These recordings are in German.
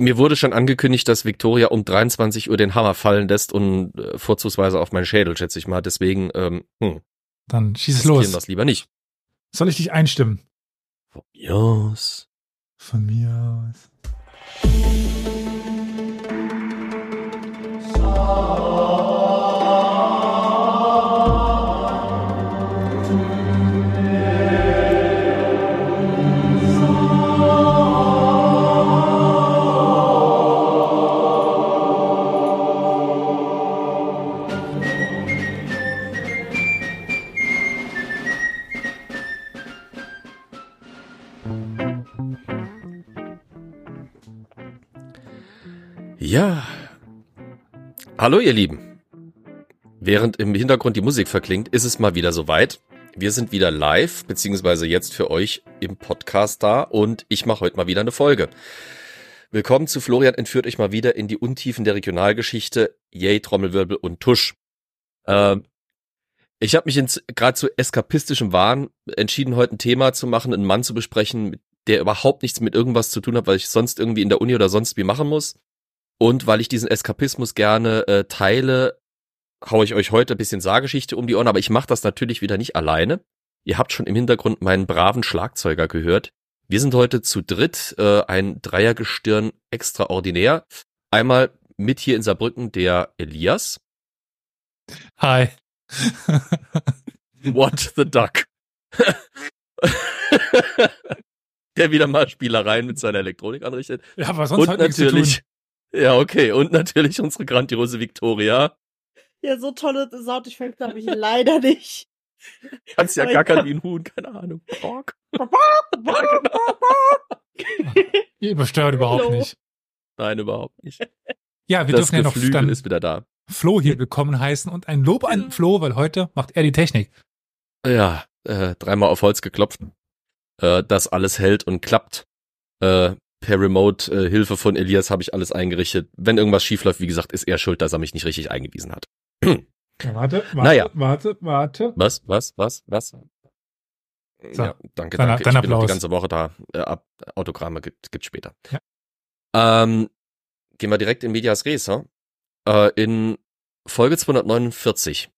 Mir wurde schon angekündigt, dass Victoria um 23 Uhr den Hammer fallen lässt und äh, vorzugsweise auf meinen Schädel, schätze ich mal. Deswegen, ähm, hm, Dann schieß es los. das lieber nicht. Soll ich dich einstimmen? Yes. Von mir aus. Ja. Hallo, ihr Lieben. Während im Hintergrund die Musik verklingt, ist es mal wieder soweit. Wir sind wieder live, beziehungsweise jetzt für euch im Podcast da und ich mache heute mal wieder eine Folge. Willkommen zu Florian entführt euch mal wieder in die Untiefen der Regionalgeschichte. Yay, Trommelwirbel und Tusch. Ähm, ich habe mich gerade zu eskapistischem Wahn entschieden, heute ein Thema zu machen, einen Mann zu besprechen, der überhaupt nichts mit irgendwas zu tun hat, weil ich sonst irgendwie in der Uni oder sonst wie machen muss. Und weil ich diesen Eskapismus gerne äh, teile, haue ich euch heute ein bisschen Saargeschichte um die Ohren, aber ich mache das natürlich wieder nicht alleine. Ihr habt schon im Hintergrund meinen braven Schlagzeuger gehört. Wir sind heute zu dritt, äh, ein Dreiergestirn extraordinär. Einmal mit hier in Saarbrücken der Elias. Hi. What the duck? der wieder mal Spielereien mit seiner Elektronik anrichtet. Ja, was sonst Und natürlich, ja, okay. Und natürlich unsere grandiose Victoria. Ja, so tolle Soundeffekte habe ich leider nicht. Kannst ja gackern wie ein Huhn, keine Ahnung. Ihr übersteuert überhaupt Hallo. nicht. Nein, überhaupt nicht. Ja, wir das dürfen ja noch dann ist wieder da. Flo hier willkommen heißen und ein Lob an Flo, weil heute macht er die Technik. Ja, äh, dreimal auf Holz geklopft. Äh, das alles hält und klappt. Äh, per Remote-Hilfe von Elias habe ich alles eingerichtet. Wenn irgendwas schief läuft, wie gesagt, ist er schuld, dass er mich nicht richtig eingewiesen hat. Ja, warte, warte, Naja. warte, warte. Was, was, was, was? So. Ja, danke, Dein- danke. dein ich bin noch die ganze Woche da. Äh, Autogramme gibt, gibt's später. Ja. Ähm, gehen wir direkt in Medias Res. Äh, in Folge 249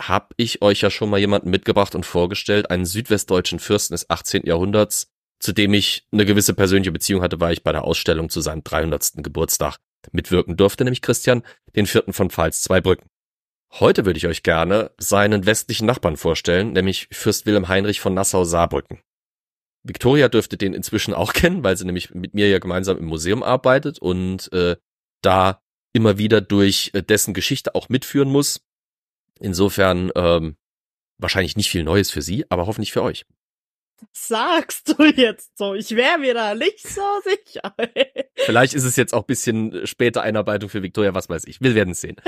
habe ich euch ja schon mal jemanden mitgebracht und vorgestellt, einen südwestdeutschen Fürsten des 18. Jahrhunderts, zu dem ich eine gewisse persönliche Beziehung hatte, weil ich bei der Ausstellung zu seinem 300. Geburtstag mitwirken durfte, nämlich Christian, den vierten von Pfalz Zweibrücken. Heute würde ich euch gerne seinen westlichen Nachbarn vorstellen, nämlich Fürst Wilhelm Heinrich von Nassau-Saarbrücken. Victoria dürfte den inzwischen auch kennen, weil sie nämlich mit mir ja gemeinsam im Museum arbeitet und äh, da immer wieder durch äh, dessen Geschichte auch mitführen muss. Insofern ähm, wahrscheinlich nicht viel Neues für sie, aber hoffentlich für euch. Sagst du jetzt so? Ich wäre mir da nicht so sicher. Vielleicht ist es jetzt auch bisschen später Einarbeitung für Victoria, was weiß ich. Wir werden es sehen.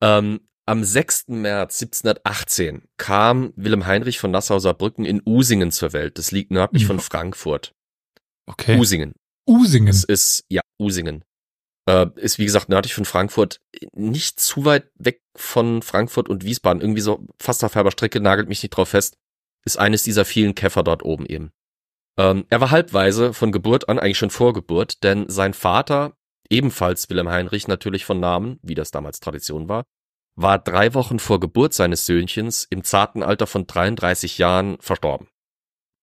Ähm, am 6. März 1718 kam Wilhelm Heinrich von Nassau-Saarbrücken in Usingen zur Welt. Das liegt nördlich von Frankfurt. Okay. Usingen. Usingen. Das ist, ja, Usingen. Äh, ist wie gesagt nördlich von Frankfurt, nicht zu weit weg von Frankfurt und Wiesbaden. Irgendwie so fast auf halber Strecke, nagelt mich nicht drauf fest. Ist eines dieser vielen Käfer dort oben eben. Ähm, er war halbweise von Geburt an, eigentlich schon vor Geburt, denn sein Vater, ebenfalls Wilhelm Heinrich, natürlich von Namen, wie das damals Tradition war, war drei Wochen vor Geburt seines Söhnchens im zarten Alter von 33 Jahren verstorben.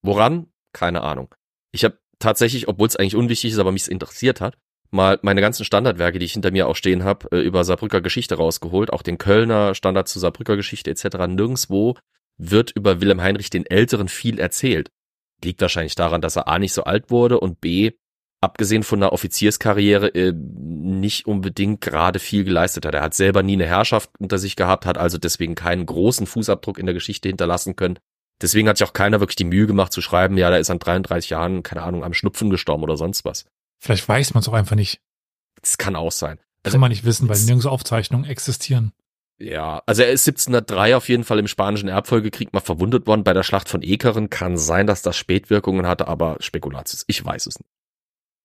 Woran? Keine Ahnung. Ich habe tatsächlich, obwohl es eigentlich unwichtig ist, aber mich interessiert hat, mal meine ganzen Standardwerke, die ich hinter mir auch stehen habe, äh, über Saarbrücker Geschichte rausgeholt, auch den Kölner Standard zu Saarbrücker Geschichte etc. Nirgendwo wird über Wilhelm Heinrich den Älteren viel erzählt. Liegt wahrscheinlich daran, dass er A nicht so alt wurde und B, abgesehen von einer Offizierskarriere, äh, nicht unbedingt gerade viel geleistet hat. Er hat selber nie eine Herrschaft unter sich gehabt, hat also deswegen keinen großen Fußabdruck in der Geschichte hinterlassen können. Deswegen hat sich auch keiner wirklich die Mühe gemacht zu schreiben, ja, da ist an 33 Jahren, keine Ahnung, am Schnupfen gestorben oder sonst was. Vielleicht weiß man es auch einfach nicht. Das kann auch sein. Kann man nicht wissen, weil nirgends Aufzeichnungen existieren. Ja, also er ist 1703 auf jeden Fall im Spanischen Erbfolgekrieg mal verwundet worden. Bei der Schlacht von Ekeren kann sein, dass das Spätwirkungen hatte, aber Spekulatius. Ich weiß es nicht.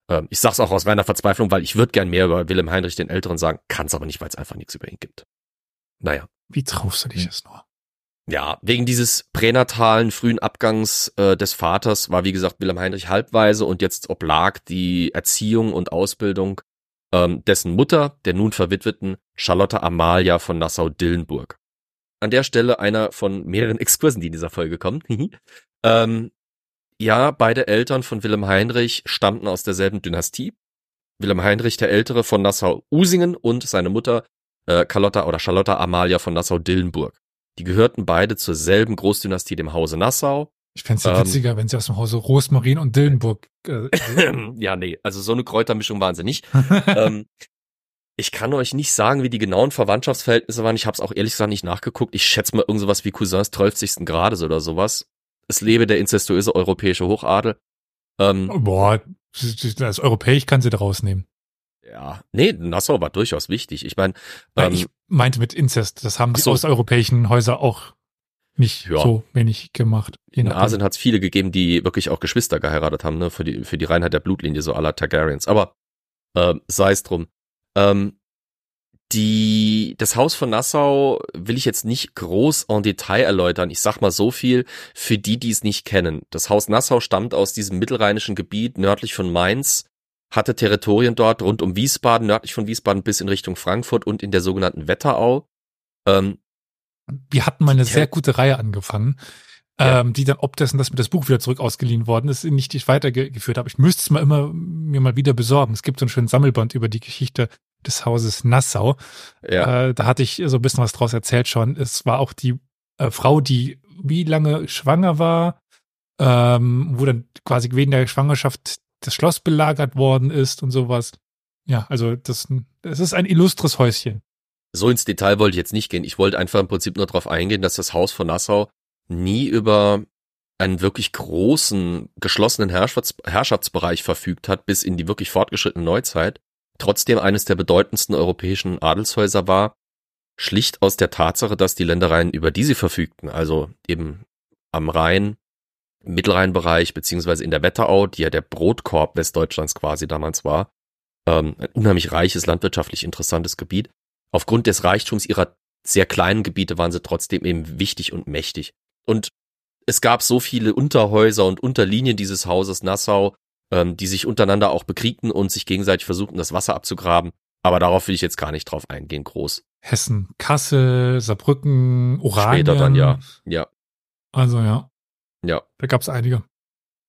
Ähm, ich sag's auch aus reiner Verzweiflung, weil ich würde gern mehr über Wilhelm Heinrich den Älteren sagen, kann's aber nicht, weil es einfach nichts über ihn gibt. Naja. Wie traust du dich das nur? Ja, wegen dieses pränatalen frühen Abgangs äh, des Vaters war, wie gesagt, Wilhelm Heinrich halbweise und jetzt oblag die Erziehung und Ausbildung ähm, dessen Mutter, der nun verwitweten Charlotte Amalia von Nassau-Dillenburg. An der Stelle einer von mehreren Exkursen, die in dieser Folge kommen. ähm, ja, beide Eltern von Wilhelm Heinrich stammten aus derselben Dynastie. Wilhelm Heinrich der Ältere von Nassau-Usingen und seine Mutter äh, Carlotta oder Charlotta Amalia von Nassau-Dillenburg. Die gehörten beide zur selben Großdynastie, dem Hause Nassau. Ich fände es ja Ähm. witziger, wenn sie aus dem Hause Rosmarin und Dillenburg. Äh, ja, nee, also so eine Kräutermischung waren sie nicht. ähm, ich kann euch nicht sagen, wie die genauen Verwandtschaftsverhältnisse waren. Ich habe es auch ehrlich gesagt nicht nachgeguckt. Ich schätze mal irgendwas wie Cousins 12. Grades oder sowas. Es lebe der inzestuöse europäische Hochadel. Ähm, boah, als europäisch kann sie da rausnehmen. Ja, nee, Nassau war durchaus wichtig. Ich meine, ähm, ich meinte mit Inzest, das haben die so. osteuropäischen Häuser auch nicht Ja. so wenig gemacht. In. Asien hat es viele gegeben, die wirklich auch Geschwister geheiratet haben, ne, für die, für die Reinheit der Blutlinie, so aller Targaryens. Aber ähm, sei es drum. Ähm, die, das Haus von Nassau will ich jetzt nicht groß en Detail erläutern. Ich sag mal so viel für die, die es nicht kennen. Das Haus Nassau stammt aus diesem mittelrheinischen Gebiet nördlich von Mainz, hatte Territorien dort rund um Wiesbaden, nördlich von Wiesbaden bis in Richtung Frankfurt und in der sogenannten Wetterau. Ähm, Wir hatten mal eine sehr gute Reihe angefangen, Ja. ähm, die dann ob dessen, dass mir das Buch wieder zurück ausgeliehen worden ist, nicht nicht weitergeführt habe. Ich müsste es mal immer mir mal wieder besorgen. Es gibt so einen schönen Sammelband über die Geschichte des Hauses Nassau. ja. Äh, da hatte ich so ein bisschen was draus erzählt schon. Es war auch die äh, Frau, die wie lange schwanger war, ähm, wo dann quasi wegen der Schwangerschaft das Schloss belagert worden ist und sowas. Ja, also das, das ist ein illustres Häuschen. So ins Detail wollte ich jetzt nicht gehen. Ich wollte einfach im Prinzip nur darauf eingehen, dass das Haus von Nassau nie über einen wirklich großen, geschlossenen Herrschafts Herrschaftsbereich verfügt hat, bis in die wirklich fortgeschrittene Neuzeit, trotzdem eines der bedeutendsten europäischen Adelshäuser war, schlicht aus der Tatsache, dass die Ländereien, über die sie verfügten, also eben am Rhein, Mittelrheinbereich, beziehungsweise in der Wetterau, die ja der Brotkorb Westdeutschlands quasi damals war, ähm, ein unheimlich reiches, landwirtschaftlich interessantes Gebiet, aufgrund des Reichtums ihrer sehr kleinen Gebiete waren sie trotzdem eben wichtig und mächtig. Und es gab so viele Unterhäuser und Unterlinien dieses Hauses Nassau, ähm, die sich untereinander auch bekriegten und sich gegenseitig versuchten, das Wasser abzugraben. Aber darauf will ich jetzt gar nicht drauf eingehen, groß. Hessen, Kassel, Saarbrücken, Oranien. Später dann, ja. Ja, Also ja, ja. da gab's einige.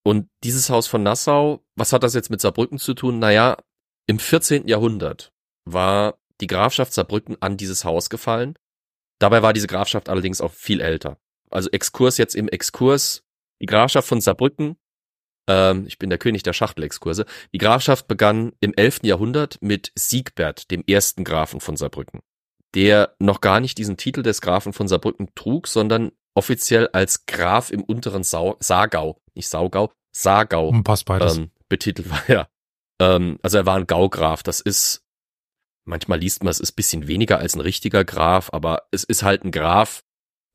Und dieses Haus von Nassau, was hat das jetzt mit Saarbrücken zu tun? Naja, im 14. Jahrhundert war die Grafschaft Saarbrücken an dieses Haus gefallen. Dabei war diese Grafschaft allerdings auch viel älter. Also Exkurs jetzt im Exkurs. Die Grafschaft von Saarbrücken, ähm, ich bin der König der Schachtelexkurse, die Grafschaft begann im 11. Jahrhundert mit Siegbert, dem ersten Grafen von Saarbrücken, der noch gar nicht diesen Titel des Grafen von Saarbrücken trug, sondern offiziell als Graf im unteren Sau Saargau, nicht Saugau, Saargau Und passt beides. ähm, betitelt war, ja. Ähm, also er war ein Gaugraf. Das ist, manchmal liest man, es ist bisschen weniger als ein richtiger Graf, aber es ist halt ein Graf,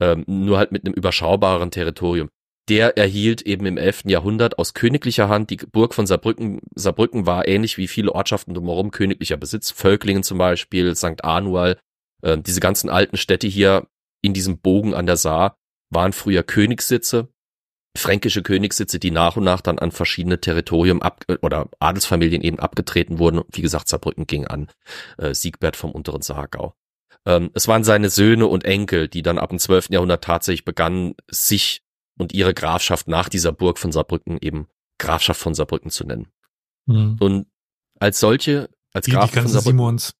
ähm, nur halt mit einem überschaubaren Territorium. Der erhielt eben im 11. Jahrhundert aus königlicher Hand die Burg von Saarbrücken. Saarbrücken war ähnlich wie viele Ortschaften drumherum königlicher Besitz. Völklingen zum Beispiel, St. Anual, äh, diese ganzen alten Städte hier in diesem Bogen an der Saar waren früher Königssitze fränkische Königssitze, die nach und nach dann an verschiedene Territorien ab oder Adelsfamilien eben abgetreten wurden. Wie gesagt, Saarbrücken ging an äh, Siegbert vom unteren Saargau. Ähm, es waren seine Söhne und Enkel, die dann ab dem 12. Jahrhundert tatsächlich begannen, sich und ihre Grafschaft nach dieser Burg von Saarbrücken eben Grafschaft von Saarbrücken zu nennen. Mhm. Und als solche, als Die, die Grafen von Saarbrücken, Simons.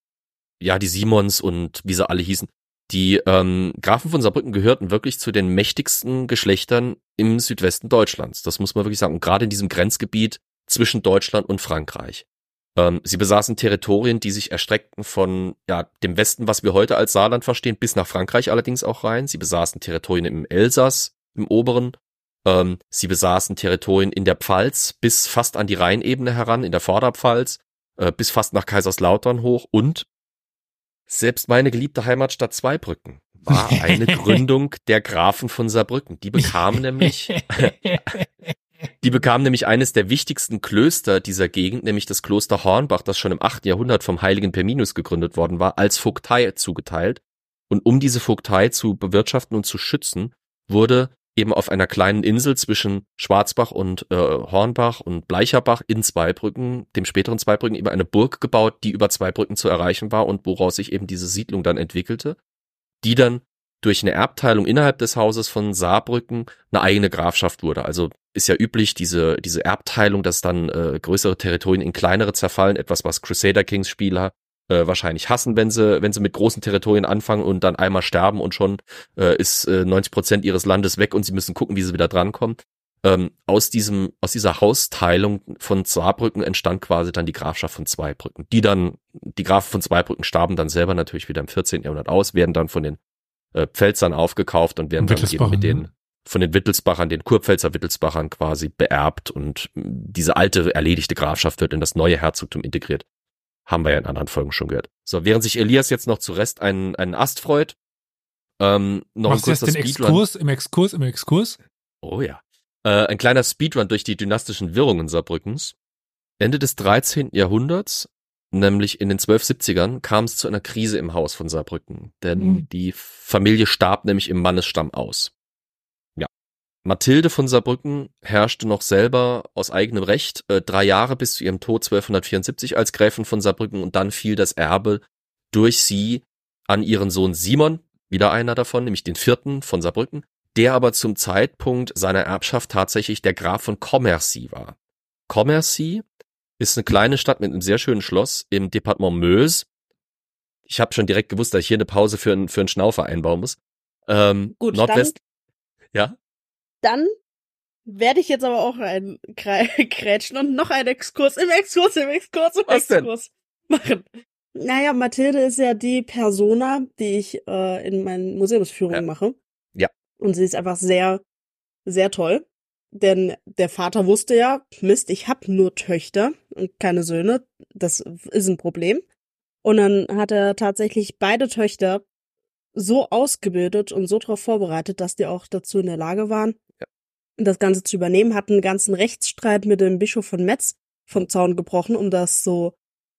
ja, die Simons und wie sie alle hießen, die ähm, Grafen von Saarbrücken gehörten wirklich zu den mächtigsten Geschlechtern im Südwesten Deutschlands. Das muss man wirklich sagen. Und gerade in diesem Grenzgebiet zwischen Deutschland und Frankreich. Ähm, sie besaßen Territorien, die sich erstreckten von ja, dem Westen, was wir heute als Saarland verstehen, bis nach Frankreich allerdings auch rein. Sie besaßen Territorien im Elsass, im Oberen. Ähm, sie besaßen Territorien in der Pfalz bis fast an die Rheinebene heran, in der Vorderpfalz, äh, bis fast nach Kaiserslautern hoch und selbst meine geliebte Heimatstadt Zweibrücken war eine Gründung der Grafen von Saarbrücken. Die bekamen nämlich, die bekamen nämlich eines der wichtigsten Klöster dieser Gegend, nämlich das Kloster Hornbach, das schon im 8. Jahrhundert vom heiligen Perminus gegründet worden war, als Vogtei zugeteilt. Und um diese Vogtei zu bewirtschaften und zu schützen, wurde eben auf einer kleinen Insel zwischen Schwarzbach und äh, Hornbach und Bleicherbach in Zweibrücken, dem späteren Zweibrücken, eben eine Burg gebaut, die über Zweibrücken zu erreichen war und woraus sich eben diese Siedlung dann entwickelte, die dann durch eine Erbteilung innerhalb des Hauses von Saarbrücken eine eigene Grafschaft wurde. Also ist ja üblich, diese, diese Erbteilung, dass dann äh, größere Territorien in kleinere zerfallen, etwas, was Crusader Kings Spieler äh, wahrscheinlich hassen, wenn sie, wenn sie mit großen Territorien anfangen und dann einmal sterben und schon äh, ist äh, 90 Prozent ihres Landes weg und sie müssen gucken, wie sie wieder drankommen. Ähm, aus diesem, aus dieser Hausteilung von Saarbrücken entstand quasi dann die Grafschaft von Zweibrücken. Die dann, die Grafen von Zweibrücken starben dann selber natürlich wieder im 14. Jahrhundert aus, werden dann von den äh, Pfälzern aufgekauft und werden dann eben mit den, von den Wittelsbachern, den Kurpfälzer Wittelsbachern quasi beerbt und diese alte erledigte Grafschaft wird in das neue Herzogtum integriert. Haben wir ja in anderen Folgen schon gehört. So, während sich Elias jetzt noch zu Rest einen, einen Ast freut, ähm, noch Machst ein kurzer jetzt den Speedrun. Exkurs im Exkurs im Exkurs? Oh ja. Äh, ein kleiner Speedrun durch die dynastischen Wirrungen Saarbrückens. Ende des 13. Jahrhunderts, nämlich in den 1270ern, kam es zu einer Krise im Haus von Saarbrücken, denn Mhm. die Familie starb nämlich im Mannesstamm aus. Mathilde von Saarbrücken herrschte noch selber aus eigenem Recht äh, drei Jahre bis zu ihrem Tod 1274 als Gräfin von Saarbrücken und dann fiel das Erbe durch sie an ihren Sohn Simon, wieder einer davon, nämlich den vierten von Saarbrücken, der aber zum Zeitpunkt seiner Erbschaft tatsächlich der Graf von Commercy war. Commercy ist eine kleine Stadt mit einem sehr schönen Schloss im Departement Meuse. Ich habe schon direkt gewusst, dass ich hier eine Pause für, einen für einen Schnaufer einbauen muss. Ähm, Gut, Nordwest. Ja? Dann werde ich jetzt aber auch ein Krä- Krätschen und noch einen Exkurs im Exkurs, im Exkurs, im Was denn? Exkurs machen. Naja, Mathilde ist ja die Persona, die ich äh, in meinen Museumsführungen Ja. mache. Ja. Und sie ist einfach sehr, sehr toll. Denn der Vater wusste ja, Mist, ich hab nur Töchter und keine Söhne. Das ist ein Problem. Und dann hat er tatsächlich beide Töchter so ausgebildet und so darauf vorbereitet, dass die auch dazu in der Lage waren. Das Ganze zu übernehmen, hatten einen ganzen Rechtsstreit mit dem Bischof von Metz vom Zaun gebrochen, um das so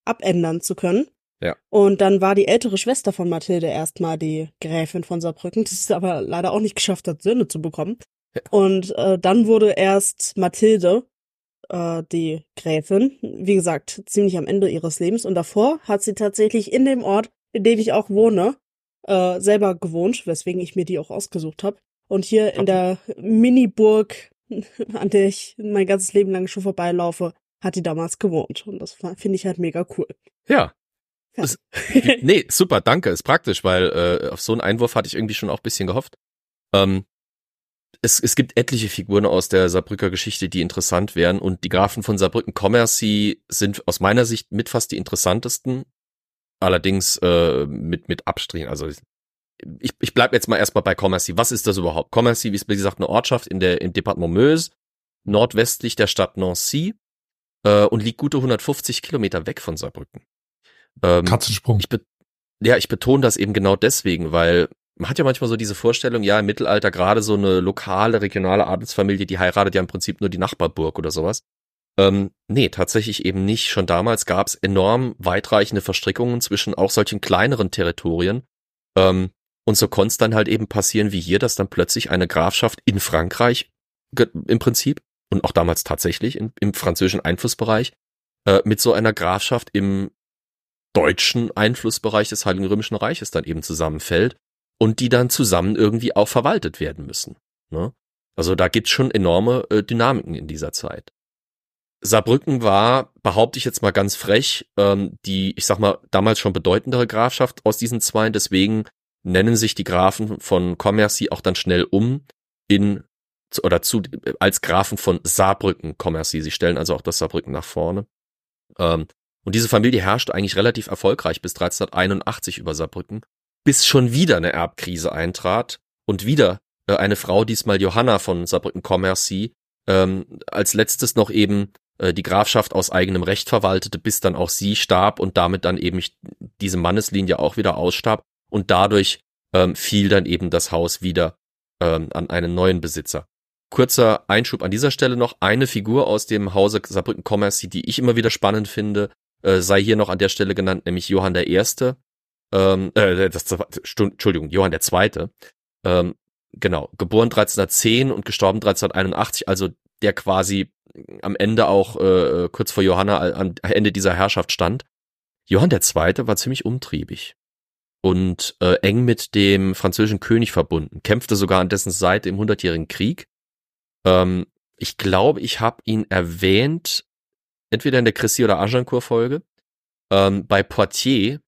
abändern zu können. Ja. Und dann war die ältere Schwester von Mathilde erstmal die Gräfin von Saarbrücken, die es aber leider auch nicht geschafft hat, Söhne zu bekommen. Ja. Und äh, dann wurde erst Mathilde äh, die Gräfin, wie gesagt, ziemlich am Ende ihres Lebens. Und davor hat sie tatsächlich in dem Ort, in dem ich auch wohne, äh, selber gewohnt, weswegen ich mir die auch ausgesucht habe. Und hier in der Mini-Burg, an der ich mein ganzes Leben lang schon vorbeilaufe, hat die damals gewohnt. Und das finde ich halt mega cool. Ja. Ja. Das- Nee, super, danke, ist praktisch, weil äh, auf so einen Einwurf hatte ich irgendwie schon auch ein bisschen gehofft. Ähm, es, es gibt etliche Figuren aus der Saarbrücker Geschichte, die interessant wären und die Grafen von Saarbrücken Commercy sind aus meiner Sicht mit fast die interessantesten, allerdings äh, mit, mit Abstrichen. Also ich, ich bleib jetzt mal erstmal bei Commercy. Was ist das überhaupt? Commercy ist, wie gesagt, eine Ortschaft in der, im Departement Meuse, nordwestlich der Stadt Nancy äh, und liegt gute 150 Kilometer weg von Saarbrücken. Ähm, Katzensprung. ich ja, ich betone das eben genau deswegen, weil man hat ja manchmal so diese Vorstellung, ja, im Mittelalter gerade so eine lokale, regionale Adelsfamilie, die heiratet ja im Prinzip nur die Nachbarburg oder sowas. Ähm, nee, tatsächlich eben nicht. Schon damals gab es enorm weitreichende Verstrickungen zwischen auch solchen kleineren Territorien. Ähm, und so konnte es dann halt eben passieren wie hier, dass dann plötzlich eine Grafschaft in Frankreich im Prinzip und auch damals tatsächlich in, im französischen Einflussbereich äh, mit so einer Grafschaft im deutschen Einflussbereich des Heiligen Römischen Reiches dann eben zusammenfällt und die dann zusammen irgendwie auch verwaltet werden müssen. Ne? Also da gibt's schon enorme äh, Dynamiken in dieser Zeit. Saarbrücken war, behaupte ich jetzt mal ganz frech, ähm, die, ich sag mal, damals schon bedeutendere Grafschaft aus diesen zwei. Deswegen nennen sich die Grafen von Commercy auch dann schnell um in oder zu als Grafen von Saarbrücken Commercy. Sie stellen also auch das Saarbrücken nach vorne. Ähm, und diese Familie herrschte eigentlich relativ erfolgreich bis 1381 über Saarbrücken, bis schon wieder eine Erbkrise eintrat und wieder äh, eine Frau, diesmal Johanna von Saarbrücken-Commercy, ähm, als letztes noch eben äh, die Grafschaft aus eigenem Recht verwaltete, bis dann auch sie starb und damit dann eben diese Manneslinie auch wieder ausstarb und dadurch ähm, fiel dann eben das Haus wieder ähm, an einen neuen Besitzer. Kurzer Einschub an dieser Stelle noch. Eine Figur aus dem Hause Saarbrücken-Commercy, die ich immer wieder spannend finde, äh, sei hier noch an der Stelle genannt, nämlich Johann der Erste, ähm, äh, das, Entschuldigung, Johann der Zweite, ähm, genau, geboren 1310 und gestorben 1381, also der quasi am Ende auch äh, kurz vor Johanna am Ende dieser Herrschaft stand. Johann der Zweite war ziemlich umtriebig und äh, eng mit dem französischen König verbunden, kämpfte sogar an dessen Seite im Hundertjährigen Krieg. Ähm, ich glaube, ich habe ihn erwähnt, entweder in der Chrissy oder Agincourt Folge. Ähm, bei Poitiers,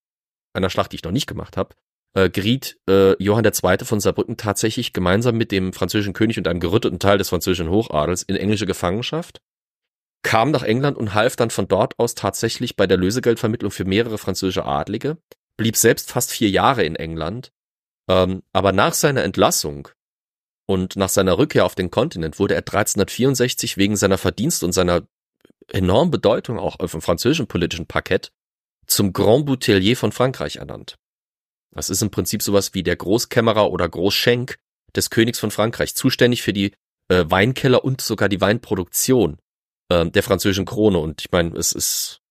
einer Schlacht, die ich noch nicht gemacht habe, äh, geriet äh, Johann II. von Saarbrücken tatsächlich gemeinsam mit dem französischen König und einem gerütteten Teil des französischen Hochadels in englische Gefangenschaft, kam nach England und half dann von dort aus tatsächlich bei der Lösegeldvermittlung für mehrere französische Adlige, blieb selbst fast vier Jahre in England, ähm, aber nach seiner Entlassung und nach seiner Rückkehr auf den Kontinent wurde er 1364 wegen seiner Verdienste und seiner enormen Bedeutung auch auf dem französischen politischen Parkett zum Grand Boutellier von Frankreich ernannt. Das ist im Prinzip sowas wie der Großkämmerer oder Großschenk des Königs von Frankreich, zuständig für die äh, Weinkeller und sogar die Weinproduktion äh, der französischen Krone. Und ich meine, es ist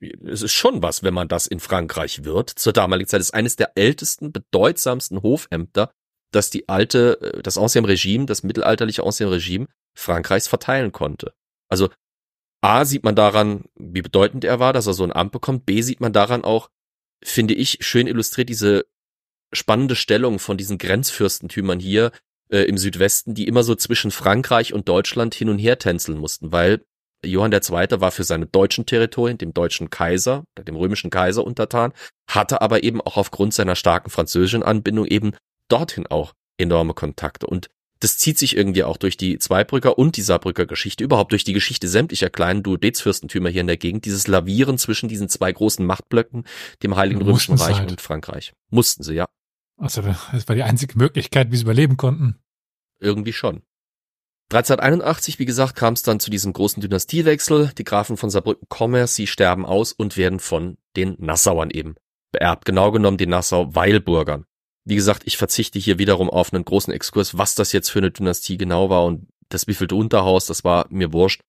es ist schon was, wenn man das in Frankreich wird. Zur damaligen Zeit ist eines der ältesten, bedeutsamsten Hofämter, das die alte, äh, das Ancien Regime, das mittelalterliche Ancien Regime Frankreichs verteilen konnte. Also A sieht man daran, wie bedeutend er war, dass er so ein Amt bekommt. B sieht man daran auch, finde ich, schön illustriert diese spannende Stellung von diesen Grenzfürstentümern hier äh, im Südwesten, die immer so zwischen Frankreich und Deutschland hin und her tänzeln mussten, weil Johann II. war für seine deutschen Territorien dem deutschen Kaiser, dem römischen Kaiser untertan, hatte aber eben auch aufgrund seiner starken französischen Anbindung eben dorthin auch enorme Kontakte. Und das zieht sich irgendwie auch durch die Zweibrücker und die Saarbrücker Geschichte, überhaupt durch die Geschichte sämtlicher kleinen Duodezfürstentümer hier in der Gegend, dieses Lavieren zwischen diesen zwei großen Machtblöcken, dem Heiligen Römischen Reich halt. und Frankreich. Mussten sie, ja. Also das war die einzige Möglichkeit, wie sie überleben konnten. Irgendwie schon. 1381, wie gesagt, kam es dann zu diesem großen Dynastiewechsel. Die Grafen von Saarbrücken kommen, sie sterben aus und werden von den Nassauern eben beerbt. Genau genommen den Nassau-Weilburgern. Wie gesagt, ich verzichte hier wiederum auf einen großen Exkurs, was das jetzt für eine Dynastie genau war und das wievielte Unterhaus, das war mir wurscht.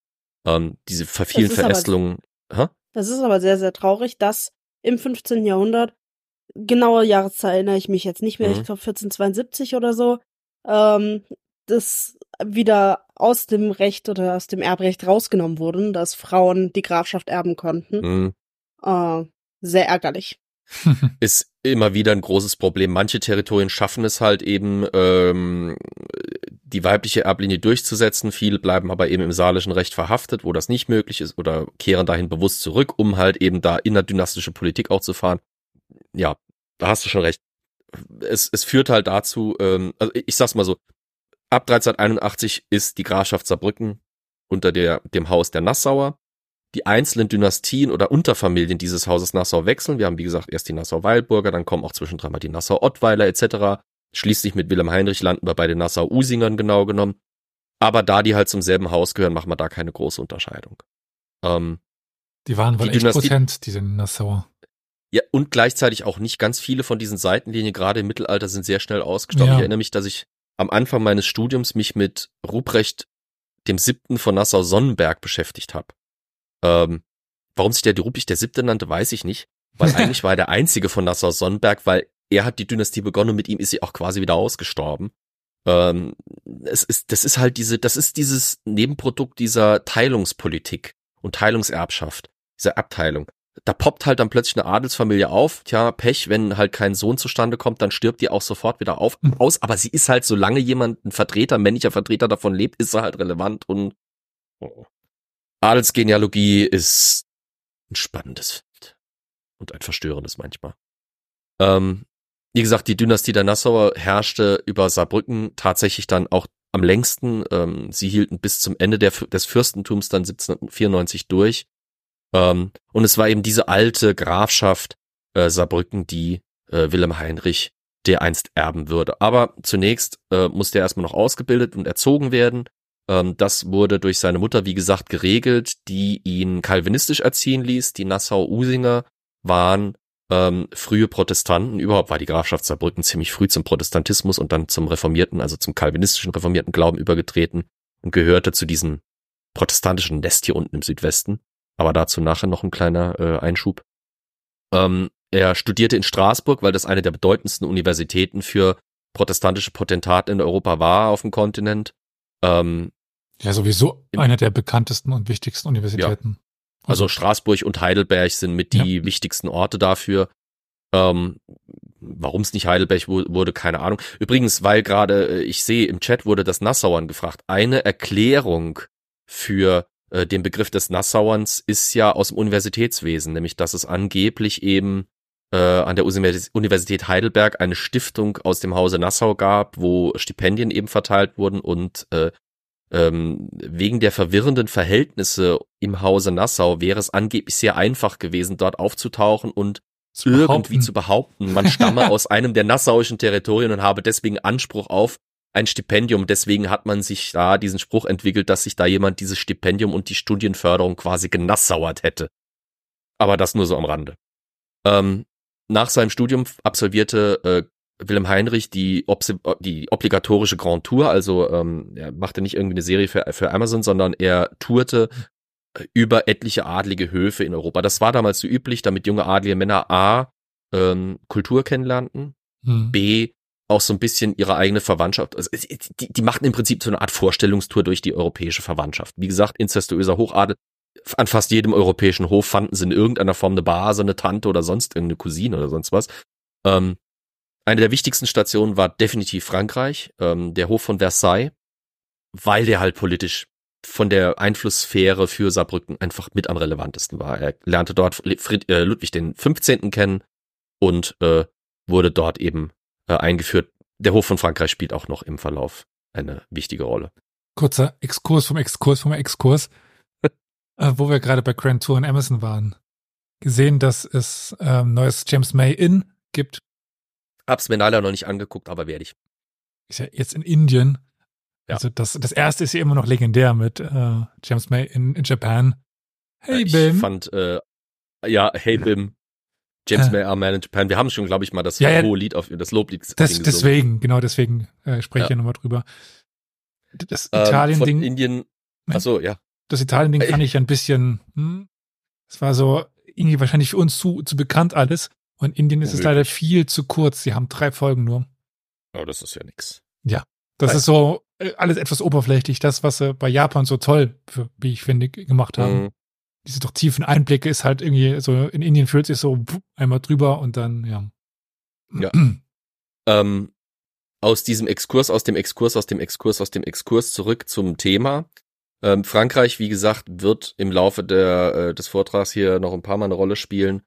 Ähm, diese vielen Verästelungen. Aber, das ist aber sehr, sehr traurig, dass im 15. Jahrhundert, genaue Jahreszahl erinnere ich mich jetzt nicht mehr, mhm. ich glaube 1472 oder so, ähm, das wieder aus dem Recht oder aus dem Erbrecht rausgenommen wurden, dass Frauen die Grafschaft erben konnten. Mhm. Äh, sehr ärgerlich. ist immer wieder ein großes Problem. Manche Territorien schaffen es halt eben, ähm, die weibliche Erblinie durchzusetzen. Viele bleiben aber eben im saalischen Recht verhaftet, wo das nicht möglich ist, oder kehren dahin bewusst zurück, um halt eben da innerdynastische Politik auch zu fahren. Ja, da hast du schon recht. Es, es führt halt dazu, ähm, also ich sag's mal so, ab 1381 ist die Grafschaft Saarbrücken unter der, dem Haus der Nassauer die einzelnen Dynastien oder Unterfamilien dieses Hauses Nassau wechseln. Wir haben, wie gesagt, erst die Nassau-Weilburger, dann kommen auch zwischendrin mal die Nassau-Ottweiler etc. Schließlich mit Wilhelm Heinrich landen wir bei den Nassau-Usingern genau genommen. Aber da die halt zum selben Haus gehören, machen wir da keine große Unterscheidung. Ähm, die waren wohl die echt Dynastie potent, diese Nassauer. Ja, und gleichzeitig auch nicht ganz viele von diesen Seitenlinien, gerade im Mittelalter, sind sehr schnell ausgestorben. Ja. Ich erinnere mich, dass ich am Anfang meines Studiums mich mit Ruprecht dem siebten von Nassau-Sonnenberg beschäftigt habe. Ähm, warum sich der Ruprecht der siebte nannte, weiß ich nicht. Weil eigentlich war er der einzige von Nassau-Sonnenberg, weil er hat die Dynastie begonnen und mit ihm ist sie auch quasi wieder ausgestorben. Ähm, es ist, das ist halt diese, das ist dieses Nebenprodukt dieser Teilungspolitik und Teilungserbschaft, dieser Abteilung da poppt halt dann plötzlich eine Adelsfamilie auf. Tja, Pech, wenn halt kein Sohn zustande kommt, dann stirbt die auch sofort wieder auf, mhm. aus. Aber sie ist halt, solange jemand, ein Vertreter, männlicher Vertreter davon lebt, ist sie halt relevant und oh. Adelsgenealogie ist ein spannendes Feld. Und ein verstörendes manchmal. Ähm, wie gesagt, die Dynastie der Nassauer herrschte über Saarbrücken tatsächlich dann auch am längsten. Ähm, sie hielten bis zum Ende der, des Fürstentums dann 1794 durch. Ähm, und es war eben diese alte Grafschaft äh, Saarbrücken, die äh, Wilhelm Heinrich der einst erben würde. Aber zunächst äh, musste er erstmal noch ausgebildet und erzogen werden. Ähm, das wurde durch seine Mutter, wie gesagt, geregelt, die ihn kalvinistisch erziehen ließ. Die Nassau-Usinger waren ähm, frühe Protestanten. Überhaupt war die Grafschaft Saarbrücken ziemlich früh zum Protestantismus und dann zum reformierten, also zum kalvinistischen reformierten Glauben übergetreten und gehörte zu diesem protestantischen Nest hier unten im Südwesten. Aber dazu nachher noch ein kleiner äh, Einschub. Ähm, er studierte in Straßburg, weil das eine der bedeutendsten Universitäten für protestantische Potentaten in Europa war auf dem Kontinent. Ähm, ja, sowieso einer der bekanntesten und wichtigsten Universitäten. Ja. Also Straßburg und Heidelberg sind mit die ja. wichtigsten Orte dafür. Ähm, Warum es nicht Heidelberg wurde, keine Ahnung. Übrigens, weil gerade äh, ich sehe im Chat wurde das Nassauern gefragt. Eine Erklärung für äh, den Begriff des Nassauerns ist ja aus dem Universitätswesen, nämlich dass es angeblich eben äh, an der Universität Heidelberg eine Stiftung aus dem Hause Nassau gab, wo Stipendien eben verteilt wurden und äh, ähm, wegen der verwirrenden Verhältnisse im Hause Nassau wäre es angeblich sehr einfach gewesen, dort aufzutauchen und zu irgendwie zu behaupten, man stamme aus einem der nassauischen Territorien und habe deswegen Anspruch auf ein Stipendium. Deswegen hat man sich da diesen Spruch entwickelt, dass sich da jemand dieses Stipendium und die Studienförderung quasi genassauert hätte. Aber das nur so am Rande. Ähm, nach seinem Studium absolvierte äh, Wilhelm Heinrich die, die obligatorische Grand Tour, also ähm, er machte nicht irgendwie eine Serie für, für Amazon, sondern er tourte über etliche adlige Höfe in Europa. Das war damals so üblich, damit junge adlige Männer A ähm, Kultur kennenlernten, hm. B auch so ein bisschen ihre eigene Verwandtschaft. Also, die, die machten im Prinzip so eine Art Vorstellungstour durch die europäische Verwandtschaft. Wie gesagt, inzestuöser Hochadel. An fast jedem europäischen Hof fanden sie in irgendeiner Form eine Base, eine Tante oder sonst irgendeine Cousine oder sonst was. Ähm, eine der wichtigsten Stationen war definitiv Frankreich, ähm, der Hof von Versailles, weil der halt politisch von der Einflusssphäre für Saarbrücken einfach mit am relevantesten war. Er lernte dort Fried, äh, Ludwig den 15. kennen und äh, wurde dort eben äh, eingeführt. Der Hof von Frankreich spielt auch noch im Verlauf eine wichtige Rolle. Kurzer Exkurs vom Exkurs vom Exkurs, äh, wo wir gerade bei Grand Tour und Amazon waren. Gesehen, dass es ähm, neues James May Inn gibt. Hab's mir leider noch nicht angeguckt, aber werde ich. Ist ja jetzt in Indien ja. Also das, das erste ist ja immer noch legendär mit äh, James May in, in Japan. Hey ich Bim. Ich fand, äh, ja, Hey Bim. James äh, May, Our Man in Japan. Wir haben schon, glaube ich, mal das ja, ja, hohe Lied auf das Loblied. Das, deswegen, genau deswegen äh, spreche ich ja nochmal drüber. Das ähm, Italien-Ding. Indien. Achso, ja. Das Italien-Ding fand ich ein bisschen, hm, es war so irgendwie wahrscheinlich für uns zu, zu bekannt alles. Und Indien ist es leider viel zu kurz. Sie haben drei Folgen nur. Oh, das ist ja nix. Ja. Das Nein. ist so äh, alles etwas oberflächlich. Das, was sie bei Japan so toll, wie ich finde, gemacht haben. Mhm. Diese doch tiefen Einblicke ist halt irgendwie so, in Indien fühlt sich so einmal drüber und dann, ja. Ja. ähm, aus diesem Exkurs, aus dem Exkurs, aus dem Exkurs, aus dem Exkurs zurück zum Thema. Ähm, Frankreich, wie gesagt, wird im Laufe der, äh, des Vortrags hier noch ein paar Mal eine Rolle spielen.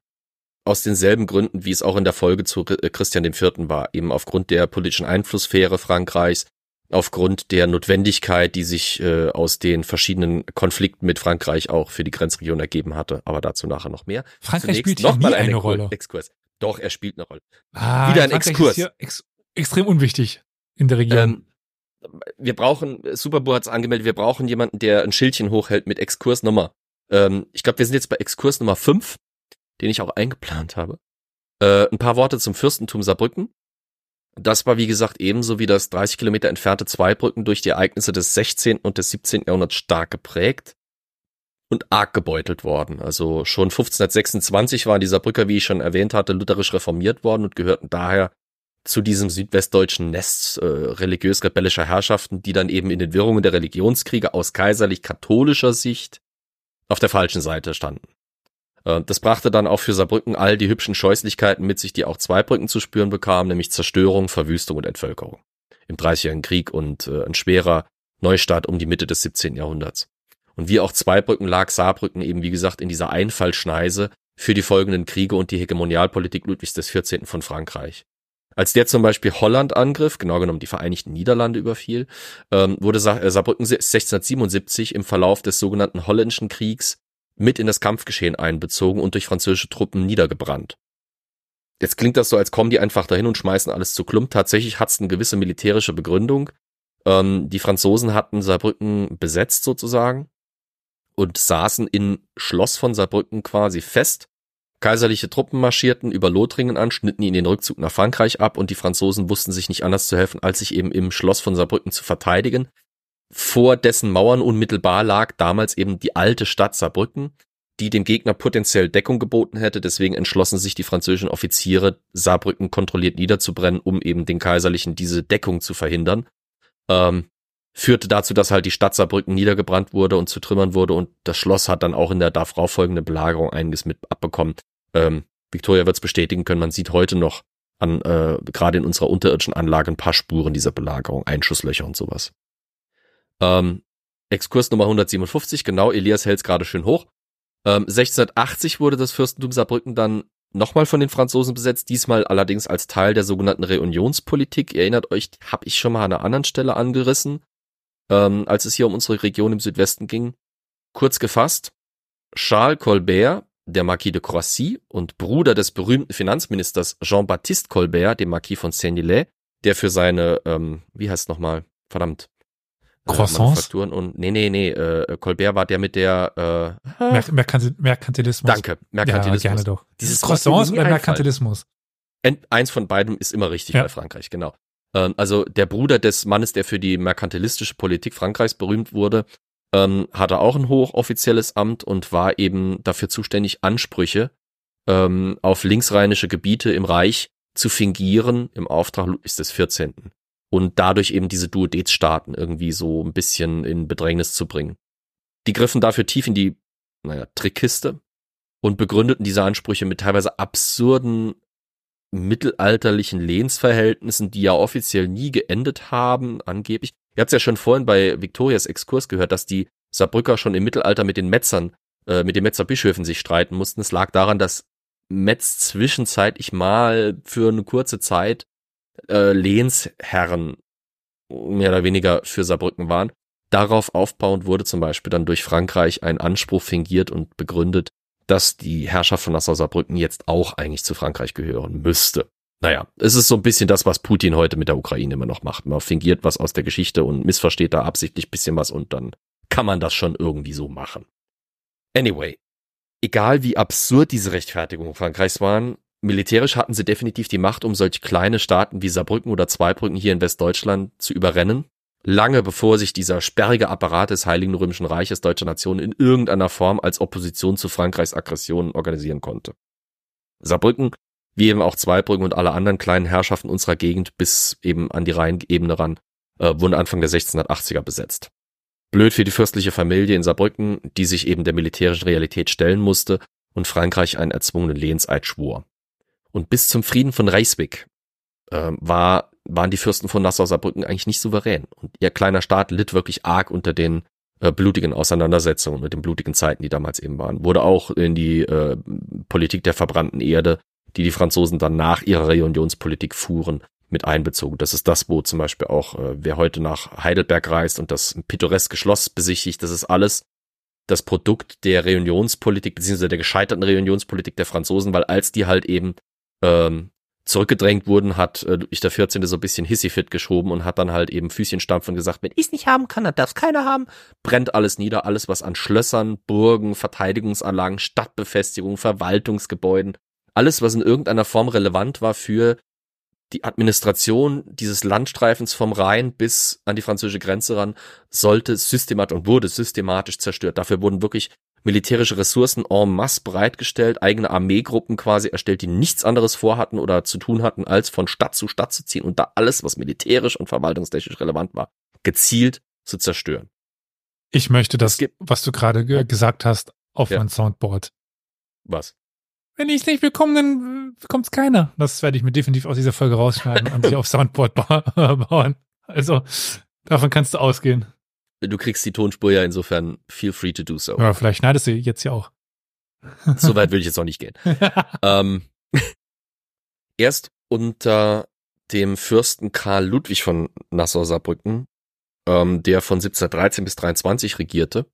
Aus denselben Gründen, wie es auch in der Folge zu Christian IV. war. Eben aufgrund der politischen Einflusssphäre Frankreichs, aufgrund der Notwendigkeit, die sich äh, aus den verschiedenen Konflikten mit Frankreich auch für die Grenzregion ergeben hatte. Aber dazu nachher noch mehr. Frankreich Zunächst spielt noch mal eine, eine Rolle. Exkurs. Doch, er spielt eine Rolle. Ah, Wieder ein Frankreich Exkurs. Ist hier ex extrem unwichtig in der Region. Ähm, wir brauchen, Superbo hat es angemeldet, wir brauchen jemanden, der ein Schildchen hochhält mit Exkursnummer. Ähm, ich glaube, wir sind jetzt bei Exkurs Nummer 5, den ich auch eingeplant habe. Äh, ein paar Worte zum Fürstentum Saarbrücken. Das war, wie gesagt, ebenso wie das 30 Kilometer entfernte Zweibrücken durch die Ereignisse des 16. und des 17. Jahrhunderts stark geprägt und arg gebeutelt worden. Also schon 1526 waren dieser Brücker, wie ich schon erwähnt hatte, lutherisch reformiert worden und gehörten daher zu diesem südwestdeutschen Nest äh, religiös-rebellischer Herrschaften, die dann eben in den Wirrungen der Religionskriege aus kaiserlich-katholischer Sicht auf der falschen Seite standen. Äh, das brachte dann auch für Saarbrücken all die hübschen Scheußlichkeiten mit sich, die auch Zweibrücken zu spüren bekamen, nämlich Zerstörung, Verwüstung und Entvölkerung. Im Dreißigjährigen Krieg und äh, ein schwerer Neustart um die Mitte des 17. Jahrhunderts. Und wie auch Zweibrücken lag Saarbrücken eben, wie gesagt, in dieser Einfallschneise für die folgenden Kriege und die Hegemonialpolitik Ludwigs XIV. von Frankreich. Als der zum Beispiel Holland angriff, genau genommen die Vereinigten Niederlande überfiel, ähm, wurde äh, Saarbrücken 1677 im Verlauf des sogenannten Holländischen Kriegs mit in das Kampfgeschehen einbezogen und durch französische Truppen niedergebrannt. Jetzt klingt das so, als kommen die einfach dahin und schmeißen alles zu Klump. Tatsächlich hat es eine gewisse militärische Begründung. Ähm, die Franzosen hatten Saarbrücken besetzt sozusagen und saßen in Schloss von Saarbrücken quasi fest. Kaiserliche Truppen marschierten über Lothringen an, schnitten ihnen den Rückzug nach Frankreich ab und die Franzosen wussten sich nicht anders zu helfen, als sich eben im Schloss von Saarbrücken zu verteidigen vor dessen Mauern unmittelbar lag damals eben die alte Stadt Saarbrücken, die dem Gegner potenziell Deckung geboten hätte. Deswegen entschlossen sich die französischen Offiziere, Saarbrücken kontrolliert niederzubrennen, um eben den Kaiserlichen diese Deckung zu verhindern. Ähm, führte dazu, dass halt die Stadt Saarbrücken niedergebrannt wurde und zu Trümmern wurde und das Schloss hat dann auch in der darauf folgenden Belagerung einiges mit abbekommen. Ähm, Victoria wird es bestätigen können, man sieht heute noch an, äh, gerade in unserer unterirdischen Anlage ein paar Spuren dieser Belagerung, Einschusslöcher und sowas. Ähm, Exkurs Nummer 157, genau, Elias hält gerade schön hoch. Ähm, 1680 wurde das Fürstentum Saarbrücken dann nochmal von den Franzosen besetzt, diesmal allerdings als Teil der sogenannten Reunionspolitik. Erinnert euch, habe ich schon mal an einer anderen Stelle angerissen, ähm, als es hier um unsere Region im Südwesten ging. Kurz gefasst, Charles Colbert, der Marquis de Croissy und Bruder des berühmten Finanzministers Jean-Baptiste Colbert, dem Marquis von Seignelay, der für seine, ähm, wie heißt nochmal, verdammt, Croissants? und nee, nee, nee, äh, Colbert war der mit der äh, Mer Merkantil Merkantilismus. Danke, Merkantilismus. Ja, gerne doch. Dieses Croissants oder Merkantilismus? Eins von beidem ist immer richtig Ja. bei Frankreich, genau. Ähm, also der Bruder des Mannes, der für die merkantilistische Politik Frankreichs berühmt wurde, ähm, hatte auch ein hochoffizielles Amt und war eben dafür zuständig, Ansprüche ähm, auf linksrheinische Gebiete im Reich zu fingieren im Auftrag Ludwigs des 14. Und dadurch eben diese Duodezstaaten irgendwie so ein bisschen in Bedrängnis zu bringen. Die griffen dafür tief in die, naja, Trickkiste und begründeten diese Ansprüche mit teilweise absurden mittelalterlichen Lehnsverhältnissen, die ja offiziell nie geendet haben, angeblich. Ihr habt es ja schon vorhin bei Victorias Exkurs gehört, dass die Saarbrücker schon im Mittelalter mit den Metzern, äh, mit den Metzerbischöfen sich streiten mussten. Es lag daran, dass Metz zwischenzeitlich mal für eine kurze Zeit äh, Lehnsherren mehr oder weniger für Saarbrücken waren. Darauf aufbauend wurde zum Beispiel dann durch Frankreich ein Anspruch fingiert und begründet, dass die Herrschaft von Nassau-Saarbrücken jetzt auch eigentlich zu Frankreich gehören müsste. Naja, es ist so ein bisschen das, was Putin heute mit der Ukraine immer noch macht. Man fingiert was aus der Geschichte und missversteht da absichtlich bisschen was und dann kann man das schon irgendwie so machen. Anyway, egal wie absurd diese Rechtfertigungen Frankreichs waren, militärisch hatten sie definitiv die Macht, um solch kleine Staaten wie Saarbrücken oder Zweibrücken hier in Westdeutschland zu überrennen. Lange bevor sich dieser sperrige Apparat des Heiligen Römischen Reiches deutscher Nation in irgendeiner Form als Opposition zu Frankreichs Aggressionen organisieren konnte. Saarbrücken, wie eben auch Zweibrücken und alle anderen kleinen Herrschaften unserer Gegend bis eben an die Rheinebene ran, äh, wurden Anfang der 1680er besetzt. Blöd für die fürstliche Familie in Saarbrücken, die sich eben der militärischen Realität stellen musste und Frankreich einen erzwungenen Lehnseid schwor. Und bis zum Frieden von Reiswick äh, war, waren die Fürsten von Nassau-Saarbrücken eigentlich nicht souverän. Und ihr kleiner Staat litt wirklich arg unter den äh, blutigen Auseinandersetzungen mit den blutigen Zeiten, die damals eben waren. Wurde auch in die äh, Politik der verbrannten Erde, die die Franzosen dann nach ihrer Reunionspolitik fuhren, mit einbezogen. Das ist das, wo zum Beispiel auch, äh, wer heute nach Heidelberg reist und das pittoreske Schloss besichtigt, das ist alles das Produkt der Reunionspolitik, beziehungsweise der gescheiterten Reunionspolitik der Franzosen, weil als die halt eben ähm, zurückgedrängt wurden, hat äh, Ludwig der 14. so ein bisschen hissifit geschoben und hat dann halt eben Füßchen stampfen und gesagt, wenn ich's nicht haben kann, dann darf's keiner haben. Brennt alles nieder, alles was an Schlössern, Burgen, Verteidigungsanlagen, Stadtbefestigung, Verwaltungsgebäuden, alles was in irgendeiner Form relevant war für die Administration dieses Landstreifens vom Rhein bis an die französische Grenze ran, sollte systematisch und wurde systematisch zerstört. Dafür wurden wirklich militärische Ressourcen en masse bereitgestellt, eigene Armeegruppen quasi erstellt, die nichts anderes vorhatten oder zu tun hatten, als von Stadt zu Stadt zu ziehen und da alles, was militärisch und verwaltungstechnisch relevant war, gezielt zu zerstören. Ich möchte das, was du gerade ge gesagt hast, auf Ja. mein Soundboard. Was? Wenn ich es nicht bekomme, dann bekommt es keiner. Das werde ich mir definitiv aus dieser Folge rausschneiden und sie auf Soundboard ba bauen. Also, davon kannst du ausgehen. Du kriegst die Tonspur ja insofern feel free to do so. Ja, vielleicht schneidest du jetzt ja auch. So weit will ich jetzt auch nicht gehen. ähm, erst unter dem Fürsten Karl Ludwig von Nassau-Saarbrücken, ähm, der von 1713 bis 23 regierte,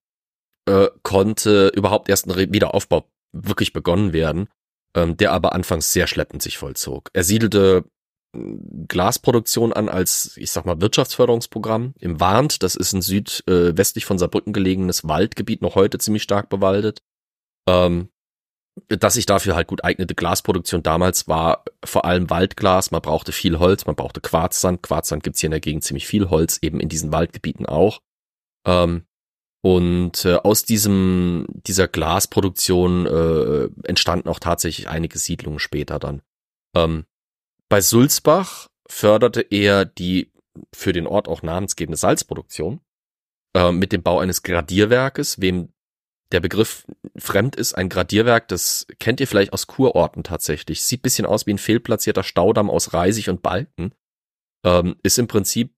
äh, konnte überhaupt erst ein Re- Wiederaufbau wirklich begonnen werden, ähm, der aber anfangs sehr schleppend sich vollzog. Er siedelte Glasproduktion an als, ich sag mal, Wirtschaftsförderungsprogramm im Warnt. Das ist ein südwestlich von Saarbrücken gelegenes Waldgebiet, noch heute ziemlich stark bewaldet. Ähm, dass sich dafür halt gut eignete Glasproduktion damals war vor allem Waldglas, man brauchte viel Holz, man brauchte Quarzsand. Quarzsand gibt's hier in der Gegend ziemlich viel Holz, eben in diesen Waldgebieten auch. Ähm, Und äh, aus diesem dieser Glasproduktion äh, entstanden auch tatsächlich einige Siedlungen später dann. Ähm, bei Sulzbach förderte er die für den Ort auch namensgebende Salzproduktion äh, mit dem Bau eines Gradierwerkes. Wem der Begriff fremd ist, ein Gradierwerk, das kennt ihr vielleicht aus Kurorten tatsächlich. Sieht bisschen aus wie ein fehlplatzierter Staudamm aus Reisig und Balken. Ähm, ist im Prinzip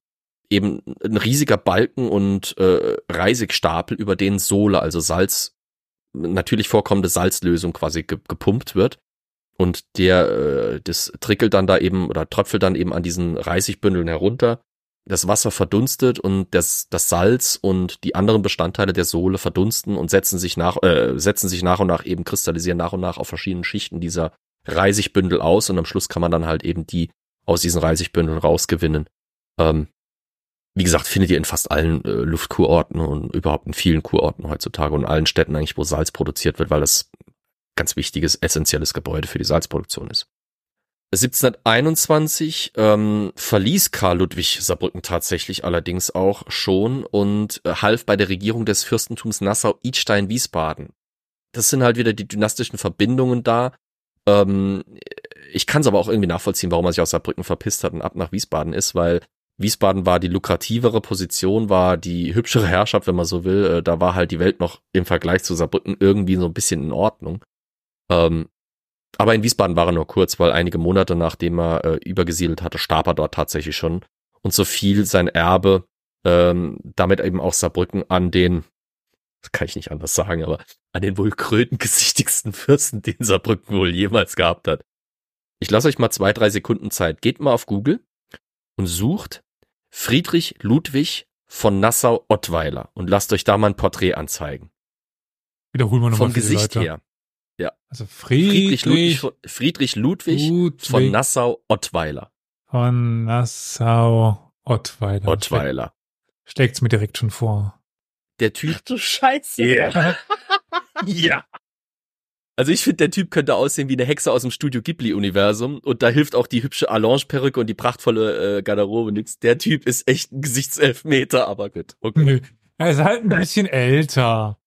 eben ein riesiger Balken und äh, Reisigstapel, über den Sohle, also Salz, natürlich vorkommende Salzlösung quasi ge gepumpt wird. Und der, äh, das trickelt dann da eben oder tröpfelt dann eben an diesen Reisigbündeln herunter. Das Wasser verdunstet und das, das Salz und die anderen Bestandteile der Sohle verdunsten und setzen sich nach, äh, setzen sich nach und nach eben kristallisieren nach und nach auf verschiedenen Schichten dieser Reisigbündel aus und am Schluss kann man dann halt eben die aus diesen Reisigbündeln rausgewinnen. Ähm, wie gesagt, findet ihr in fast allen äh, Luftkurorten und überhaupt in vielen Kurorten heutzutage und allen Städten eigentlich, wo Salz produziert wird, weil das ganz wichtiges, essentielles Gebäude für die Salzproduktion ist. 1721 ähm, verließ Karl Ludwig Saarbrücken tatsächlich allerdings auch schon und äh, half bei der Regierung des Fürstentums Nassau-Idstein-Wiesbaden. Das sind halt wieder die dynastischen Verbindungen da. Ähm, ich kann es aber auch irgendwie nachvollziehen, warum er sich aus Saarbrücken verpisst hat und ab nach Wiesbaden ist, weil Wiesbaden war die lukrativere Position, war die hübschere Herrschaft, wenn man so will. Äh, da war halt die Welt noch im Vergleich zu Saarbrücken irgendwie so ein bisschen in Ordnung. Ähm, aber in Wiesbaden war er nur kurz, weil einige Monate nachdem er äh, übergesiedelt hatte, starb er dort tatsächlich schon. Und so fiel sein Erbe, ähm, damit eben auch Saarbrücken an den, das kann ich nicht anders sagen, aber an den wohl krötengesichtigsten Fürsten, den Saarbrücken wohl jemals gehabt hat. Ich lasse euch mal zwei, drei Sekunden Zeit. Geht mal auf Google und sucht Friedrich Ludwig von Nassau-Ottweiler und lasst euch da mal ein Porträt anzeigen. Wiederholen wir nochmal Vom Gesicht her. Ja. Also Friedrich, Friedrich Ludwig, von- Friedrich Ludwig, Ludwig von Nassau-Ottweiler. von Nassau Ottweiler. Ottweiler. Schlägt's mir direkt schon vor. Der Typ. Du Scheiße. Yeah. ja. Also ich finde, der Typ könnte aussehen wie eine Hexe aus dem Studio Ghibli-Universum und da hilft auch die hübsche Allonge-Perücke und die prachtvolle äh, Garderobe nix. Der Typ ist echt ein Gesichtselfmeter, aber gut. Okay. Nö. Er ist halt ein bisschen älter.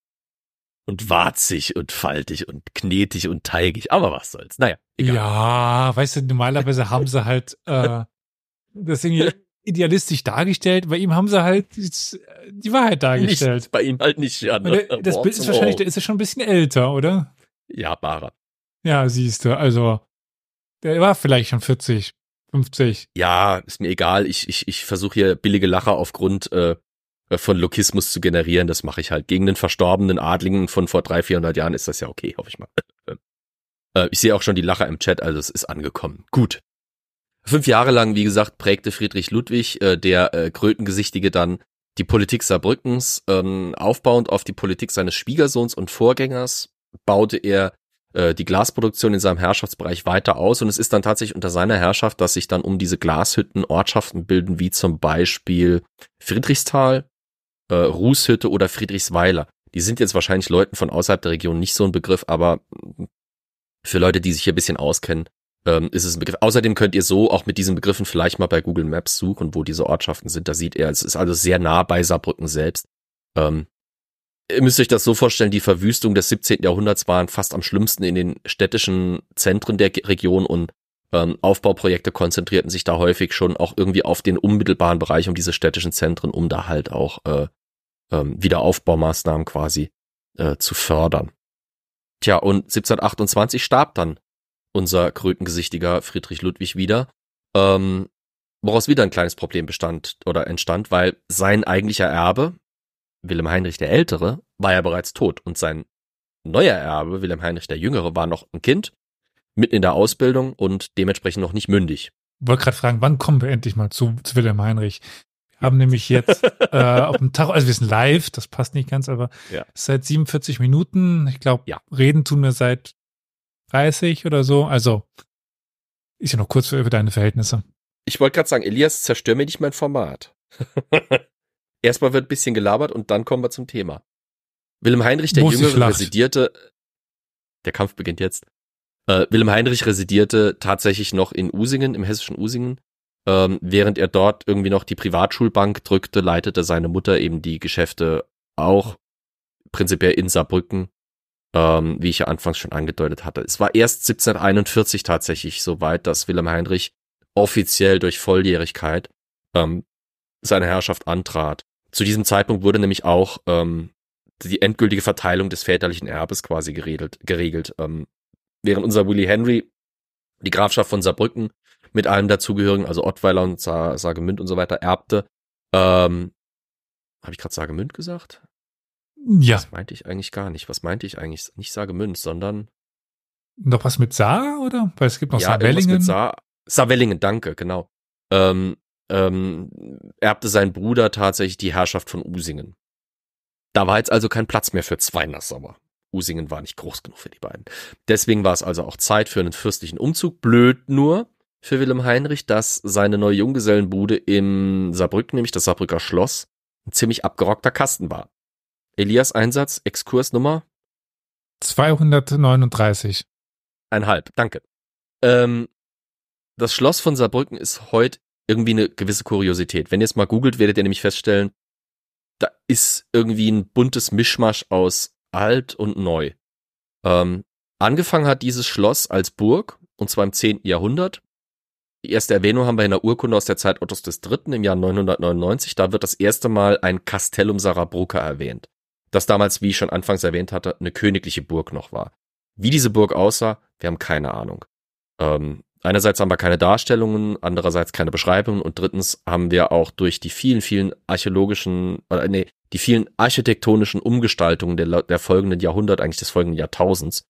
Und warzig und faltig und knetig und teigig, aber was soll's. Naja, egal. Ja, weißt du, normalerweise haben sie halt äh, das irgendwie idealistisch dargestellt. Bei ihm haben sie halt die Wahrheit dargestellt. Nicht, bei ihm halt nicht. Ja, der, das Bild ist wahrscheinlich, der ist ja schon ein bisschen älter, oder? Ja, Barer. Ja, siehst du, also der war vielleicht schon 40, 50. Ja, ist mir egal. Ich, ich, ich versuche hier billige Lacher aufgrund äh, von Lokismus zu generieren. Das mache ich halt. Gegen den verstorbenen Adligen von vor 300, 400 Jahren ist das ja okay, hoffe ich mal. Äh, ich sehe auch schon die Lacher im Chat, also es ist angekommen. Gut. Fünf Jahre lang, wie gesagt, prägte Friedrich Ludwig, äh, der äh, Krötengesichtige, dann die Politik Saarbrückens. Ähm, aufbauend auf die Politik seines Schwiegersohns und Vorgängers baute er äh, die Glasproduktion in seinem Herrschaftsbereich weiter aus und es ist dann tatsächlich unter seiner Herrschaft, dass sich dann um diese Glashütten Ortschaften bilden, wie zum Beispiel Friedrichsthal, äh, Rußhütte oder Friedrichsweiler. Die sind jetzt wahrscheinlich Leuten von außerhalb der Region nicht so ein Begriff, aber für Leute, die sich hier ein bisschen auskennen, ähm, ist es ein Begriff. Außerdem könnt ihr so auch mit diesen Begriffen vielleicht mal bei Google Maps suchen, wo diese Ortschaften sind. Da sieht ihr, es ist also sehr nah bei Saarbrücken selbst. Ähm, ihr müsst euch das so vorstellen, die Verwüstung des 17. Jahrhunderts waren fast am schlimmsten in den städtischen Zentren der Region und ähm, Aufbauprojekte konzentrierten sich da häufig schon auch irgendwie auf den unmittelbaren Bereich um diese städtischen Zentren, um da halt auch äh, ähm, Wiederaufbaumaßnahmen quasi äh, zu fördern. Tja, und 1728 starb dann unser krötengesichtiger Friedrich Ludwig wieder, ähm, woraus wieder ein kleines Problem bestand oder entstand, weil sein eigentlicher Erbe, Wilhelm Heinrich der Ältere, war ja bereits tot und sein neuer Erbe, Wilhelm Heinrich der Jüngere, war noch ein Kind, mitten in der Ausbildung und dementsprechend noch nicht mündig. Wollte gerade fragen, wann kommen wir endlich mal zu, zu Wilhelm Heinrich? Wir haben nämlich jetzt äh, auf dem Tacho, also wir sind live, das passt nicht ganz, aber Ja. seit 47 Minuten, ich glaube, Ja. reden tun wir seit 30 oder so, also ist ja noch kurz für, für deine Verhältnisse. Ich wollte gerade sagen, Elias, zerstör mir nicht mein Format. Erstmal wird ein bisschen gelabert und dann kommen wir zum Thema. Wilhelm Heinrich der die Jüngere residierte, der Kampf beginnt jetzt. Äh, Wilhelm Heinrich residierte tatsächlich noch in Usingen, im hessischen Usingen. Ähm, während er dort irgendwie noch die Privatschulbank drückte, leitete seine Mutter eben die Geschäfte auch prinzipiell in Saarbrücken, ähm, wie ich ja anfangs schon angedeutet hatte. Es war erst 1741 tatsächlich soweit, dass Wilhelm Heinrich offiziell durch Volljährigkeit ähm, seine Herrschaft antrat. Zu diesem Zeitpunkt wurde nämlich auch ähm, die endgültige Verteilung des väterlichen Erbes quasi geregelt. geregelt. Ähm, während unser Willy Henry die Grafschaft von Saarbrücken mit allem dazugehörigen, also Ottweiler und Sa Sagemünd und so weiter, erbte. Ähm, Habe ich gerade Sagemünd gesagt? Ja. Das meinte ich eigentlich gar nicht. Was meinte ich eigentlich? Nicht Sagemünd, sondern noch was mit Saar, oder? Weil es gibt noch ja, Saarwellingen. Mit Saar, Saarwellingen, danke, genau. Ähm, ähm, erbte sein Bruder tatsächlich die Herrschaft von Usingen. Da war jetzt also kein Platz mehr für zwei Nassauer. Usingen war nicht groß genug für die beiden. Deswegen war es also auch Zeit für einen fürstlichen Umzug. Blöd nur für Wilhelm Heinrich, dass seine neue Junggesellenbude im Saarbrücken, nämlich das Saarbrücker Schloss, ein ziemlich abgerockter Kasten war. Elias Einsatz, Exkursnummer? 239. Einhalb, danke. Ähm, das Schloss von Saarbrücken ist heute irgendwie eine gewisse Kuriosität. Wenn ihr es mal googelt, werdet ihr nämlich feststellen, da ist irgendwie ein buntes Mischmasch aus alt und neu. Ähm, angefangen hat dieses Schloss als Burg, und zwar im 10. Jahrhundert. Die erste Erwähnung haben wir in der Urkunde aus der Zeit Ottos III. im Jahr 999. Da wird das erste Mal ein Castellum Sarabrucca erwähnt, das damals, wie ich schon anfangs erwähnt hatte, eine königliche Burg noch war. Wie diese Burg aussah, wir haben keine Ahnung. Ähm, einerseits haben wir keine Darstellungen, andererseits keine Beschreibungen und drittens haben wir auch durch die vielen, vielen archäologischen, äh, nee, die vielen architektonischen Umgestaltungen der, der folgenden Jahrhundert, eigentlich des folgenden Jahrtausends,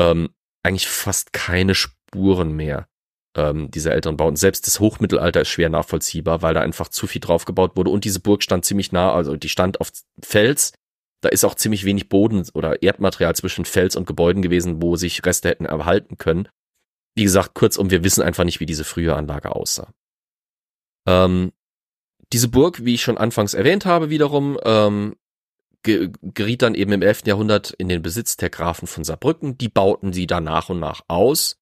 ähm, eigentlich fast keine Spuren mehr ähm, dieser älteren Bauten. Selbst das Hochmittelalter ist schwer nachvollziehbar, weil da einfach zu viel drauf gebaut wurde und diese Burg stand ziemlich nah, also die stand auf Fels. Da ist auch ziemlich wenig Boden oder Erdmaterial zwischen Fels und Gebäuden gewesen, wo sich Reste hätten erhalten können. Wie gesagt, kurzum, wir wissen einfach nicht, wie diese frühe Anlage aussah. Ähm, diese Burg, wie ich schon anfangs erwähnt habe, wiederum ähm, ge geriet dann eben im 11. Jahrhundert in den Besitz der Grafen von Saarbrücken. Die bauten sie dann nach und nach aus.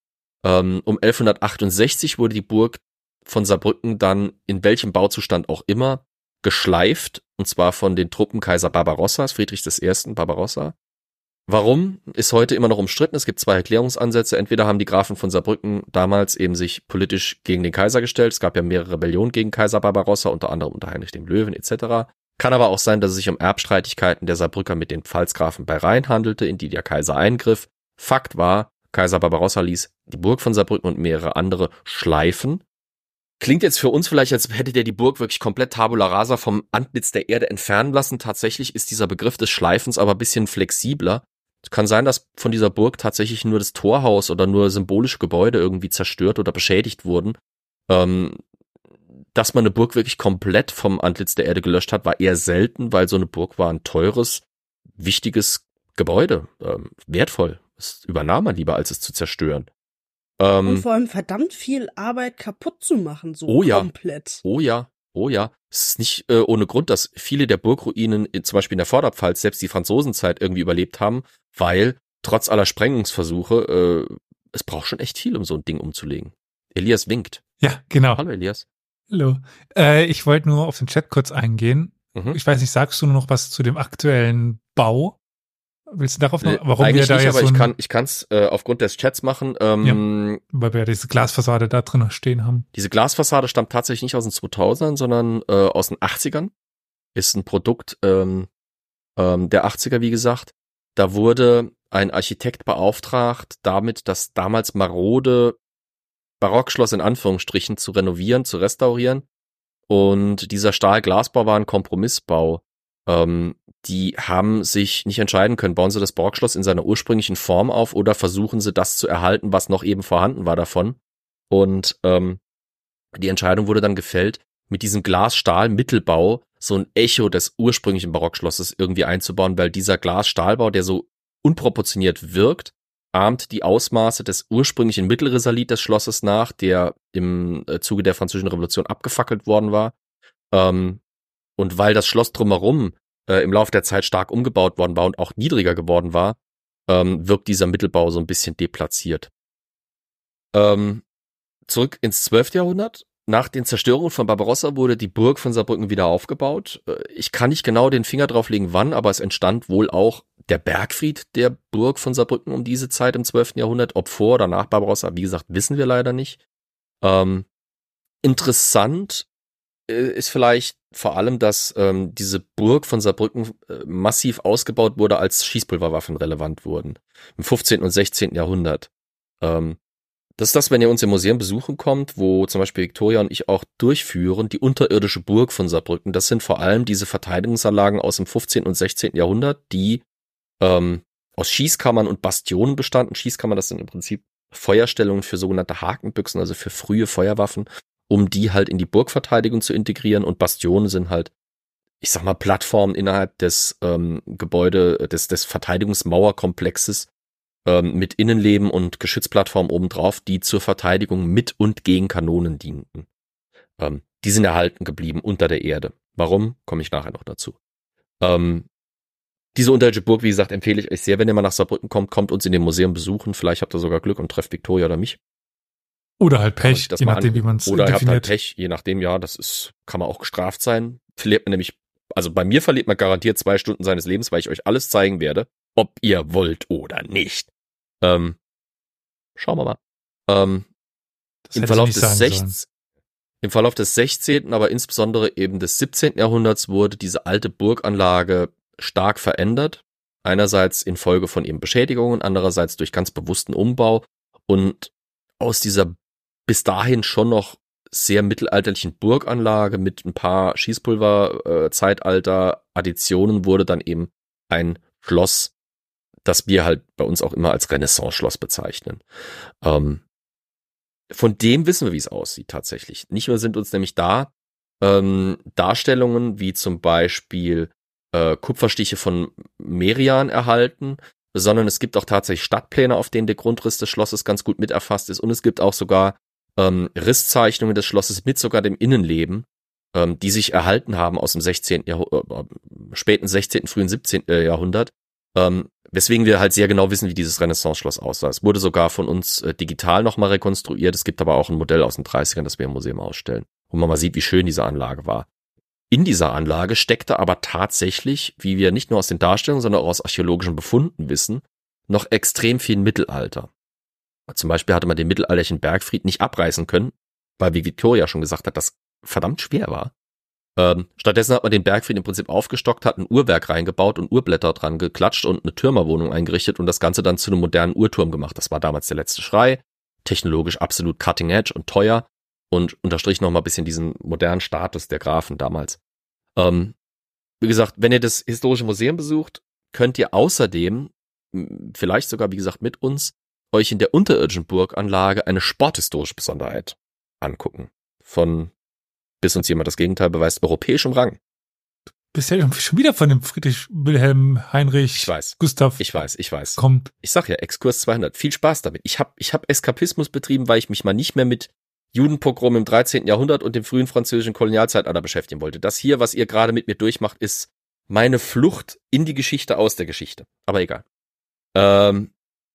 Ähm, um 1168 wurde die Burg von Saarbrücken dann in welchem Bauzustand auch immer geschleift, und zwar von den Truppen Kaiser Barbarossas, Friedrichs I. Barbarossa. Warum ist heute immer noch umstritten. Es gibt zwei Erklärungsansätze. Entweder haben die Grafen von Saarbrücken damals eben sich politisch gegen den Kaiser gestellt. Es gab ja mehrere Rebellionen gegen Kaiser Barbarossa, unter anderem unter Heinrich dem Löwen etc. Kann aber auch sein, dass es sich um Erbstreitigkeiten der Saarbrücker mit den Pfalzgrafen bei Rhein handelte, in die der Kaiser eingriff. Fakt war, Kaiser Barbarossa ließ die Burg von Saarbrücken und mehrere andere schleifen. Klingt jetzt für uns vielleicht, als hätte der die Burg wirklich komplett tabula rasa vom Antlitz der Erde entfernen lassen. Tatsächlich ist dieser Begriff des Schleifens aber ein bisschen flexibler. Es kann sein, dass von dieser Burg tatsächlich nur das Torhaus oder nur symbolische Gebäude irgendwie zerstört oder beschädigt wurden. Ähm, dass man eine Burg wirklich komplett vom Antlitz der Erde gelöscht hat, war eher selten, weil so eine Burg war ein teures, wichtiges Gebäude, ähm, wertvoll. Das übernahm man lieber, als es zu zerstören. Ähm, Und vor allem verdammt viel Arbeit kaputt zu machen, so oh ja, komplett. Oh ja, oh ja. Es ist nicht äh, ohne Grund, dass viele der Burgruinen, in, zum Beispiel in der Vorderpfalz, selbst die Franzosenzeit irgendwie überlebt haben, weil trotz aller Sprengungsversuche, äh, es braucht schon echt viel, um so ein Ding umzulegen. Elias winkt. Ja, genau. Hallo Elias. Hallo. Äh, ich wollte nur auf den Chat kurz eingehen. Mhm. Ich weiß nicht, sagst du nur noch was zu dem aktuellen Bau? Willst du darauf noch? Warum Eigentlich wir da nicht, aber so ich kann ich kann's äh, aufgrund des Chats machen. Ähm, ja, weil wir ja diese Glasfassade da drin stehen haben. Diese Glasfassade stammt tatsächlich nicht aus den 2000ern, sondern äh, aus den 80ern. Ist ein Produkt ähm, ähm, der 80er, wie gesagt. Da wurde ein Architekt beauftragt, damit das damals marode Barockschloss in Anführungsstrichen zu renovieren, zu restaurieren. Und dieser Stahlglasbau war ein Kompromissbau. Ähm, die haben sich nicht entscheiden können, bauen sie das Barockschloss in seiner ursprünglichen Form auf oder versuchen sie das zu erhalten, was noch eben vorhanden war davon. Und ähm, die Entscheidung wurde dann gefällt, mit diesem Glas-Stahl-Mittelbau so ein Echo des ursprünglichen Barockschlosses irgendwie einzubauen, weil dieser Glas-Stahlbau, der so unproportioniert wirkt, ahmt die Ausmaße des ursprünglichen Mittelrisalit des Schlosses nach, der im äh, Zuge der Französischen Revolution abgefackelt worden war. Ähm, und weil das Schloss drumherum äh, im Laufe der Zeit stark umgebaut worden war und auch niedriger geworden war, ähm, wirkt dieser Mittelbau so ein bisschen deplatziert. Ähm, zurück ins 12. Jahrhundert. nach den Zerstörungen von Barbarossa wurde die Burg von Saarbrücken wieder aufgebaut. Äh, ich kann nicht genau den Finger drauf legen, wann, aber es entstand wohl auch der Bergfried der Burg von Saarbrücken um diese Zeit im 12. Jahrhundert. Ob vor oder nach Barbarossa, wie gesagt, wissen wir leider nicht. Ähm, interessant ist vielleicht vor allem, dass ähm, diese Burg von Saarbrücken äh, massiv ausgebaut wurde, als Schießpulverwaffen relevant wurden. Im 15. und 16. Jahrhundert. Ähm, das ist das, wenn ihr uns im Museum besuchen kommt, wo zum Beispiel Victoria und ich auch durchführen, die unterirdische Burg von Saarbrücken. Das sind vor allem diese Verteidigungsanlagen aus dem 15. und 16. Jahrhundert, die ähm, aus Schießkammern und Bastionen bestanden. Schießkammern, das sind im Prinzip Feuerstellungen für sogenannte Hakenbüchsen, also für frühe Feuerwaffen um die halt in die Burgverteidigung zu integrieren und Bastionen sind halt, ich sag mal, Plattformen innerhalb des ähm, Gebäude, des, des Verteidigungsmauerkomplexes ähm, mit Innenleben und Geschützplattformen obendrauf, die zur Verteidigung mit und gegen Kanonen dienten. Ähm, die sind erhalten geblieben unter der Erde. Warum? Komme ich nachher noch dazu. Ähm, diese unterirdische Burg, wie gesagt, empfehle ich euch sehr, wenn ihr mal nach Saarbrücken kommt, kommt uns in dem Museum besuchen. Vielleicht habt ihr sogar Glück und trefft Victoria oder mich. Oder halt Pech, je nachdem, wie man es Oder definiert. halt Pech, je nachdem, ja, das ist, kann man auch gestraft sein. Verliert man nämlich, also bei mir verliert man garantiert zwei Stunden seines Lebens, weil ich euch alles zeigen werde, ob ihr wollt oder nicht. Ähm, schauen wir mal. Ähm, im Verlauf des 16. Im Verlauf des 16., aber insbesondere eben des 17. Jahrhunderts wurde diese alte Burganlage stark verändert. Einerseits infolge von eben Beschädigungen, andererseits durch ganz bewussten Umbau. Und aus dieser bis dahin schon noch sehr mittelalterlichen Burganlage mit ein paar Schießpulver-Zeitalter-Additionen äh, wurde dann eben ein Schloss, das wir halt bei uns auch immer als Renaissance-Schloss bezeichnen. Ähm, von dem wissen wir, wie es aussieht tatsächlich. Nicht nur sind uns nämlich da ähm, Darstellungen wie zum Beispiel äh, Kupferstiche von Merian erhalten, sondern es gibt auch tatsächlich Stadtpläne, auf denen der Grundriss des Schlosses ganz gut mit erfasst ist und es gibt auch sogar ähm, Risszeichnungen des Schlosses mit sogar dem Innenleben, ähm, die sich erhalten haben aus dem 16. Jahrhundert, äh, späten 16., frühen 17. Äh, Jahrhundert, ähm, weswegen wir halt sehr genau wissen, wie dieses Renaissance-Schloss aussah. Es wurde sogar von uns äh, digital nochmal rekonstruiert. Es gibt aber auch ein Modell aus den 30ern, das wir im Museum ausstellen, wo man mal sieht, wie schön diese Anlage war. In dieser Anlage steckte aber tatsächlich, wie wir nicht nur aus den Darstellungen, sondern auch aus archäologischen Befunden wissen, noch extrem viel Mittelalter. Zum Beispiel hatte man den mittelalterlichen Bergfried nicht abreißen können, weil, wie Victoria schon gesagt hat, das verdammt schwer war. Ähm, stattdessen hat man den Bergfried im Prinzip aufgestockt, hat ein Uhrwerk reingebaut und Urblätter dran geklatscht und eine Türmerwohnung eingerichtet und das Ganze dann zu einem modernen Uhrturm gemacht. Das war damals der letzte Schrei. Technologisch absolut cutting edge und teuer und unterstrich noch mal ein bisschen diesen modernen Status der Grafen damals. Ähm, wie gesagt, wenn ihr das Historische Museum besucht, könnt ihr außerdem, vielleicht sogar, wie gesagt, mit uns, euch in der unterirdischen Burganlage eine sporthistorische Besonderheit angucken. Von, bis uns jemand das Gegenteil beweist, europäischem Rang. Bist ja schon wieder von dem Friedrich Wilhelm Heinrich ich weiß, Gustav. Ich weiß, ich weiß. Kommt. Ich sag ja, Exkurs 200. Viel Spaß damit. Ich habe ich hab Eskapismus betrieben, weil ich mich mal nicht mehr mit Judenpogrom im 13. Jahrhundert und dem frühen französischen Kolonialzeitalter beschäftigen wollte. Das hier, was ihr gerade mit mir durchmacht, ist meine Flucht in die Geschichte aus der Geschichte. Aber egal. Ähm,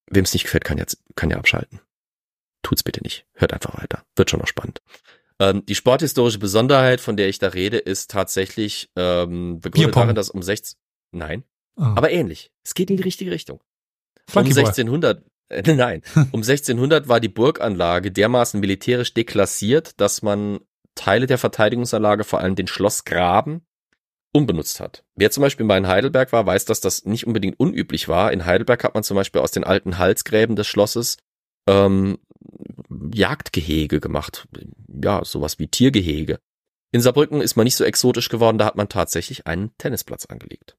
Wem es nicht gefällt, kann jetzt kann ja abschalten. Tut's bitte nicht. Hört einfach weiter. Wird schon noch spannend. Ähm, die sporthistorische Besonderheit, von der ich da rede, ist tatsächlich ähm, begründet darin, dass um 16 Nein, oh. aber ähnlich. Es geht in die richtige Richtung. um 1600 äh, nein, um 1600 war die Burganlage dermaßen militärisch deklassiert, dass man Teile der Verteidigungsanlage, vor allem den Schlossgraben, unbenutzt hat. Wer zum Beispiel mal in Heidelberg war, weiß, dass das nicht unbedingt unüblich war. In Heidelberg hat man zum Beispiel aus den alten Halsgräben des Schlosses ähm, Jagdgehege gemacht. Ja, sowas wie Tiergehege. In Saarbrücken ist man nicht so exotisch geworden, da hat man tatsächlich einen Tennisplatz angelegt.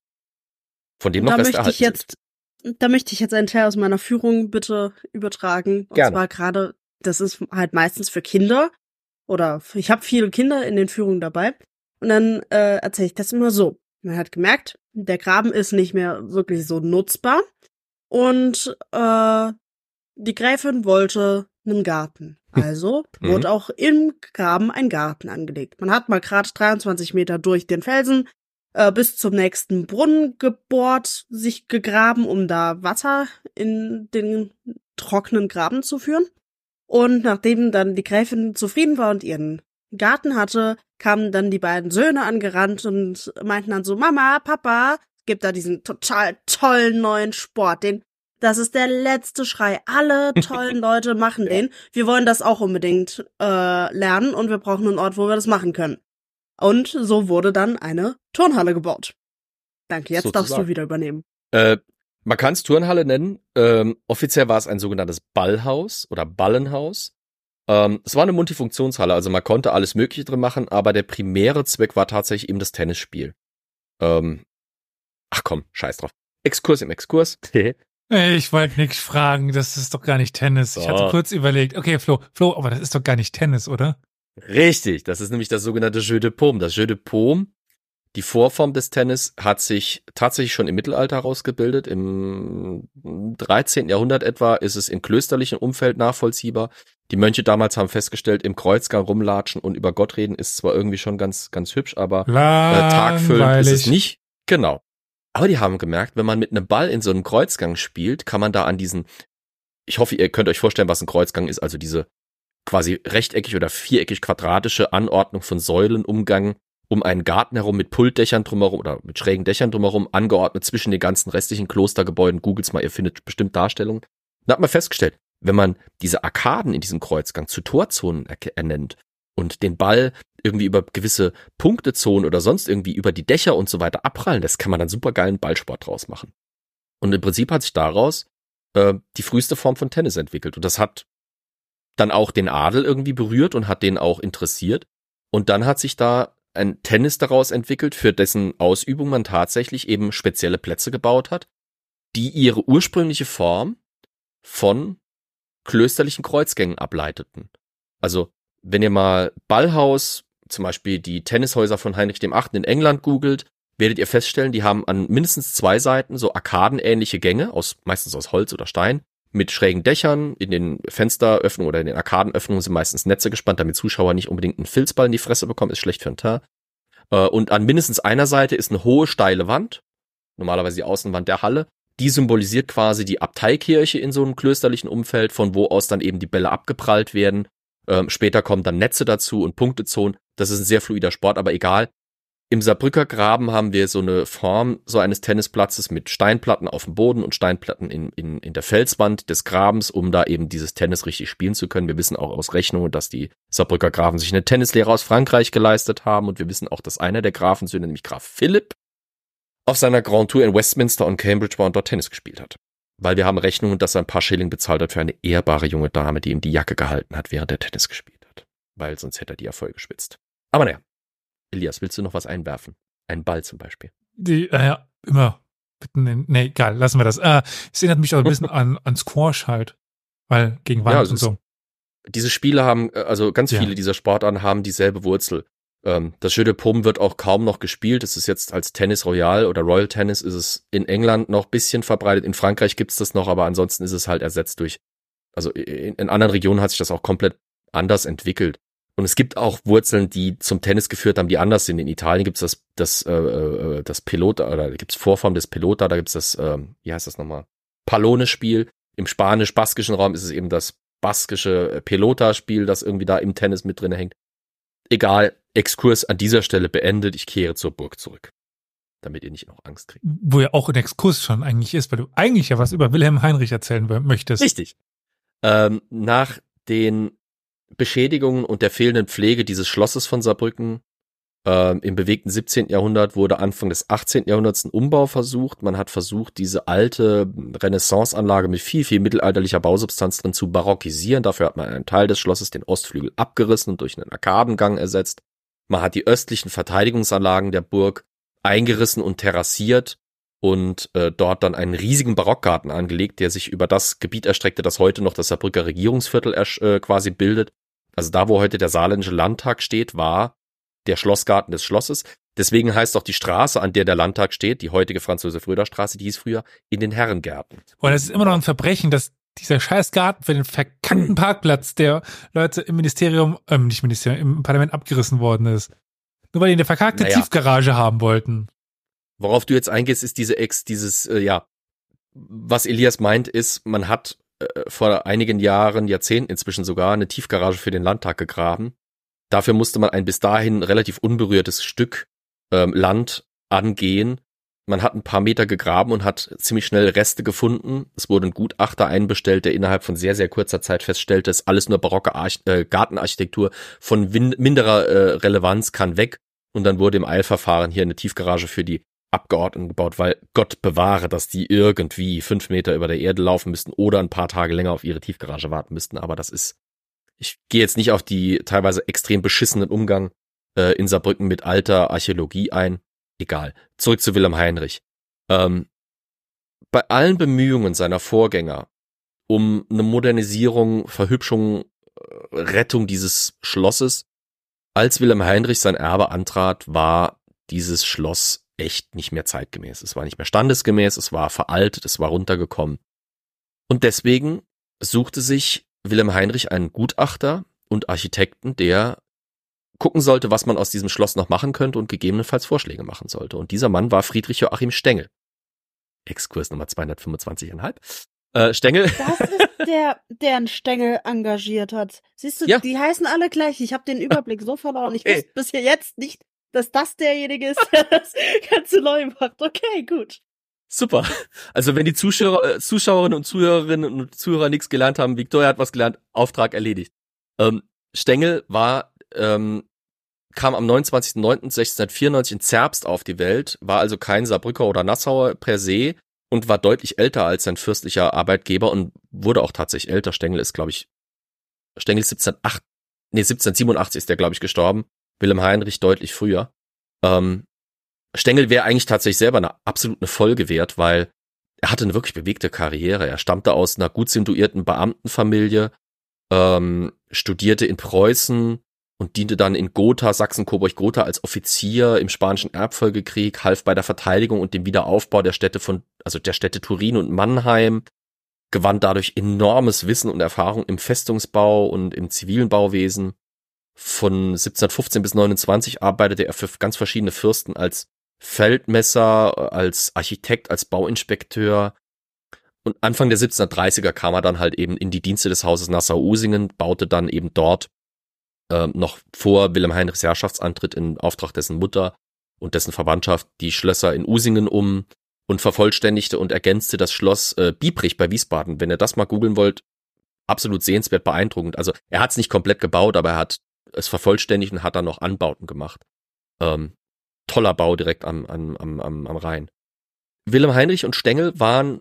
Von dem noch da möchte ich jetzt, sind. Da möchte ich jetzt einen Teil aus meiner Führung bitte übertragen. Und Gerne. zwar gerade, das ist halt meistens für Kinder oder ich habe viele Kinder in den Führungen dabei. Und dann äh, erzähle ich das immer so. Man hat gemerkt, der Graben ist nicht mehr wirklich so nutzbar. Und äh, die Gräfin wollte einen Garten. Hm. Also mhm. wurde auch im Graben ein Garten angelegt. Man hat mal gerade 23 Meter durch den Felsen äh, bis zum nächsten Brunnen gebohrt, sich gegraben, um da Wasser in den trockenen Graben zu führen. Und nachdem dann die Gräfin zufrieden war und ihren Garten hatte, kamen dann die beiden Söhne angerannt und meinten dann so, Mama, Papa, gibt da diesen total tollen neuen Sport, den das ist der letzte Schrei. Alle tollen Leute machen den. Wir wollen das auch unbedingt äh, lernen und wir brauchen einen Ort, wo wir das machen können. Und so wurde dann eine Turnhalle gebaut. Danke, jetzt Sozusagen. darfst du wieder übernehmen. Äh, man kann es Turnhalle nennen. Ähm, offiziell war es ein sogenanntes Ballhaus oder Ballenhaus. Ähm, es war eine Multifunktionshalle, also man konnte alles Mögliche drin machen, aber der primäre Zweck war tatsächlich eben das Tennisspiel. Ähm, ach komm, scheiß drauf. Exkurs im Exkurs. Ich wollte nichts fragen, das ist doch gar nicht Tennis. Ich So. hatte kurz überlegt, okay, Flo, Flo, aber das ist doch gar nicht Tennis, oder? Richtig, das ist nämlich das sogenannte Jeu de Paume. Das Jeu de Paume, die Vorform des Tennis, hat sich tatsächlich schon im Mittelalter herausgebildet. Im 13. Jahrhundert etwa ist es im klösterlichen Umfeld nachvollziehbar. Die Mönche damals haben festgestellt, im Kreuzgang rumlatschen und über Gott reden ist zwar irgendwie schon ganz, ganz hübsch, aber äh, tagfüllend ist es nicht. Genau. Aber die haben gemerkt, wenn man mit einem Ball in so einem Kreuzgang spielt, kann man da an diesen, ich hoffe, ihr könnt euch vorstellen, was ein Kreuzgang ist, also diese quasi rechteckig oder viereckig quadratische Anordnung von Säulen umgangen um einen Garten herum mit Pultdächern drumherum oder mit schrägen Dächern drumherum, angeordnet zwischen den ganzen restlichen Klostergebäuden. Googles mal, ihr findet bestimmt Darstellungen. Da hat man festgestellt, wenn man diese Arkaden in diesem Kreuzgang zu Torzonen ernennt und den Ball irgendwie über gewisse Punktezonen oder sonst irgendwie über die Dächer und so weiter abprallen lässt, kann man dann super geilen Ballsport draus machen. Und im Prinzip hat sich daraus äh, die früheste Form von Tennis entwickelt. Und das hat dann auch den Adel irgendwie berührt und hat den auch interessiert. Und dann hat sich da ein Tennis daraus entwickelt, für dessen Ausübung man tatsächlich eben spezielle Plätze gebaut hat, die ihre ursprüngliche Form von klösterlichen Kreuzgängen ableiteten. Also, wenn ihr mal Ballhaus, zum Beispiel die Tennishäuser von Heinrich VIII. in England googelt, werdet ihr feststellen, die haben an mindestens zwei Seiten so arkadenähnliche Gänge, aus, meistens aus Holz oder Stein, mit schrägen Dächern. In den Fensteröffnungen oder in den Arkadenöffnungen sind meistens Netze gespannt, damit Zuschauer nicht unbedingt einen Filzball in die Fresse bekommen, ist schlecht für den Teint. Äh, Und an mindestens einer Seite ist eine hohe, steile Wand, normalerweise die Außenwand der Halle. Die symbolisiert quasi die Abteikirche in so einem klösterlichen Umfeld, von wo aus dann eben die Bälle abgeprallt werden. Ähm, später kommen dann Netze dazu und Punktezonen. Das ist ein sehr fluider Sport, aber egal. Im Saarbrücker Graben haben wir so eine Form so eines Tennisplatzes mit Steinplatten auf dem Boden und Steinplatten in, in, in der Felswand des Grabens, um da eben dieses Tennis richtig spielen zu können. Wir wissen auch aus Rechnungen, dass die Saarbrücker Grafen sich eine Tennislehre aus Frankreich geleistet haben und wir wissen auch, dass einer der Grafensöhne, nämlich Graf Philipp, auf seiner Grand Tour in Westminster und Cambridge war und dort Tennis gespielt hat. Weil wir haben Rechnungen, dass er ein paar Schilling bezahlt hat für eine ehrbare junge Dame, die ihm die Jacke gehalten hat, während er Tennis gespielt hat. Weil sonst hätte er die ja voll geschwitzt. Aber naja. Elias, willst du noch was einwerfen? Einen Ball zum Beispiel. Die, äh, ja, immer. Bitten in, nee, egal, lassen wir das. Äh, es erinnert mich auch ein bisschen an, an Squash halt. Weil gegen Wand Ja, und ist- so. Diese Spiele haben, äh, also ganz Ja. viele dieser Sportarten haben dieselbe Wurzel. Ähm, das Jeu Paume wird auch kaum noch gespielt. Es ist jetzt als Tennis Royal oder Royal Tennis ist es in England noch bisschen verbreitet. In Frankreich gibt's das noch, aber ansonsten ist es halt ersetzt durch, also in, in anderen Regionen hat sich das auch komplett anders entwickelt. Und es gibt auch Wurzeln, die zum Tennis geführt haben, die anders sind. In Italien gibt's das, das, äh, äh, das Pelota, oder gibt's Vorform des Pelota, da gibt's das, ähm, wie heißt das nochmal? Pallone-Spiel. Im spanisch-baskischen Raum ist es eben das baskische äh, Pelota-Spiel, das irgendwie da im Tennis mit drin hängt. Egal, Exkurs an dieser Stelle beendet. Ich kehre zur Burg zurück. Damit ihr nicht noch Angst kriegt. Wo ja auch ein Exkurs schon eigentlich ist, weil du eigentlich ja was über Wilhelm Heinrich erzählen möchtest. Richtig. Ähm, nach den Beschädigungen und der fehlenden Pflege dieses Schlosses von Saarbrücken ähm, im bewegten 17. Jahrhundert wurde Anfang des 18. Jahrhunderts ein Umbau versucht. Man hat versucht, diese alte Renaissance-Anlage mit viel, viel mittelalterlicher Bausubstanz drin zu barockisieren. Dafür hat man einen Teil des Schlosses, den Ostflügel, abgerissen und durch einen Arkadengang ersetzt. Man hat die östlichen Verteidigungsanlagen der Burg eingerissen und terrassiert und äh, dort dann einen riesigen Barockgarten angelegt, der sich über das Gebiet erstreckte, das heute noch das Saarbrücker Regierungsviertel äh, quasi bildet. Also da, wo heute der saarländische Landtag steht, war der Schlossgarten des Schlosses. Deswegen heißt auch die Straße, an der der Landtag steht, die heutige Franz Josef Röder Straße, die hieß früher in den Herrengärten. Und es ist immer noch ein Verbrechen, dass dieser scheiß Garten für den verkackten Parkplatz der Leute im Ministerium, ähm, nicht Ministerium, im Parlament abgerissen worden ist. Nur weil die eine verkackte Naja. Tiefgarage haben wollten. Worauf du jetzt eingehst, ist diese Ex, dieses, äh, ja, was Elias meint, ist, man hat äh, vor einigen Jahren, Jahrzehnten inzwischen sogar, eine Tiefgarage für den Landtag gegraben. Dafür musste man ein bis dahin relativ unberührtes Stück ähm, Land angehen. Man hat ein paar Meter gegraben und hat ziemlich schnell Reste gefunden. Es wurde ein Gutachter einbestellt, der innerhalb von sehr, sehr kurzer Zeit feststellte, es ist alles nur barocke Arch äh, Gartenarchitektur von minderer äh, Relevanz, kann weg. Und dann wurde im Eilverfahren hier eine Tiefgarage für die Abgeordneten gebaut, weil Gott bewahre, dass die irgendwie fünf Meter über der Erde laufen müssten oder ein paar Tage länger auf ihre Tiefgarage warten müssten. Aber das ist, ich gehe jetzt nicht auf die teilweise extrem beschissenen Umgang äh, in Saarbrücken mit alter Archäologie ein. Egal. Zurück zu Wilhelm Heinrich. Ähm, bei allen Bemühungen seiner Vorgänger um eine Modernisierung, Verhübschung, äh, Rettung dieses Schlosses, als Wilhelm Heinrich sein Erbe antrat, war dieses Schloss echt nicht mehr zeitgemäß. Es war nicht mehr standesgemäß, es war veraltet, es war runtergekommen. Und deswegen suchte sich Wilhelm Heinrich einen Gutachter und Architekten, der gucken sollte, was man aus diesem Schloss noch machen könnte und gegebenenfalls Vorschläge machen sollte. Und dieser Mann war Friedrich Joachim Stengel. Exkurs Nummer 225,5. Äh, Stengel. Das ist der, der einen Stengel engagiert hat. Siehst du, ja. die heißen alle gleich. Ich habe den Überblick so verloren. Ich wusste bisher jetzt nicht, dass das derjenige ist, der das Ganze neu macht. Okay, gut. Super. Also wenn die Zuschauer, äh, Zuschauerinnen und Zuhörerinnen und Zuhörer nichts gelernt haben, Victoria hat was gelernt, Auftrag erledigt. Ähm, Stengel war, ähm, kam am 29.09.1694 in Zerbst auf die Welt, war also kein Saarbrücker oder Nassauer per se und war deutlich älter als sein fürstlicher Arbeitgeber und wurde auch tatsächlich älter. Stengel ist, glaube ich, Stengel ist 1708, nee, 1787 ist der, glaube ich, gestorben. Wilhelm Heinrich deutlich früher. Ähm, Stengel wäre eigentlich tatsächlich selber eine absolute Folge wert, weil er hatte eine wirklich bewegte Karriere. Er stammte aus einer gut situierten Beamtenfamilie, ähm, studierte in Preußen und diente dann in Gotha, Sachsen-Coburg-Gotha als Offizier im Spanischen Erbfolgekrieg, half bei der Verteidigung und dem Wiederaufbau der Städte von, also der Städte Turin und Mannheim, gewann dadurch enormes Wissen und Erfahrung im Festungsbau und im zivilen Bauwesen von 1715 bis 29 arbeitete er für ganz verschiedene Fürsten als Feldmesser, als Architekt, als Bauinspekteur. Und Anfang der 1730er kam er dann halt eben in die Dienste des Hauses Nassau-Usingen, baute dann eben dort äh, noch vor Wilhelm Heinrichs Herrschaftsantritt in Auftrag dessen Mutter und dessen Verwandtschaft die Schlösser in Usingen um und vervollständigte und ergänzte das Schloss äh, Biebrich bei Wiesbaden. Wenn ihr das mal googeln wollt, absolut sehenswert, beeindruckend. Also er hat es nicht komplett gebaut, aber er hat es vervollständigt und hat dann noch Anbauten gemacht. Ähm, toller Bau direkt am, am, am, am Rhein. Wilhelm Heinrich und Stengel waren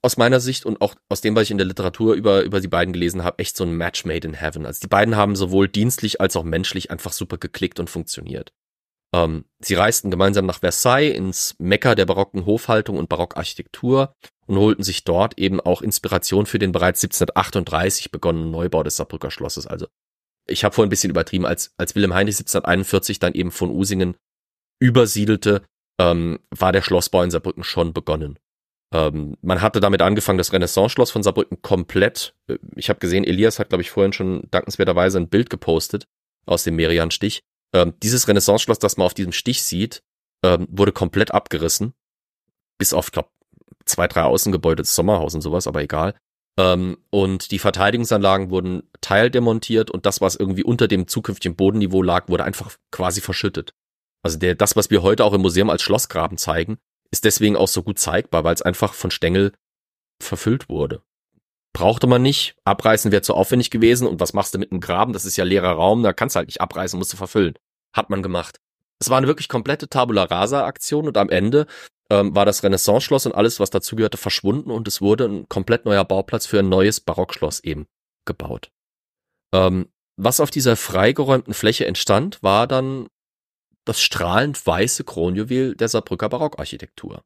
aus meiner Sicht und auch aus dem, was ich in der Literatur über, über die beiden gelesen habe, echt so ein Match made in heaven. Also die beiden haben sowohl dienstlich als auch menschlich einfach super geklickt und funktioniert. Ähm, sie reisten gemeinsam nach Versailles ins Mekka der barocken Hofhaltung und Barockarchitektur und holten sich dort eben auch Inspiration für den bereits 1738 begonnenen Neubau des Saarbrücker Schlosses. Also ich habe vorhin ein bisschen übertrieben, als, als Wilhelm Heinrich 1741 dann eben von Usingen übersiedelte, ähm, war der Schlossbau in Saarbrücken schon begonnen. Ähm, man hatte damit angefangen, das Renaissance-Schloss von Saarbrücken komplett. Äh, ich habe gesehen, Elias hat, glaube ich, vorhin schon dankenswerterweise ein Bild gepostet aus dem Merian-Stich. Ähm, dieses Renaissance-Schloss, das man auf diesem Stich sieht, ähm, wurde komplett abgerissen. Bis auf, glaube zwei, drei Außengebäude, das Sommerhaus und sowas, aber egal. Ähm, und die Verteidigungsanlagen wurden teildemontiert und das, was irgendwie unter dem zukünftigen Bodenniveau lag, wurde einfach quasi verschüttet. Also der, das, was wir heute auch im Museum als Schlossgraben zeigen, ist deswegen auch so gut zeigbar, weil es einfach von Stängel verfüllt wurde. Brauchte man nicht, abreißen wäre zu aufwendig gewesen und was machst du mit einem Graben? Das ist ja leerer Raum, da kannst du halt nicht abreißen, musst du verfüllen. Hat man gemacht. Es war eine wirklich komplette Tabula Rasa Aktion und am Ende ähm, war das Renaissance-Schloss und alles, was dazugehörte, verschwunden und es wurde ein komplett neuer Bauplatz für ein neues Barockschloss eben gebaut. Ähm, was auf dieser freigeräumten Fläche entstand, war dann das strahlend weiße Kronjuwel der Saarbrücker Barockarchitektur.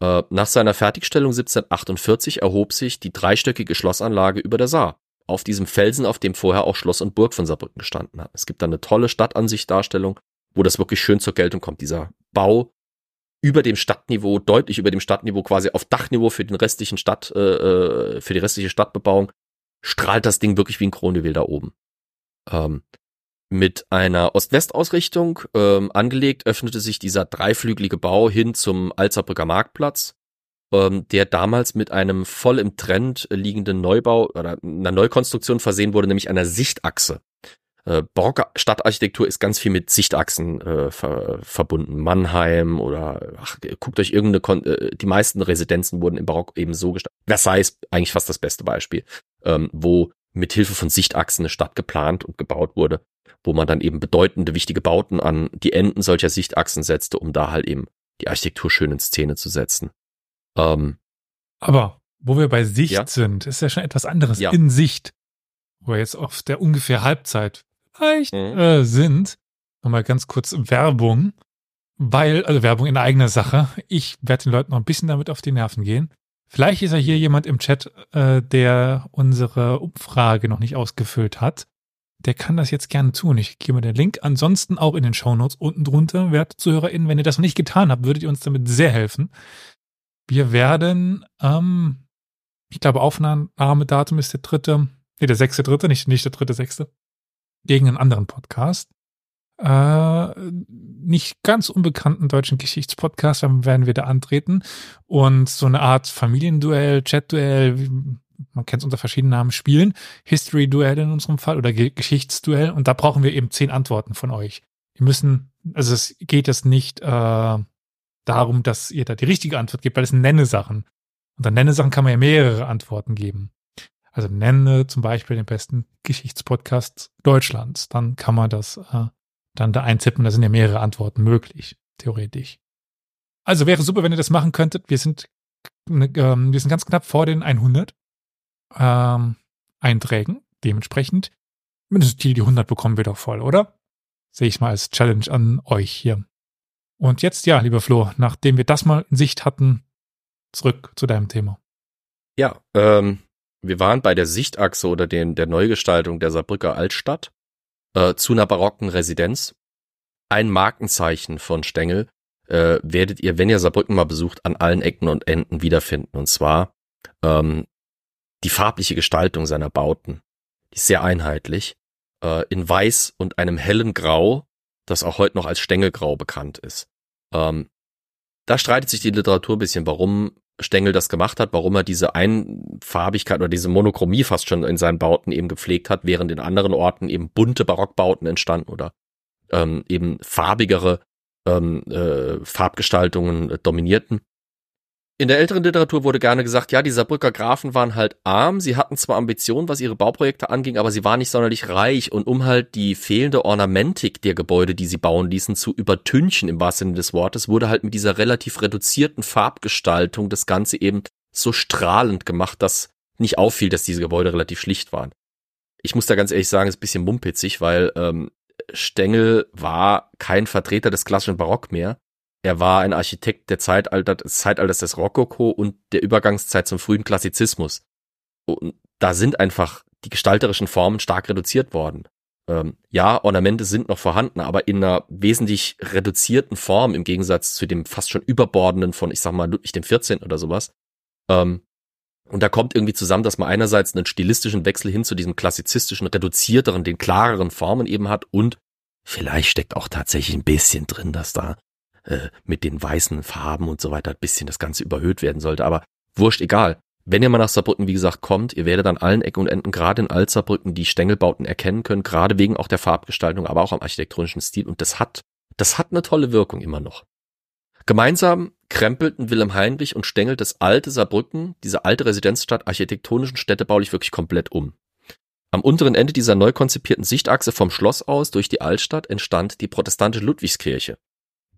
Äh, nach seiner Fertigstellung 1748 erhob sich die dreistöckige Schlossanlage über der Saar, auf diesem Felsen, auf dem vorher auch Schloss und Burg von Saarbrücken gestanden hat. Es gibt da eine tolle Stadtansichtdarstellung, wo das wirklich schön zur Geltung kommt. Dieser Bau über dem Stadtniveau, deutlich über dem Stadtniveau, quasi auf Dachniveau für den restlichen Stadt, äh, äh, für die restliche Stadtbebauung, strahlt das Ding wirklich wie ein Kronjuwel da oben. Ähm, mit einer Ost-West-Ausrichtung ähm, angelegt, öffnete sich dieser dreiflügelige Bau hin zum Alzerbrücker Marktplatz, ähm, der damals mit einem voll im Trend liegenden Neubau oder einer Neukonstruktion versehen wurde, nämlich einer Sichtachse. Äh, barocke Stadtarchitektur ist ganz viel mit Sichtachsen äh, ver verbunden. Mannheim oder ach, guckt euch irgendeine, Kon äh, die meisten Residenzen wurden im Barock eben so gestaltet. Versailles ist eigentlich fast das beste Beispiel, ähm, wo mit Hilfe von Sichtachsen eine Stadt geplant und gebaut wurde, wo man dann eben bedeutende, wichtige Bauten an die Enden solcher Sichtachsen setzte, um da halt eben die Architektur schön in Szene zu setzen. Ähm, Aber wo wir bei Sicht Ja. sind, ist ja schon etwas anderes. Ja. In Sicht, wo wir jetzt auf der ungefähr Halbzeit vielleicht Mhm. äh, sind. Nochmal ganz kurz Werbung, weil, also Werbung in eigener Sache. Ich werde den Leuten noch ein bisschen damit auf die Nerven gehen. Vielleicht ist ja hier jemand im Chat, äh, der unsere Umfrage noch nicht ausgefüllt hat. Der kann das jetzt gerne tun. Ich gebe den Link. Ansonsten auch in den Shownotes unten drunter, werte ZuhörerInnen. Wenn ihr das noch nicht getan habt, würdet ihr uns damit sehr helfen. Wir werden, ähm, ich glaube, Aufnahmedatum ist der dritte, nee, der sechste dritte, nicht, nicht der dritte, sechste, gegen einen anderen Podcast. Äh, nicht ganz unbekannten deutschen Geschichtspodcast dann werden wir da antreten und so eine Art Familienduell, Chatduell, man kennt es unter verschiedenen Namen, spielen. History-Duell in unserem Fall oder Ge Geschichtsduell und da brauchen wir eben zehn Antworten von euch. Wir müssen, also es geht jetzt nicht äh, darum, dass ihr da die richtige Antwort gebt, weil es sind Nenne-Sachen. Und an Nenne-Sachen kann man ja mehrere Antworten geben. Also nenne zum Beispiel den besten Geschichtspodcast Deutschlands. Dann kann man das äh, dann da eintippen. Da sind ja mehrere Antworten möglich, theoretisch. Also wäre super, wenn ihr das machen könntet. Wir sind, ähm, wir sind ganz knapp vor den 100 ähm, Einträgen. Dementsprechend, mindestens die, die 100 bekommen wir doch voll, oder? Sehe ich mal als Challenge an euch hier. Und jetzt, ja, lieber Flo, nachdem wir das mal in Sicht hatten, zurück zu deinem Thema. Ja, ähm, wir waren bei der Sichtachse oder den, der Neugestaltung der Saarbrücker Altstadt äh, zu einer barocken Residenz. Ein Markenzeichen von Stengel äh, werdet ihr, wenn ihr Saarbrücken mal besucht, an allen Ecken und Enden wiederfinden. Und zwar ähm, die farbliche Gestaltung seiner Bauten. Die ist sehr einheitlich. Äh, in Weiß und einem hellen Grau, das auch heute noch als Stängelgrau bekannt ist. Ähm, da streitet sich die Literatur ein bisschen, warum Stengel das gemacht hat, warum er diese Einfarbigkeit oder diese Monochromie fast schon in seinen Bauten eben gepflegt hat, während in anderen Orten eben bunte Barockbauten entstanden oder ähm, eben farbigere ähm, äh, Farbgestaltungen dominierten. In der älteren Literatur wurde gerne gesagt, ja, die Saarbrücker Grafen waren halt arm, sie hatten zwar Ambitionen, was ihre Bauprojekte anging, aber sie waren nicht sonderlich reich und um halt die fehlende Ornamentik der Gebäude, die sie bauen ließen, zu übertünchen im wahrsten Sinne des Wortes, wurde halt mit dieser relativ reduzierten Farbgestaltung das Ganze eben so strahlend gemacht, dass nicht auffiel, dass diese Gebäude relativ schlicht waren. Ich muss da ganz ehrlich sagen, ist ein bisschen mumpitzig, weil ähm, Stengel war kein Vertreter des klassischen Barock mehr. Er war ein Architekt der Zeitalter, des Zeitalters des Rokoko und der Übergangszeit zum frühen Klassizismus. Und da sind einfach die gestalterischen Formen stark reduziert worden. Ähm, ja, Ornamente sind noch vorhanden, aber in einer wesentlich reduzierten Form im Gegensatz zu dem fast schon überbordenden von, ich sag mal, Ludwig dem 14. oder sowas. Ähm, und da kommt irgendwie zusammen, dass man einerseits einen stilistischen Wechsel hin zu diesem klassizistischen, reduzierteren, den klareren Formen eben hat und vielleicht steckt auch tatsächlich ein bisschen drin, dass da äh, mit den weißen Farben und so weiter ein bisschen das Ganze überhöht werden sollte. Aber wurscht, egal. Wenn ihr mal nach Saarbrücken, wie gesagt, kommt, ihr werdet an allen Ecken und Enden, gerade in Altsaarbrücken, die Stängelbauten erkennen können, gerade wegen auch der Farbgestaltung, aber auch am architektonischen Stil. Und das hat, das hat eine tolle Wirkung immer noch. Gemeinsam krempelten Wilhelm Heinrich und Stengel das alte Saarbrücken, diese alte Residenzstadt, architektonisch und städtebaulich wirklich komplett um. Am unteren Ende dieser neu konzipierten Sichtachse vom Schloss aus durch die Altstadt entstand die protestantische Ludwigskirche,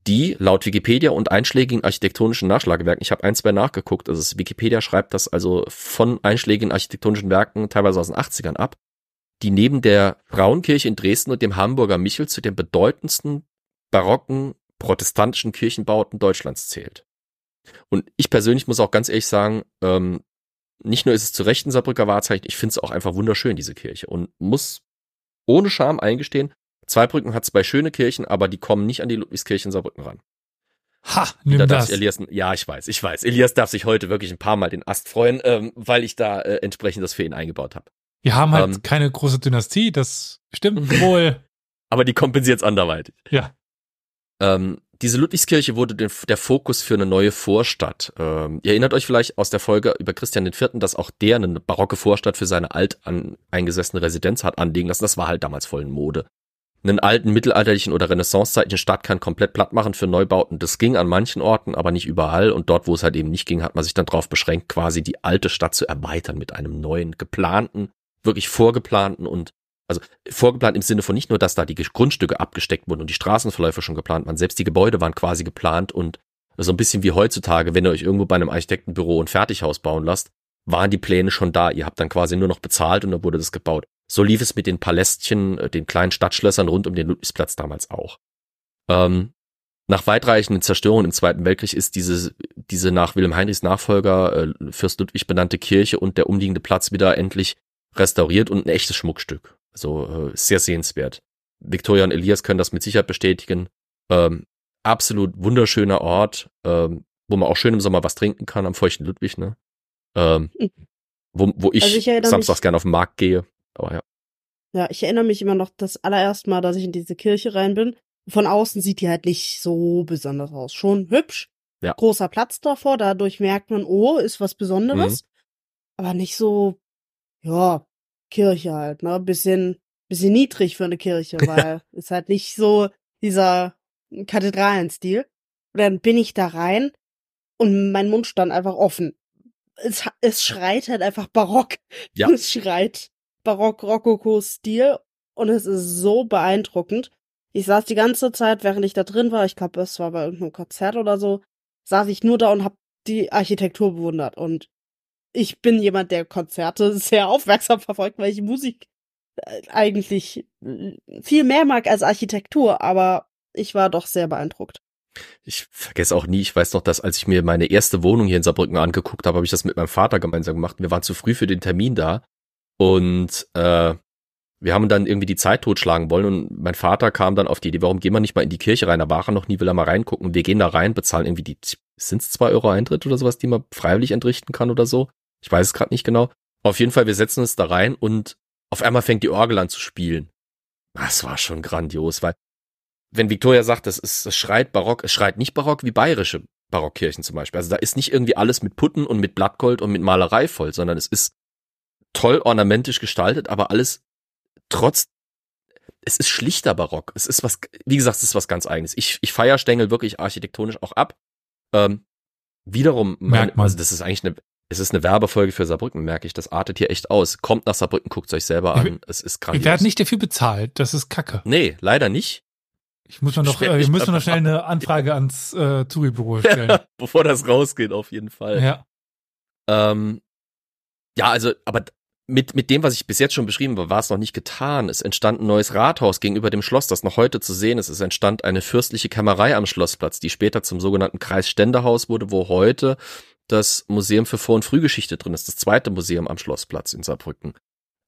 die laut Wikipedia und einschlägigen architektonischen Nachschlagewerken, ich habe ein, zwei nachgeguckt, also Wikipedia schreibt das also von einschlägigen architektonischen Werken teilweise aus den 80ern ab, die neben der Frauenkirche in Dresden und dem Hamburger Michel zu den bedeutendsten barocken protestantischen Kirchenbauten Deutschlands zählt. Und ich persönlich muss auch ganz ehrlich sagen, ähm, nicht nur ist es zu Recht ein Saarbrücker Wahrzeichen, ich finde es auch einfach wunderschön, diese Kirche. Und muss ohne Scham eingestehen, Zweibrücken hat zwei schöne Kirchen, aber die kommen nicht an die Ludwigskirche in Saarbrücken ran. Ha, Da nimm darf das. Elias, ja, ich weiß, ich weiß. Elias darf sich heute wirklich ein paar Mal den Ast freuen, ähm, weil ich da äh, entsprechend das für ihn eingebaut habe. Wir haben halt Ähm. keine große Dynastie, das stimmt wohl. Aber die kompensiert es anderweitig. Ja. Ähm, diese Ludwigskirche wurde den, der Fokus für eine neue Vorstadt. Ähm, ihr erinnert euch vielleicht aus der Folge über Christian IV., dass auch der eine barocke Vorstadt für seine alt an, eingesessene Residenz hat anlegen lassen. Das war halt damals voll in Mode. Einen alten mittelalterlichen oder renaissancezeitlichen Stadt kann komplett platt machen für Neubauten. Das ging an manchen Orten, aber nicht überall. Und dort, wo es halt eben nicht ging, hat man sich dann darauf beschränkt, quasi die alte Stadt zu erweitern mit einem neuen, geplanten, wirklich vorgeplanten und also vorgeplant im Sinne von nicht nur, dass da die Grundstücke abgesteckt wurden und die Straßenverläufe schon geplant waren, selbst die Gebäude waren quasi geplant und so ein bisschen wie heutzutage, wenn ihr euch irgendwo bei einem Architektenbüro ein Fertighaus bauen lasst, waren die Pläne schon da. Ihr habt dann quasi nur noch bezahlt und dann wurde das gebaut. So lief es mit den Palästchen, äh, den kleinen Stadtschlössern rund um den Ludwigsplatz damals auch. Ähm, nach weitreichenden Zerstörungen im Zweiten Weltkrieg ist diese, diese nach Wilhelm Heinrichs Nachfolger äh, Fürst Ludwig benannte Kirche und der umliegende Platz wieder endlich restauriert und ein echtes Schmuckstück. Also äh, sehr sehenswert. Victoria und Elias können das mit Sicherheit bestätigen. Ähm, absolut wunderschöner Ort, ähm, wo man auch schön im Sommer was trinken kann, am feuchten Ludwig, ne? Ähm, wo, wo ich, also ich samstags gerne auf den Markt gehe. Aber ja. Ja, ich erinnere mich immer noch das allererste Mal, dass ich in diese Kirche rein bin. Von außen sieht die halt nicht so besonders aus. Schon hübsch. Ja. Großer Platz davor, dadurch merkt man, oh, ist was Besonderes. Mhm. Aber nicht so, ja, Kirche halt, ne? Bisschen, bisschen niedrig für eine Kirche, weil ist halt nicht so dieser Kathedralenstil. Und dann bin ich da rein und mein Mund stand einfach offen. Es, es schreit halt einfach barock. Ja. Es schreit barock-rokoko-Stil und es ist so beeindruckend. Ich saß die ganze Zeit, während ich da drin war, ich glaube, es war bei irgendeinem Konzert oder so, saß ich nur da und hab die Architektur bewundert und ich bin jemand, der Konzerte sehr aufmerksam verfolgt, weil ich Musik äh, eigentlich äh, viel mehr mag als Architektur, aber ich war doch sehr beeindruckt. Ich vergesse auch nie, ich weiß noch, dass als ich mir meine erste Wohnung hier in Saarbrücken angeguckt habe, habe ich das mit meinem Vater gemeinsam gemacht. Wir waren zu früh für den Termin da und äh, wir haben dann irgendwie die Zeit totschlagen wollen und mein Vater kam dann auf die Idee, warum gehen wir nicht mal in die Kirche rein? Da war er noch nie, will er mal reingucken. Wir gehen da rein, bezahlen irgendwie die, sind es zwei Euro Eintritt oder sowas, die man freiwillig entrichten kann oder so. Ich weiß es gerade nicht genau. Auf jeden Fall, wir setzen uns da rein und auf einmal fängt die Orgel an zu spielen. Das war schon grandios, weil wenn Victoria sagt, das ist, es schreit barock, es schreit nicht barock wie bayerische Barockkirchen zum Beispiel. Also da ist nicht irgendwie alles mit Putten und mit Blattgold und mit Malerei voll, sondern es ist toll ornamentisch gestaltet, aber alles trotz, es ist schlichter Barock. Es ist was, wie gesagt, es ist was ganz eigenes. Ich, ich feier Stengel wirklich architektonisch auch ab. Ähm, wiederum, mein, also das ist eigentlich eine, es ist eine Werbefolge für Saarbrücken, merke ich. Das artet hier echt aus. Kommt nach Saarbrücken, guckt euch selber an. Es ist grandios. Wir werden nicht dafür bezahlt. Das ist Kacke. Nee, leider nicht. Ich muss noch, äh, wir müssen noch schnell eine Anfrage ans äh, Touri-Büro stellen. Bevor das rausgeht, auf jeden Fall. Ja. Ähm, ja, also, aber mit, mit dem, was ich bis jetzt schon beschrieben habe, war es noch nicht getan. Es entstand ein neues Rathaus gegenüber dem Schloss, das noch heute zu sehen ist. Es entstand eine fürstliche Kämmerei am Schlossplatz, die später zum sogenannten Kreisständehaus wurde, wo heute das Museum für Vor- und Frühgeschichte drin ist, das zweite Museum am Schlossplatz in Saarbrücken.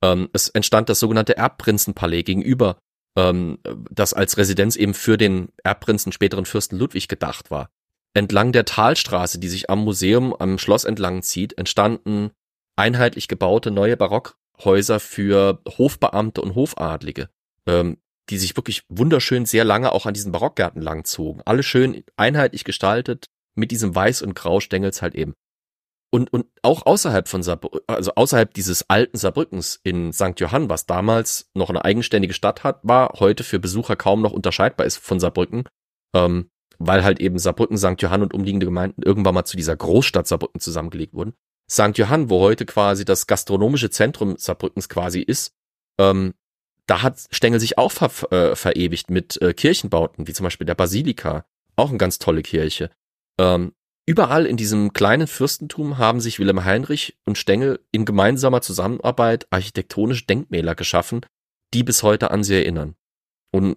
Ähm, es entstand das sogenannte Erbprinzenpalais gegenüber, ähm, das als Residenz eben für den Erbprinzen späteren Fürsten Ludwig gedacht war. Entlang der Talstraße, die sich am Museum, am Schloss entlang zieht, entstanden einheitlich gebaute neue Barockhäuser für Hofbeamte und Hofadlige, ähm, die sich wirklich wunderschön sehr lange auch an diesen Barockgärten langzogen. Alle schön einheitlich gestaltet, mit diesem Weiß- und Graustängels halt eben. Und, und auch außerhalb von Saarbrücken, also außerhalb dieses alten Saarbrückens in St. Johann, was damals noch eine eigenständige Stadt hat, war, heute für Besucher kaum noch unterscheidbar ist von Saarbrücken, ähm, weil halt eben Saarbrücken, St. Johann und umliegende Gemeinden irgendwann mal zu dieser Großstadt Saarbrücken zusammengelegt wurden. St. Johann, wo heute quasi das gastronomische Zentrum Saarbrückens quasi ist, ähm, da hat Stengel sich auch ver, äh, verewigt mit äh, Kirchenbauten, wie zum Beispiel der Basilika, auch eine ganz tolle Kirche. Ähm, überall in diesem kleinen Fürstentum haben sich Wilhelm Heinrich und Stengel in gemeinsamer Zusammenarbeit architektonische Denkmäler geschaffen, die bis heute an sie erinnern. Und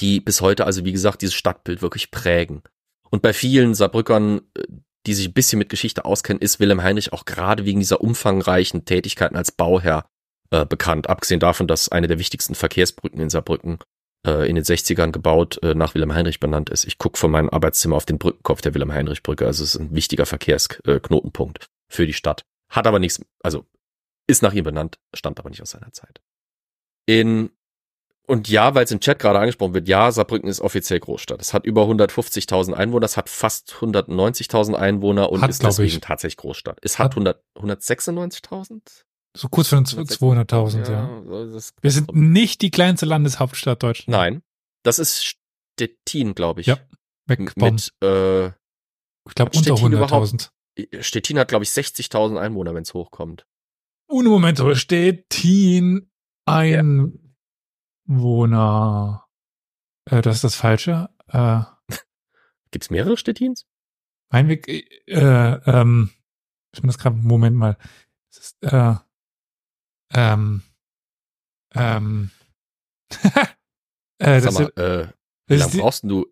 die bis heute also, wie gesagt, dieses Stadtbild wirklich prägen. Und bei vielen Saarbrückern, äh, die sich ein bisschen mit Geschichte auskennen, ist Wilhelm Heinrich auch gerade wegen dieser umfangreichen Tätigkeiten als Bauherr äh, bekannt. Abgesehen davon, dass eine der wichtigsten Verkehrsbrücken in Saarbrücken äh, in den 60ern gebaut, äh, nach Wilhelm Heinrich benannt ist. Ich gucke von meinem Arbeitszimmer auf den Brückenkopf der Wilhelm Heinrich Brücke, also es ist ein wichtiger Verkehrsknotenpunkt äh, für die Stadt. Hat aber nichts, also ist nach ihm benannt, stammt aber nicht aus seiner Zeit. In Und ja, weil es im Chat gerade angesprochen wird, ja, Saarbrücken ist offiziell Großstadt. Es hat über 150.000 Einwohner, es hat fast 190.000 Einwohner und Hat, ist deswegen ich. tatsächlich Großstadt. Es hat Hat- 100, 196.000? So kurz von 200.000, ja. es. Wir sind nicht die kleinste Landeshauptstadt Deutschlands. Nein, das ist Stettin, glaube ich. Ja, Wegbomben. Mit, äh, Ich glaube unter Stettin 100.000. Stettin hat, glaube ich, 60.000 Einwohner, wenn es hochkommt. Ohne Moment, aber Stettin Einwohner. Äh, das ist das Falsche. Äh, Gibt's mehrere Stettins? Meinweg, äh, ähm, ich bin das gerade, Moment mal. Das ist, äh, ähm, ähm, äh, das Sag ist, mal, äh, wie das lange ist die, brauchst du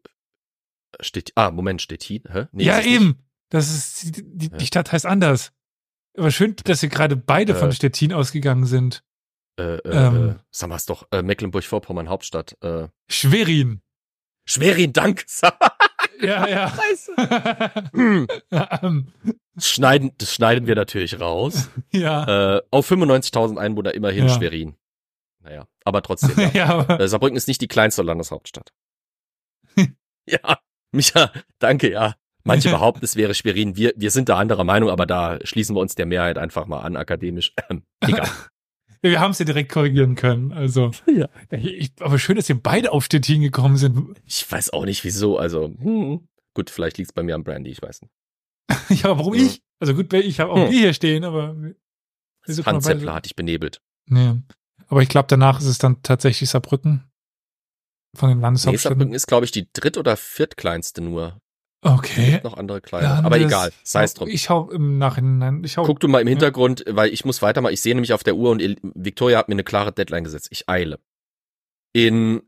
Stettin? Ah, Moment, Stettin? Hä? Nee, ja ist es nicht. eben. Das ist, die, die, Ja. die Stadt heißt anders. Aber schön, dass wir gerade beide Äh. von Stettin ausgegangen sind. Äh, äh, Ähm. äh, sag mal, ist doch äh, Mecklenburg-Vorpommern Hauptstadt. Äh, Schwerin. Schwerin, danke. Ja, ja. Hm, Ähm, das, schneiden, das schneiden wir natürlich raus. ja. Äh, auf 95.000 Einwohner immerhin Ja. Schwerin. Naja, aber trotzdem. Ja. ja, aber, Äh, Saarbrücken ist nicht die kleinste Landeshauptstadt. ja, Micha, danke, ja. Manche behaupten, es wäre Schwerin. Wir, wir sind da anderer Meinung, aber da schließen wir uns der Mehrheit einfach mal an, akademisch. Ähm, egal. Wir haben es ja direkt korrigieren können. Also, Ja. ich, aber schön, dass wir beide auf Stettin gekommen sind. Ich weiß auch nicht, wieso. Also, hm. gut, vielleicht liegt's bei mir am Brandy, ich weiß nicht. Ja, warum Ja. ich? Also gut, ich habe auch Hm. wir hier stehen, aber wir sind Hans mal beide- Zeppler hatte ich benebelt. Nee. Aber ich glaube, danach ist es dann tatsächlich Saarbrücken. Von den Nee, Landeshauptstädten. Saarbrücken ist, glaube ich, die dritt- oder viertkleinste nur. Okay. Noch andere kleine. Landes- Aber egal, sei es drum. Ich schau im Nachhinein. Ich schau. Guck du mal im Hintergrund, weil ich muss weitermachen. Ich sehe nämlich auf der Uhr und Victoria hat mir eine klare Deadline gesetzt. Ich eile. In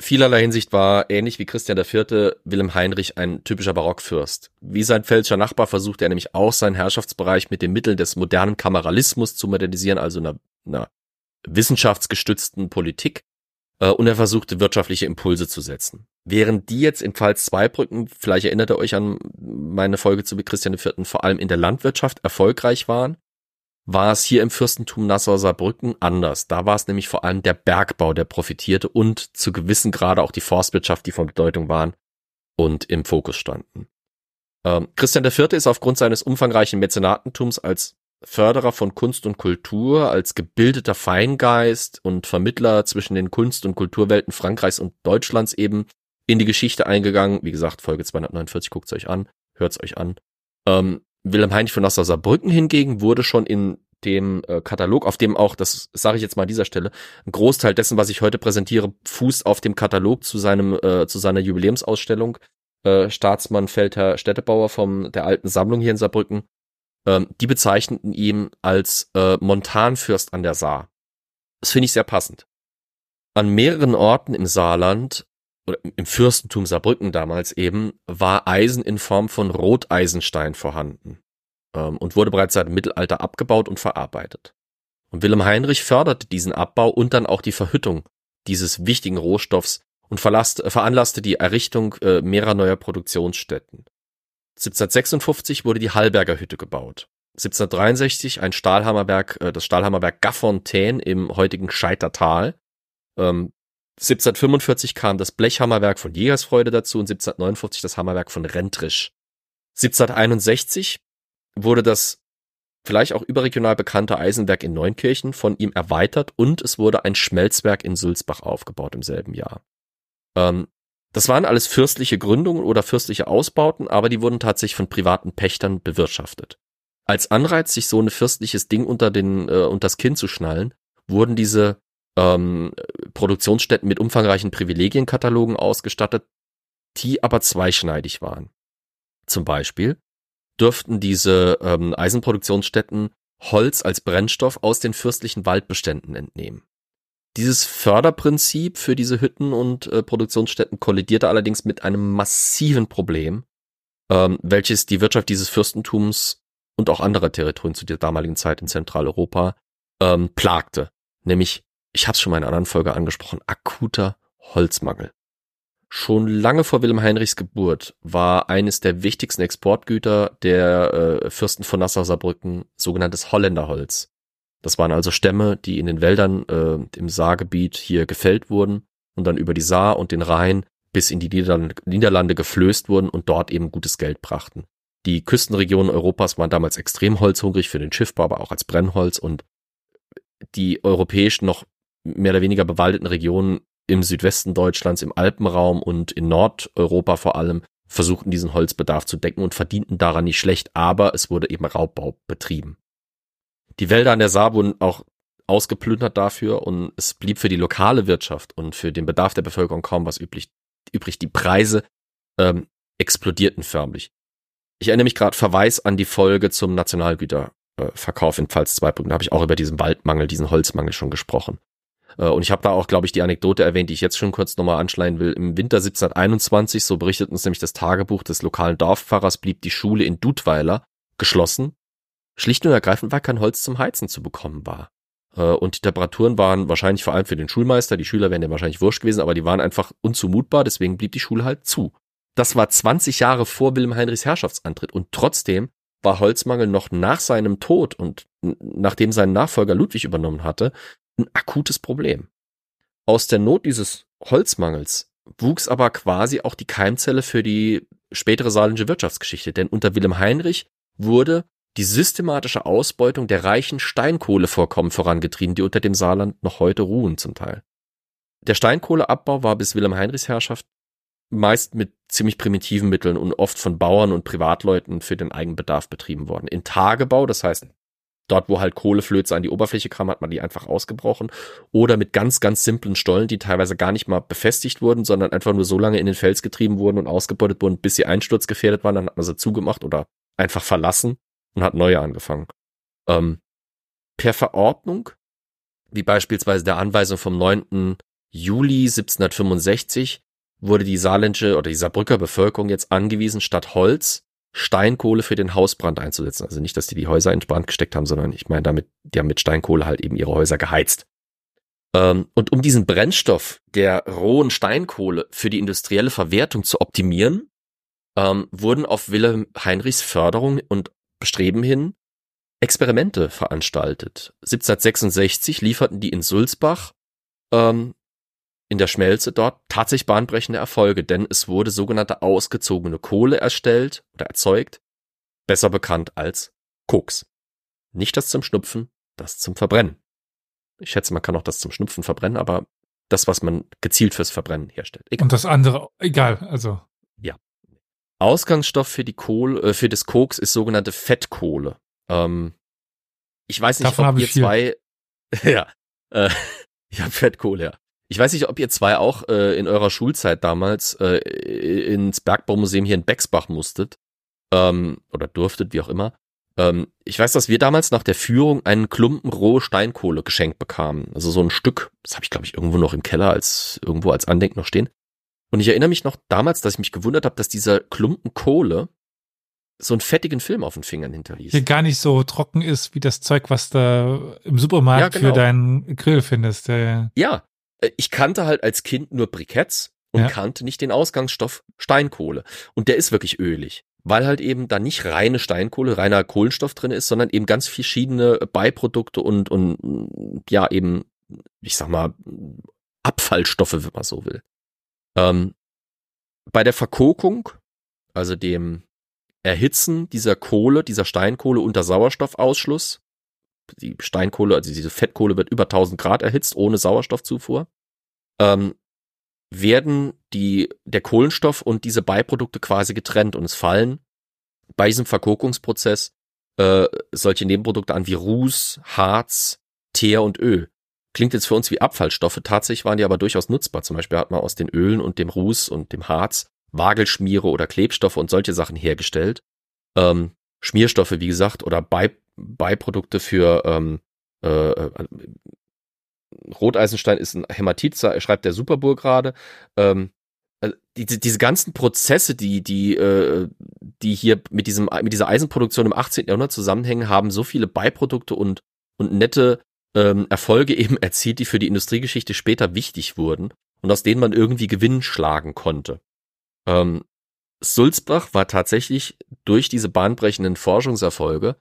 vielerlei Hinsicht war ähnlich wie Christian IV. Wilhelm Heinrich ein typischer Barockfürst. Wie sein pfälzischer Nachbar versuchte er nämlich auch seinen Herrschaftsbereich mit den Mitteln des modernen Kameralismus zu modernisieren, also einer, einer wissenschaftsgestützten Politik. Äh, und er versuchte wirtschaftliche Impulse zu setzen. Während die jetzt in Pfalz Zweibrücken, vielleicht erinnert ihr euch an meine Folge zu Christian IV., vor allem in der Landwirtschaft erfolgreich waren, war es hier im Fürstentum Nassau-Saarbrücken anders. Da war es nämlich vor allem der Bergbau, der profitierte und zu gewissen Grade auch die Forstwirtschaft, die von Bedeutung waren und im Fokus standen. Ähm, Christian IV. ist aufgrund seines umfangreichen Mäzenatentums als Förderer von Kunst und Kultur, als gebildeter Feingeist und Vermittler zwischen den Kunst- und Kulturwelten Frankreichs und Deutschlands eben in die Geschichte eingegangen. Wie gesagt, Folge 249, guckt's euch an, hört's euch an. Ähm, Wilhelm Heinrich von Nassau-Saarbrücken hingegen wurde schon in dem äh, Katalog, auf dem auch, das sage ich jetzt mal an dieser Stelle, ein Großteil dessen, was ich heute präsentiere, fußt auf dem Katalog zu seinem äh, zu seiner Jubiläumsausstellung äh, Staatsmann Feldherr Städtebauer vom der alten Sammlung hier in Saarbrücken. Ähm, die bezeichneten ihn als äh, Montanfürst an der Saar. Das finde ich sehr passend. An mehreren Orten im Saarland oder im Fürstentum Saarbrücken damals eben, war Eisen in Form von Roteisenstein vorhanden ähm, und wurde bereits seit dem Mittelalter abgebaut und verarbeitet. Und Wilhelm Heinrich förderte diesen Abbau und dann auch die Verhüttung dieses wichtigen Rohstoffs und veranlasste die Errichtung äh, mehrerer neuer Produktionsstätten. 1756 wurde die Hallberger Hütte gebaut. 1763 ein Stahlhammerwerk, äh, das Stahlhammerwerk Gaffontaine im heutigen Scheitertal. Ähm, 1745 kam das Blechhammerwerk von Jägersfreude dazu und 1749 das Hammerwerk von Rentrisch. 1761 wurde das vielleicht auch überregional bekannte Eisenwerk in Neunkirchen von ihm erweitert und es wurde ein Schmelzwerk in Sulzbach aufgebaut im selben Jahr. Ähm, das waren alles fürstliche Gründungen oder fürstliche Ausbauten, aber die wurden tatsächlich von privaten Pächtern bewirtschaftet. Als Anreiz, sich so ein fürstliches Ding unter den äh, unter das Kinn zu schnallen, wurden diese ähm, Produktionsstätten mit umfangreichen Privilegienkatalogen ausgestattet, die aber zweischneidig waren. Zum Beispiel dürften diese ähm, Eisenproduktionsstätten Holz als Brennstoff aus den fürstlichen Waldbeständen entnehmen. Dieses Förderprinzip für diese Hütten und äh, Produktionsstätten kollidierte allerdings mit einem massiven Problem, ähm, welches die Wirtschaft dieses Fürstentums und auch anderer Territorien zu der damaligen Zeit in Zentraleuropa ähm, plagte. Nämlich, ich habe es schon mal in einer anderen Folge angesprochen, akuter Holzmangel. Schon lange vor Wilhelm Heinrichs Geburt war eines der wichtigsten Exportgüter der äh, Fürsten von Nassau-Saarbrücken sogenanntes Holländerholz. Das waren also Stämme, die in den Wäldern äh, im Saargebiet hier gefällt wurden und dann über die Saar und den Rhein bis in die Niederlande geflößt wurden und dort eben gutes Geld brachten. Die Küstenregionen Europas waren damals extrem holzhungrig für den Schiffbau, aber auch als Brennholz und die europäischen noch mehr oder weniger bewaldeten Regionen im Südwesten Deutschlands, im Alpenraum und in Nordeuropa vor allem versuchten diesen Holzbedarf zu decken und verdienten daran nicht schlecht, aber es wurde eben Raubbau betrieben. Die Wälder an der Saar wurden auch ausgeplündert dafür und es blieb für die lokale Wirtschaft und für den Bedarf der Bevölkerung kaum was üblich. übrig. Die Preise ähm, explodierten förmlich. Ich erinnere mich gerade Verweis an die Folge zum Nationalgüterverkauf in Pfalz-Zweibrücken. Da habe ich auch über diesen Waldmangel, diesen Holzmangel schon gesprochen. Äh, und ich habe da auch, glaube ich, die Anekdote erwähnt, die ich jetzt schon kurz nochmal anschneiden will. Im Winter 1721, so berichtet uns nämlich das Tagebuch des lokalen Dorfpfarrers, blieb die Schule in Dudweiler geschlossen. Schlicht und ergreifend, weil kein Holz zum Heizen zu bekommen war. Äh, und die Temperaturen waren wahrscheinlich vor allem für den Schulmeister, die Schüler wären ja wahrscheinlich wurscht gewesen, aber die waren einfach unzumutbar, deswegen blieb die Schule halt zu. Das war 20 Jahre vor Wilhelm Heinrichs Herrschaftsantritt und trotzdem war Holzmangel noch nach seinem Tod und nachdem sein Nachfolger Ludwig übernommen hatte, ein akutes Problem. Aus der Not dieses Holzmangels wuchs aber quasi auch die Keimzelle für die spätere saarländische Wirtschaftsgeschichte, denn unter Wilhelm Heinrich wurde die systematische Ausbeutung der reichen Steinkohlevorkommen vorangetrieben, die unter dem Saarland noch heute ruhen zum Teil. Der Steinkohleabbau war bis Wilhelm Heinrichs Herrschaft meist mit ziemlich primitiven Mitteln und oft von Bauern und Privatleuten für den Eigenbedarf betrieben worden. In Tagebau, das heißt Dort, wo halt Kohleflöze an die Oberfläche kam, hat man die einfach ausgebrochen. Oder mit ganz, ganz simplen Stollen, die teilweise gar nicht mal befestigt wurden, sondern einfach nur so lange in den Fels getrieben wurden und ausgebeutet wurden, bis sie einsturzgefährdet waren. Dann hat man sie zugemacht oder einfach verlassen und hat neue angefangen. Ähm, per Verordnung, wie beispielsweise der Anweisung vom 9. Juli 1765, wurde die saarländische oder die Saarbrücker Bevölkerung jetzt angewiesen, statt Holz Steinkohle für den Hausbrand einzusetzen. Also nicht, dass die die Häuser in Brand gesteckt haben, sondern ich meine damit, die haben mit Steinkohle halt eben ihre Häuser geheizt. Ähm, und um diesen Brennstoff der rohen Steinkohle für die industrielle Verwertung zu optimieren, ähm, wurden auf Wilhelm Heinrichs Förderung und Bestreben hin Experimente veranstaltet. 1766 lieferten die in Sulzbach ähm, in der Schmelze dort tatsächlich bahnbrechende Erfolge, denn es wurde sogenannte ausgezogene Kohle erstellt oder erzeugt, besser bekannt als Koks. Nicht das zum Schnupfen, das zum Verbrennen. Ich schätze, man kann auch das zum Schnupfen verbrennen, aber das, was man gezielt fürs Verbrennen herstellt. Egal. Und das andere, egal, also. Ja. Ausgangsstoff für die Kohle, äh, für das Koks ist sogenannte Fettkohle. Ähm, ich weiß nicht, Davon ob ihr zwei, ja, äh, ja, Fettkohle, ja. Ich weiß nicht, ob ihr zwei auch äh, in eurer Schulzeit damals äh, ins Bergbaumuseum hier in Bexbach musstet ähm, oder durftet, wie auch immer. Ähm, ich weiß, dass wir damals nach der Führung einen Klumpen rohe Steinkohle geschenkt bekamen. Also so ein Stück, das habe ich glaube ich irgendwo noch im Keller als irgendwo als Andenken noch stehen. Und ich erinnere mich noch damals, dass ich mich gewundert habe, dass dieser Klumpen Kohle so einen fettigen Film auf den Fingern hinterließ. Hier gar nicht so trocken ist wie das Zeug, was du im Supermarkt Ja, genau. für deinen Grill findest. Der, Ja, äh, ich kannte halt als Kind nur Briketts und Ja. kannte nicht den Ausgangsstoff Steinkohle. Und der ist wirklich ölig, weil halt eben da nicht reine Steinkohle, reiner Kohlenstoff drin ist, sondern eben ganz verschiedene Beiprodukte und, und ja, eben, ich sag mal, Abfallstoffe, wenn man so will. Ähm, bei der Verkokung, also dem Erhitzen dieser Kohle, dieser Steinkohle unter Sauerstoffausschluss, die Steinkohle, also diese Fettkohle wird über 1000 Grad erhitzt, ohne Sauerstoffzufuhr, ähm, werden die, der Kohlenstoff und diese Beiprodukte quasi getrennt und es fallen bei diesem Verkokungsprozess äh, solche Nebenprodukte an wie Ruß, Harz, Teer und Öl. Klingt jetzt für uns wie Abfallstoffe, tatsächlich waren die aber durchaus nutzbar. Zum Beispiel hat man aus den Ölen und dem Ruß und dem Harz Wagelschmiere oder Klebstoffe und solche Sachen hergestellt. Ähm, Schmierstoffe, wie gesagt, oder Bei Beiprodukte für ähm, äh, äh, Roteisenstein ist ein Hämatit, schreibt der Superbur gerade. Ähm, also diese, diese ganzen Prozesse, die, die, äh, die hier mit diesem, mit dieser Eisenproduktion im 18. Jahrhundert zusammenhängen, haben so viele Beiprodukte und, und nette ähm, Erfolge eben erzielt, die für die Industriegeschichte später wichtig wurden und aus denen man irgendwie Gewinn schlagen konnte. Ähm, Sulzbach war tatsächlich durch diese bahnbrechenden Forschungserfolge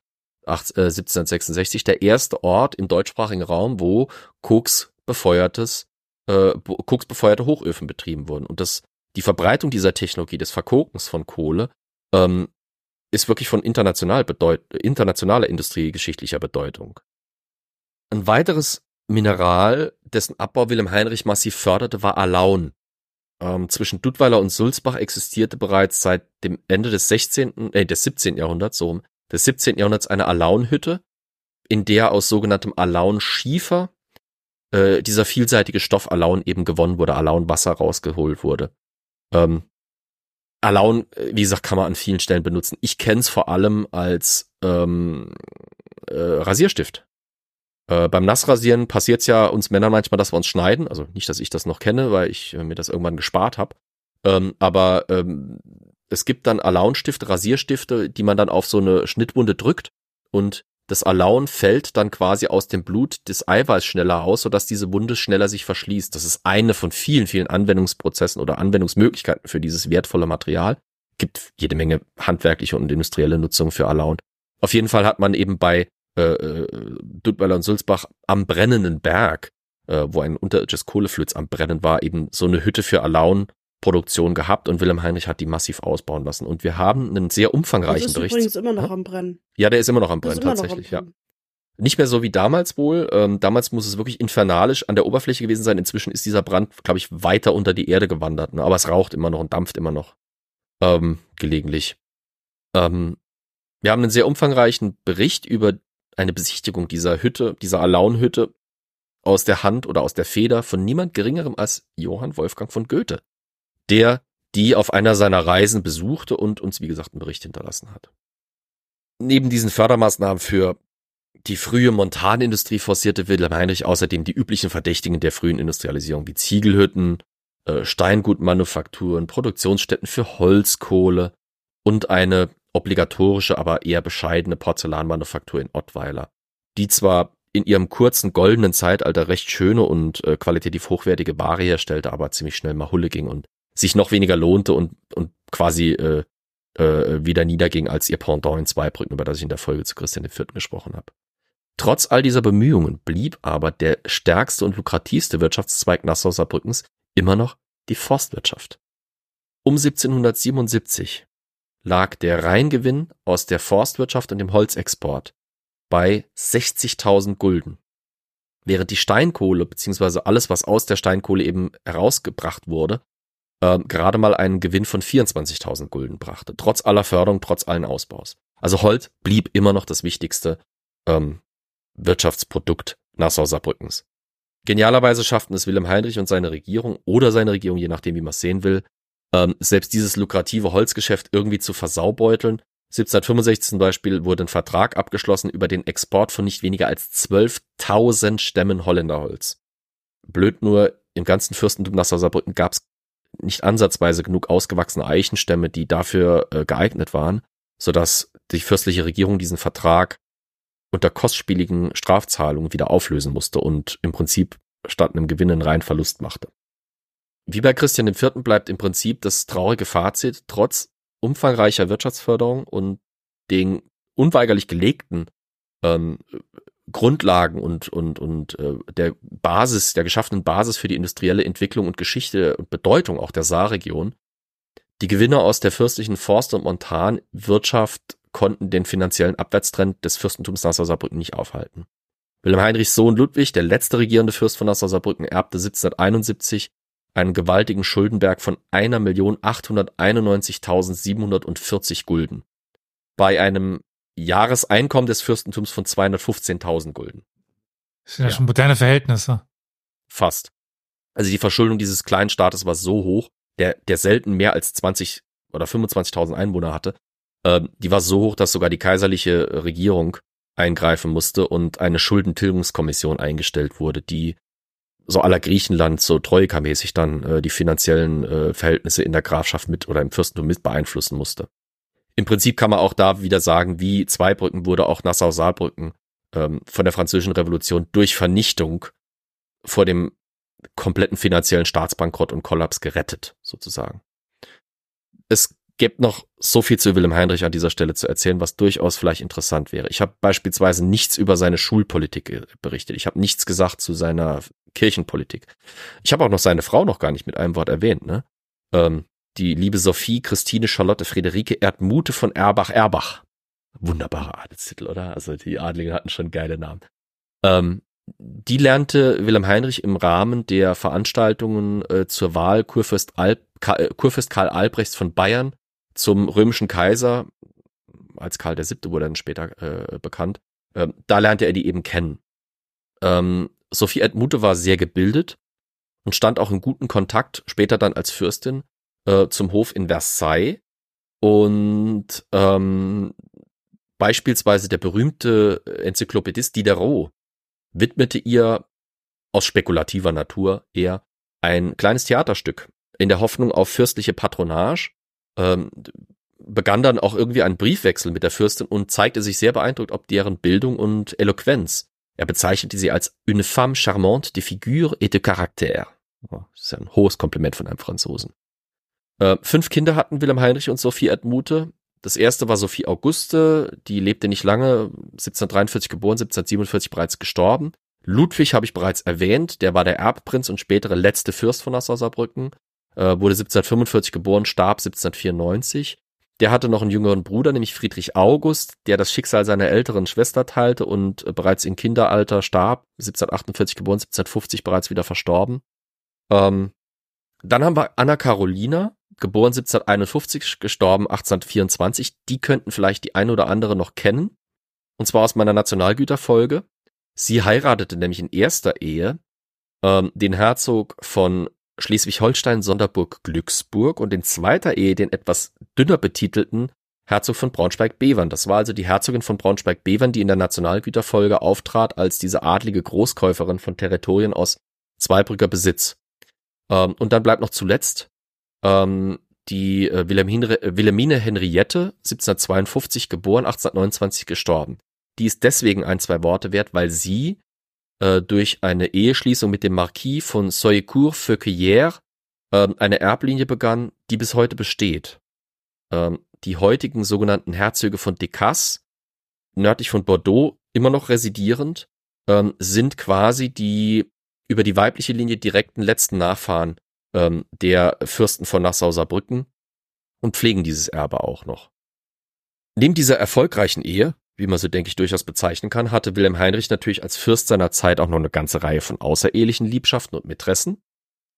8, äh, 1766 der erste Ort im deutschsprachigen Raum, wo Koks befeuertes äh, koksbefeuerte Hochöfen betrieben wurden. Und das, die Verbreitung dieser Technologie des Verkokens von Kohle ähm, ist wirklich von international bedeut internationaler industriegeschichtlicher Bedeutung. Ein weiteres Mineral, dessen Abbau Wilhelm Heinrich massiv förderte, war Alaun. Ähm, zwischen Dudweiler und Sulzbach existierte bereits seit dem Ende des 16., äh, des 17. Jahrhunderts, so des 17. Jahrhunderts eine Alaunhütte, in der aus sogenanntem Alaun-Schiefer äh, dieser vielseitige Stoff Alaun eben gewonnen wurde, Alaun-Wasser rausgeholt wurde. Ähm, Alaun, äh, wie gesagt, kann man an vielen Stellen benutzen. Ich kenne es vor allem als ähm, äh, Rasierstift. Äh, beim Nassrasieren passiert es ja uns Männern manchmal, dass wir uns schneiden. Also nicht, dass ich das noch kenne, weil ich äh, mir das irgendwann gespart habe. Ähm, aber ähm, es gibt dann Alaun-Stifte, Rasierstifte, die man dann auf so eine Schnittwunde drückt und das Alaun fällt dann quasi aus dem Blut des Eiweiß schneller aus, sodass diese Wunde schneller sich verschließt. Das ist eine von vielen, vielen Anwendungsprozessen oder Anwendungsmöglichkeiten für dieses wertvolle Material. Gibt jede Menge handwerkliche und industrielle Nutzung für Alaun. Auf jeden Fall hat man eben bei äh, äh Dudweiler und Sulzbach am brennenden Berg, äh, wo ein unterirdisches Kohleflöz am Brennen war, eben so eine Hütte für Alaun Produktion gehabt und Wilhelm Heinrich hat die massiv ausbauen lassen. Und wir haben einen sehr umfangreichen das ist Bericht. übrigens immer noch am Brennen. Ja, der ist immer noch am Brennen, tatsächlich, ja. Nicht mehr so wie damals wohl. Ähm, damals muss es wirklich infernalisch an der Oberfläche gewesen sein. Inzwischen ist dieser Brand, glaube ich, weiter unter die Erde gewandert. Ne? Aber es raucht immer noch und dampft immer noch. Ähm, gelegentlich. Ähm, wir haben einen sehr umfangreichen Bericht über eine Besichtigung dieser Hütte, dieser Alaunhütte aus der Hand oder aus der Feder von niemand geringerem als Johann Wolfgang von Goethe der die auf einer seiner Reisen besuchte und uns, wie gesagt, einen Bericht hinterlassen hat. Neben diesen Fördermaßnahmen für die frühe Montanindustrie forcierte Wilhelm Heinrich außerdem die üblichen Verdächtigen der frühen Industrialisierung wie Ziegelhütten, äh, Steingutmanufakturen, Produktionsstätten für Holzkohle und eine obligatorische, aber eher bescheidene Porzellanmanufaktur in Ottweiler, die zwar in ihrem kurzen goldenen Zeitalter recht schöne und äh, qualitativ hochwertige Ware herstellte, aber ziemlich schnell mal Hulle ging und sich noch weniger lohnte und, und quasi äh, äh, wieder niederging als ihr Pendant in Zweibrücken, über das ich in der Folge zu Christian IV. gesprochen habe. Trotz all dieser Bemühungen blieb aber der stärkste und lukrativste Wirtschaftszweig Nassau-Saarbrückens immer noch die Forstwirtschaft. Um 1777 lag der Reingewinn aus der Forstwirtschaft und dem Holzexport bei 60.000 Gulden, während die Steinkohle beziehungsweise alles, was aus der Steinkohle eben herausgebracht wurde, äh, gerade mal einen Gewinn von 24.000 Gulden brachte, trotz aller Förderung, trotz allen Ausbaus. Also Holz blieb immer noch das wichtigste ähm, Wirtschaftsprodukt Nassau-Saarbrückens. Genialerweise schafften es Wilhelm Heinrich und seine Regierung oder seine Regierung, je nachdem, wie man es sehen will, ähm, selbst dieses lukrative Holzgeschäft irgendwie zu versaubeuteln. 1765 zum Beispiel wurde ein Vertrag abgeschlossen über den Export von nicht weniger als 12.000 Stämmen Holländerholz. Blöd nur, im ganzen Fürstentum Nassau-Saarbrücken gab es nicht ansatzweise genug ausgewachsene Eichenstämme, die dafür äh, geeignet waren, sodass die fürstliche Regierung diesen Vertrag unter kostspieligen Strafzahlungen wieder auflösen musste und im Prinzip statt einem Gewinn einen reinen Verlust machte. Wie bei Christian IV. bleibt im Prinzip das traurige Fazit, trotz umfangreicher Wirtschaftsförderung und den unweigerlich gelegten ähm, Grundlagen und, und, und äh, der Basis, der geschaffenen Basis für die industrielle Entwicklung und Geschichte und Bedeutung auch der Saarregion. Die Gewinner aus der fürstlichen Forst- und Montanwirtschaft konnten den finanziellen Abwärtstrend des Fürstentums Nassau-Saarbrücken nicht aufhalten. Wilhelm Heinrichs Sohn Ludwig, der letzte regierende Fürst von Nassau-Saarbrücken, erbte 1771 einen gewaltigen Schuldenberg von 1.891.740 Gulden. Bei einem Jahreseinkommen des Fürstentums von 215.000 Gulden. Das sind ja, ja schon moderne Verhältnisse. Fast. Also die Verschuldung dieses kleinen Staates war so hoch, der, der selten mehr als 20 oder 25.000 Einwohner hatte, äh, die war so hoch, dass sogar die kaiserliche Regierung eingreifen musste und eine Schuldentilgungskommission eingestellt wurde, die so aller Griechenland so Troika-mäßig dann äh, die finanziellen äh, Verhältnisse in der Grafschaft mit oder im Fürstentum mit beeinflussen musste im Prinzip kann man auch da wieder sagen, wie Zweibrücken wurde auch Nassau-Saarbrücken ähm, von der französischen Revolution durch Vernichtung vor dem kompletten finanziellen Staatsbankrott und Kollaps gerettet, sozusagen. Es gibt noch so viel zu Wilhelm Heinrich an dieser Stelle zu erzählen, was durchaus vielleicht interessant wäre. Ich habe beispielsweise nichts über seine Schulpolitik berichtet. Ich habe nichts gesagt zu seiner Kirchenpolitik. Ich habe auch noch seine Frau noch gar nicht mit einem Wort erwähnt, ne? Ähm, die liebe Sophie Christine Charlotte Friederike Erdmute von Erbach-Erbach. Wunderbarer Adelstitel, oder? Also die Adligen hatten schon geile Namen. Ähm, die lernte Wilhelm Heinrich im Rahmen der Veranstaltungen äh, zur Wahl Kurfürst, Alb, Karl, äh, Kurfürst Karl Albrechts von Bayern zum römischen Kaiser, als Karl VII. wurde dann später äh, bekannt, ähm, da lernte er die eben kennen. Ähm, Sophie Edmute war sehr gebildet und stand auch in guten Kontakt, später dann als Fürstin, äh, zum Hof in Versailles. Und ähm, beispielsweise der berühmte Enzyklopädist Diderot widmete ihr aus spekulativer Natur eher ein kleines Theaterstück in der Hoffnung auf fürstliche Patronage, ähm, begann dann auch irgendwie ein Briefwechsel mit der Fürstin und zeigte sich sehr beeindruckt ob deren Bildung und Eloquenz. Er bezeichnete sie als une femme charmante de figure et de caractère. Oh, das ist ja ein hohes Kompliment von einem Franzosen. Äh, fünf Kinder hatten Wilhelm Heinrich und Sophie Edmute. Das erste war Sophie Auguste, die lebte nicht lange, 1743 geboren, 1747 bereits gestorben. Ludwig habe ich bereits erwähnt, der war der Erbprinz und spätere letzte Fürst von Nassau-Saarbrücken, äh, wurde 1745 geboren, starb 1794. Der hatte noch einen jüngeren Bruder, nämlich Friedrich August, der das Schicksal seiner älteren Schwester teilte und äh, bereits im Kinderalter starb, 1748 geboren, 1750 bereits wieder verstorben. Ähm, dann haben wir Anna Carolina, geboren 1751, gestorben 1824. Die könnten vielleicht die eine oder andere noch kennen. Und zwar aus meiner Nationalgüterfolge. Sie heiratete nämlich in erster Ehe ähm, den Herzog von Schleswig-Holstein, Sonderburg, Glücksburg und in zweiter Ehe den etwas dünner betitelten Herzog von Braunschweig-Bevern. Das war also die Herzogin von Braunschweig-Bevern, die in der Nationalgüterfolge auftrat als diese adlige Großkäuferin von Territorien aus Zweibrücker Besitz. Ähm, und dann bleibt noch zuletzt ähm, die äh, Wilhelmine, Wilhelmine Henriette, 1752 geboren, 1829 gestorben. Die ist deswegen ein, zwei Worte wert, weil sie äh, durch eine Eheschließung mit dem Marquis von Soyecourt-Feuquieres äh, eine Erblinie begann, die bis heute besteht. Ähm, die heutigen sogenannten Herzöge von Decazes, nördlich von Bordeaux, immer noch residierend, ähm, sind quasi die über die weibliche Linie direkten letzten Nachfahren ähm, der Fürsten von Nassau-Saarbrücken und pflegen dieses Erbe auch noch. Neben dieser erfolgreichen Ehe, wie man so denke ich durchaus bezeichnen kann, hatte Wilhelm Heinrich natürlich als Fürst seiner Zeit auch noch eine ganze Reihe von außerehelichen Liebschaften und Mätressen.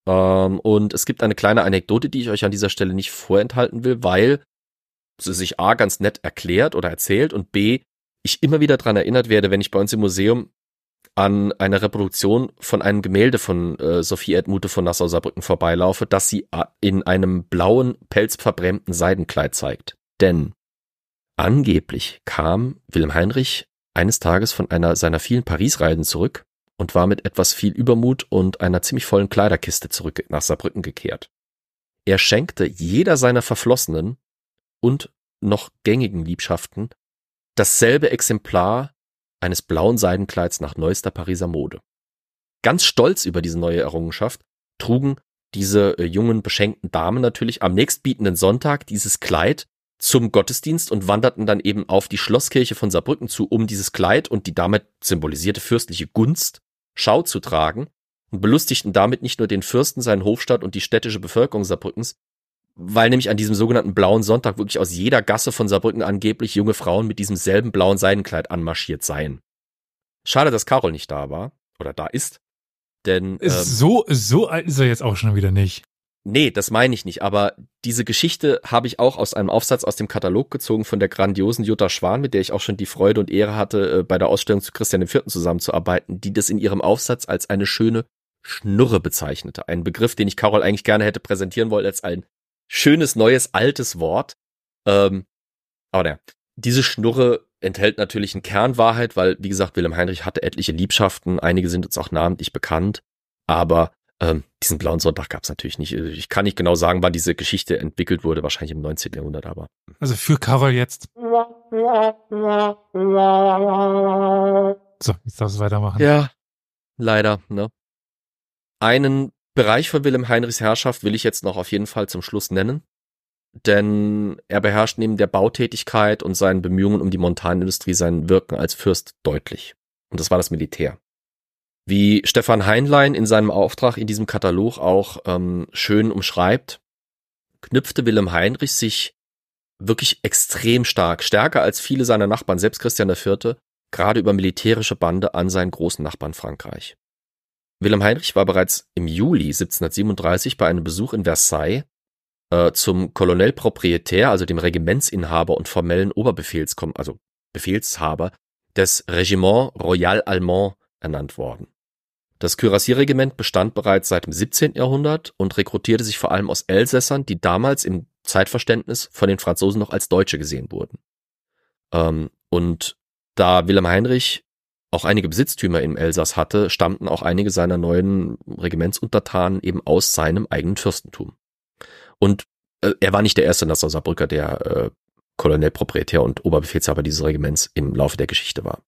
Ähm, und es gibt eine kleine Anekdote, die ich euch an dieser Stelle nicht vorenthalten will, weil sie sich A ganz nett erklärt oder erzählt und B ich immer wieder dran erinnert werde, wenn ich bei uns im Museum an einer Reproduktion von einem Gemälde von äh, Sophie Edmute von Nassau-Saarbrücken vorbeilaufe, das sie in einem blauen, pelzverbrämten Seidenkleid zeigt. Denn angeblich kam Wilhelm Heinrich eines Tages von einer seiner vielen Paris-Reisen zurück und war mit etwas viel Übermut und einer ziemlich vollen Kleiderkiste zurück nach Saarbrücken gekehrt. Er schenkte jeder seiner verflossenen und noch gängigen Liebschaften dasselbe Exemplar eines blauen Seidenkleids nach neuester Pariser Mode. Ganz stolz über diese neue Errungenschaft trugen diese äh, jungen beschenkten Damen natürlich am nächstbietenden Sonntag dieses Kleid zum Gottesdienst und wanderten dann eben auf die Schlosskirche von Saarbrücken zu, um dieses Kleid und die damit symbolisierte fürstliche Gunst Schau zu tragen und belustigten damit nicht nur den Fürsten, seinen Hofstaat und die städtische Bevölkerung Saarbrückens, weil nämlich an diesem sogenannten blauen Sonntag wirklich aus jeder Gasse von Saarbrücken angeblich junge Frauen mit diesem selben blauen Seidenkleid anmarschiert seien. Schade, dass Carol nicht da war oder da ist, denn ähm, so so alt ist er jetzt auch schon wieder nicht. Nee, das meine ich nicht, aber diese Geschichte habe ich auch aus einem Aufsatz aus dem Katalog gezogen von der grandiosen Jutta Schwan, mit der ich auch schon die Freude und Ehre hatte, äh, bei der Ausstellung zu Christian IV. zusammenzuarbeiten, die das in ihrem Aufsatz als eine schöne Schnurre bezeichnete. Ein Begriff, den ich Carol eigentlich gerne hätte präsentieren wollen als ein schönes, neues, altes Wort. Ähm, aber naja, diese Schnurre enthält natürlich eine Kernwahrheit, weil, wie gesagt, Wilhelm Heinrich hatte etliche Liebschaften, einige sind uns auch namentlich bekannt, aber ähm, diesen blauen Sonntag gab es natürlich nicht. Ich kann nicht genau sagen, wann diese Geschichte entwickelt wurde, wahrscheinlich im 19. Jahrhundert, aber. Also für Carol jetzt. So, jetzt darfst du weitermachen. Ja, leider, ne? Einen Bereich von Wilhelm Heinrichs Herrschaft will ich jetzt noch auf jeden Fall zum Schluss nennen. Denn er beherrscht neben der Bautätigkeit und seinen Bemühungen um die Montanindustrie sein Wirken als Fürst deutlich. Und das war das Militär. Wie Stefan Heinlein in seinem Auftrag in diesem Katalog auch ähm, schön umschreibt, knüpfte Wilhelm Heinrich sich wirklich extrem stark, stärker als viele seiner Nachbarn, selbst Christian IV., gerade über militärische Bande an seinen großen Nachbarn Frankreich. Wilhelm Heinrich war bereits im Juli 1737 bei einem Besuch in Versailles äh, zum Colonel Propriétaire, also dem Regimentsinhaber und formellen Oberbefehlskom also Befehlshaber des Regiment Royal Allemand ernannt worden. Das Kürassierregiment bestand bereits seit dem 17. Jahrhundert und rekrutierte sich vor allem aus Elsässern, die damals im Zeitverständnis von den Franzosen noch als Deutsche gesehen wurden. Ähm, und da Wilhelm Heinrich auch einige Besitztümer im Elsass hatte, stammten auch einige seiner neuen Regimentsuntertanen eben aus seinem eigenen Fürstentum. Und äh, er war nicht der erste Nassau Saarbrücker, der äh, Kolonel Proprietär und Oberbefehlshaber dieses Regiments im Laufe der Geschichte war.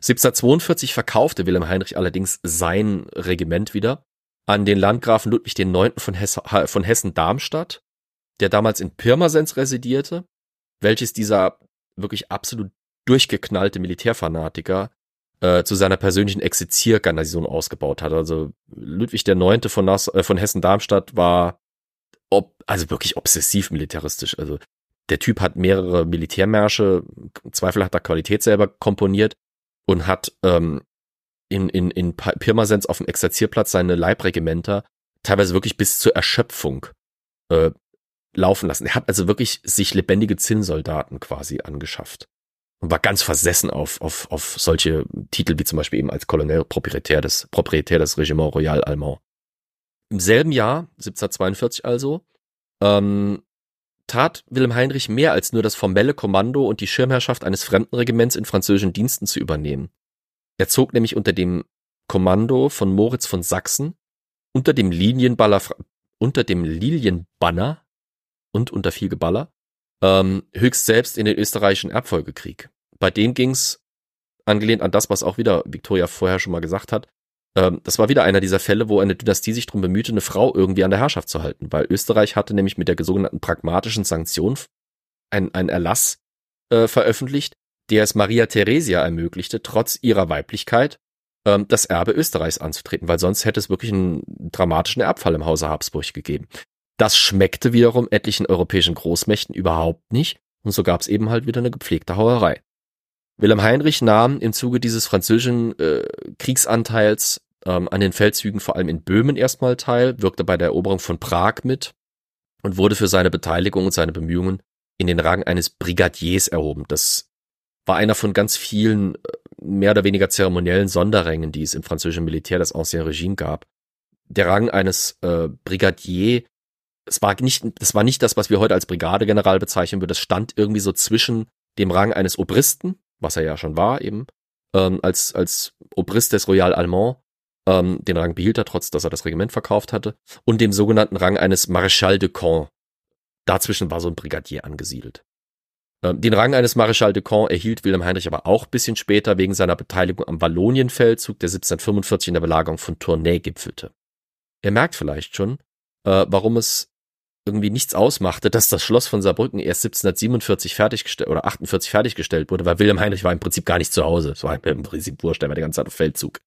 1742 verkaufte Wilhelm Heinrich allerdings sein Regiment wieder an den Landgrafen Ludwig IX. von, Hesse, von Hessen-Darmstadt, der damals in Pirmasens residierte, welches dieser wirklich absolut durchgeknallte Militärfanatiker äh, zu seiner persönlichen Exerziergarnison ausgebaut hat. Also Ludwig IX. von, äh, von Hessen-Darmstadt war ob, also wirklich obsessiv militaristisch. Also der Typ hat mehrere Militärmärsche, zweifelhafter Qualität selber komponiert und hat ähm, in, in, in Pirmasens auf dem Exerzierplatz seine Leibregimenter teilweise wirklich bis zur Erschöpfung äh, laufen lassen. Er hat also wirklich sich lebendige Zinnsoldaten quasi angeschafft und war ganz versessen auf, auf, auf solche Titel wie zum Beispiel eben als Colonel Proprietär des, Proprietär des Regiment Royal Allemand. Im selben Jahr, 1742 also, ähm, tat Wilhelm Heinrich mehr als nur das formelle Kommando und die Schirmherrschaft eines Fremdenregiments in französischen Diensten zu übernehmen. Er zog nämlich unter dem Kommando von Moritz von Sachsen, unter dem Linienballer, unter dem Lilienbanner und unter viel Geballer, ähm, höchst selbst in den österreichischen Erbfolgekrieg. Bei dem ging's, angelehnt an das, was auch wieder Victoria vorher schon mal gesagt hat, ähm, das war wieder einer dieser Fälle, wo eine Dynastie sich darum bemühte, eine Frau irgendwie an der Herrschaft zu halten, weil Österreich hatte nämlich mit der sogenannten pragmatischen Sanktion einen Erlass äh, veröffentlicht, der es Maria Theresia ermöglichte, trotz ihrer Weiblichkeit ähm, das Erbe Österreichs anzutreten, weil sonst hätte es wirklich einen dramatischen Erbfall im Hause Habsburg gegeben. Das schmeckte wiederum etlichen europäischen Großmächten überhaupt nicht und so gab es eben halt wieder eine gepflegte Hauerei. Wilhelm Heinrich nahm im Zuge dieses französischen äh, Kriegsanteils ähm, an den Feldzügen vor allem in Böhmen erstmal teil, wirkte bei der Eroberung von Prag mit und wurde für seine Beteiligung und seine Bemühungen in den Rang eines Brigadiers erhoben. Das war einer von ganz vielen äh, mehr oder weniger zeremoniellen Sonderrängen, die es im französischen Militär des Ancien Regime gab. Der Rang eines äh, Brigadier, es war nicht, das war nicht das, was wir heute als Brigadegeneral bezeichnen würden. Das stand irgendwie so zwischen dem Rang eines Obristen, was er ja schon war eben, ähm, als, als Obrist des Royal Allemand, ähm, den Rang behielt er, trotz dass er das Regiment verkauft hatte, und dem sogenannten Rang eines Marechal de Camp. Dazwischen war so ein Brigadier angesiedelt. Ähm, den Rang eines Marechal de Camp erhielt Wilhelm Heinrich aber auch bisschen später wegen seiner Beteiligung am Wallonienfeldzug, der 1745 in der Belagerung von Tournai gipfelte. Ihr merkt vielleicht schon, äh, warum es irgendwie nichts ausmachte, dass das Schloss von Saarbrücken erst 1747 fertiggestellt oder 48 fertiggestellt wurde, weil Wilhelm Heinrich war im Prinzip gar nicht zu Hause. Es war im Prinzip wurscht, er war die ganze Zeit auf Feldzug.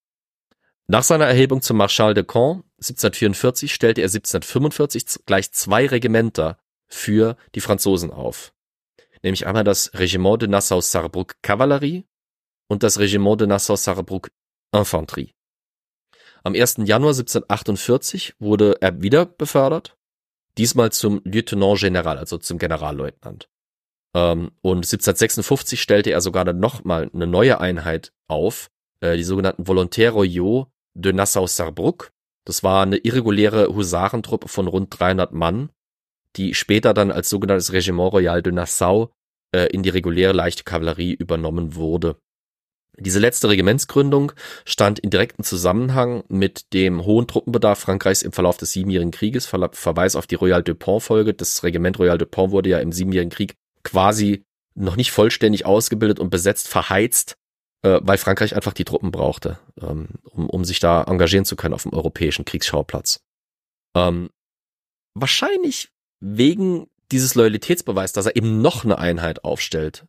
Nach seiner Erhebung zum Marschall de Caen 1744 stellte er 1745 gleich zwei Regimenter für die Franzosen auf. Nämlich einmal das Regiment de Nassau-Saarbrück Kavallerie und das Regiment de Nassau-Saarbrück Infanterie. Am 1. Januar 1748 wurde er wieder befördert diesmal zum Lieutenant General, also zum Generalleutnant. Ähm, und 1756 stellte er sogar dann nochmal eine neue Einheit auf, äh, die sogenannten Volontaires Royaux de Nassau-Saarbrück. Das war eine irreguläre Husarentruppe von rund 300 Mann, die später dann als sogenanntes Regiment Royal de Nassau äh, in die reguläre leichte Kavallerie übernommen wurde. Diese letzte Regimentsgründung stand in direktem Zusammenhang mit dem hohen Truppenbedarf Frankreichs im Verlauf des Siebenjährigen Krieges. Verweis auf die Royal Dupont-Folge. Das Regiment Royal Dupont wurde ja im Siebenjährigen Krieg quasi noch nicht vollständig ausgebildet und besetzt, verheizt, äh, weil Frankreich einfach die Truppen brauchte, ähm, um, um sich da engagieren zu können auf dem europäischen Kriegsschauplatz. Ähm, wahrscheinlich wegen dieses Loyalitätsbeweis, dass er eben noch eine Einheit aufstellt,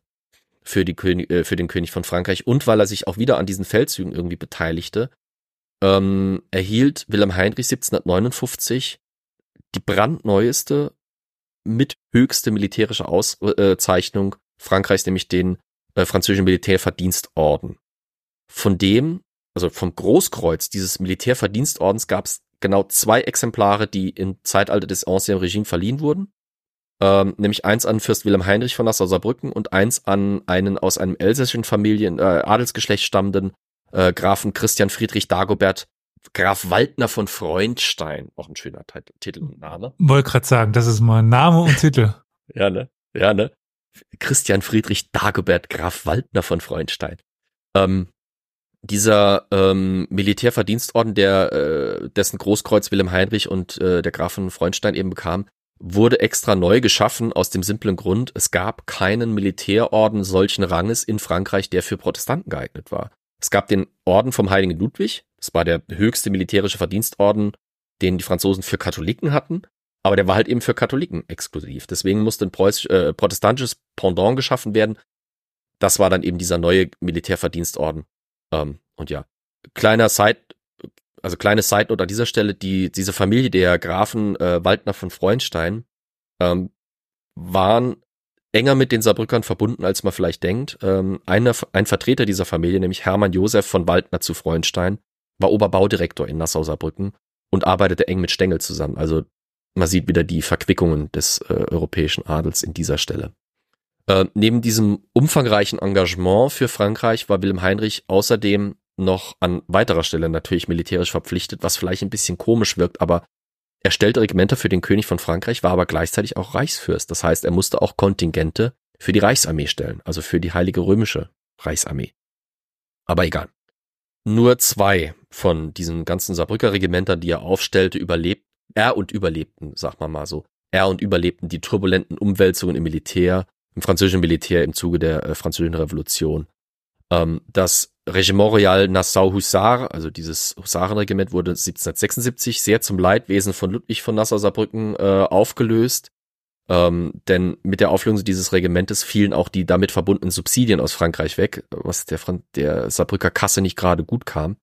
für, die König, äh, für den König von Frankreich und weil er sich auch wieder an diesen Feldzügen irgendwie beteiligte, ähm, erhielt Wilhelm Heinrich 1759 die brandneueste mit höchste militärische Auszeichnung Frankreichs, nämlich den äh, französischen Militärverdienstorden. Von dem, also vom Großkreuz dieses Militärverdienstordens gab es genau zwei Exemplare, die im Zeitalter des Ancien Regime verliehen wurden. Ähm, nämlich eins an Fürst Wilhelm Heinrich von Nassau-Saarbrücken und eins an einen aus einem elsässischen Familien, äh, Adelsgeschlecht stammenden äh, Grafen Christian Friedrich Dagobert Graf Waldner von Freundstein. Auch ein schöner Titel und Name. Wollte gerade sagen, das ist mal Name und Titel. ja, ne? Ja, ne? Christian Friedrich Dagobert Graf Waldner von Freundstein. Ähm, dieser ähm, Militärverdienstorden, der äh, dessen Großkreuz Wilhelm Heinrich und äh, der Graf von Freundstein eben bekam, wurde extra neu geschaffen aus dem simplen Grund, es gab keinen Militärorden solchen Ranges in Frankreich, der für Protestanten geeignet war. Es gab den Orden vom Heiligen Ludwig, das war der höchste militärische Verdienstorden, den die Franzosen für Katholiken hatten, aber der war halt eben für Katholiken exklusiv. Deswegen musste ein äh, protestantisches Pendant geschaffen werden. Das war dann eben dieser neue Militärverdienstorden. Ähm, und ja, kleiner Side, also kleine Side Note an dieser Stelle, die, diese Familie der Grafen äh, Waldner von Freundstein ähm, waren enger mit den Saarbrückern verbunden, als man vielleicht denkt. Ähm, einer, ein Vertreter dieser Familie, nämlich Hermann Josef von Waldner zu Freundstein, war Oberbaudirektor in Nassau-Saarbrücken und arbeitete eng mit Stengel zusammen. Also man sieht wieder die Verquickungen des äh, europäischen Adels in dieser Stelle. Äh, neben diesem umfangreichen Engagement für Frankreich war Wilhelm Heinrich außerdem noch an weiterer Stelle natürlich militärisch verpflichtet, was vielleicht ein bisschen komisch wirkt, aber er stellte Regimenter für den König von Frankreich, war aber gleichzeitig auch Reichsfürst. Das heißt, er musste auch Kontingente für die Reichsarmee stellen, also für die Heilige Römische Reichsarmee. Aber egal. Nur zwei von diesen ganzen Saarbrücker Regimentern, die er aufstellte, überlebt, er und überlebten, sagt man mal so. Er und überlebten die turbulenten Umwälzungen im Militär im französischen Militär im Zuge der äh, französischen Revolution. Ähm, das Regiment Royal Nassau Hussar, also dieses Husarenregiment, wurde 1776 sehr zum Leidwesen von Ludwig von Nassau-Saarbrücken äh, aufgelöst. Ähm, denn mit der Auflösung dieses Regimentes fielen auch die damit verbundenen Subsidien aus Frankreich weg, was der, Fran der Saarbrücker Kasse nicht gerade gut kam.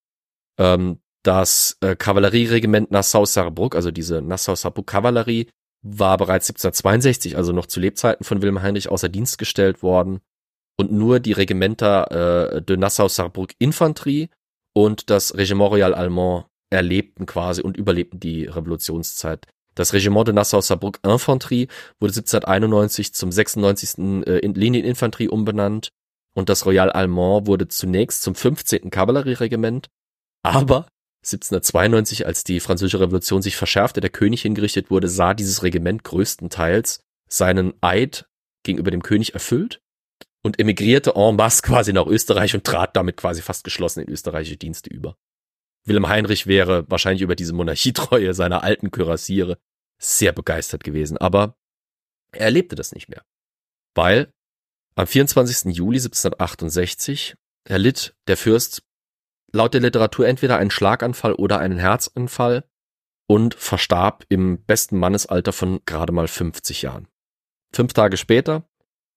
Ähm, das äh, Kavallerieregiment Nassau-Saarbrück, also diese Nassau-Saarbrück-Kavallerie, war bereits 1762, also noch zu Lebzeiten von Wilhelm Heinrich, außer Dienst gestellt worden und nur die Regimenter äh, de Nassau-Saarbrück Infanterie und das Regiment Royal Allemand erlebten quasi und überlebten die Revolutionszeit. Das Regiment de Nassau-Saarbrück Infanterie wurde 1791 zum 96. Äh, Linieninfanterie umbenannt und das Royal Allemand wurde zunächst zum 15. Kavallerieregiment, aber 1792, als die französische Revolution sich verschärfte, der König hingerichtet wurde, sah dieses Regiment größtenteils seinen Eid gegenüber dem König erfüllt und emigrierte en masse quasi nach Österreich und trat damit quasi fast geschlossen in österreichische Dienste über. Wilhelm Heinrich wäre wahrscheinlich über diese Monarchietreue seiner alten Kürassiere sehr begeistert gewesen, aber er erlebte das nicht mehr. Weil am 24. Juli 1768 erlitt der Fürst laut der Literatur entweder einen Schlaganfall oder einen Herzanfall und verstarb im besten Mannesalter von gerade mal 50 Jahren. Fünf Tage später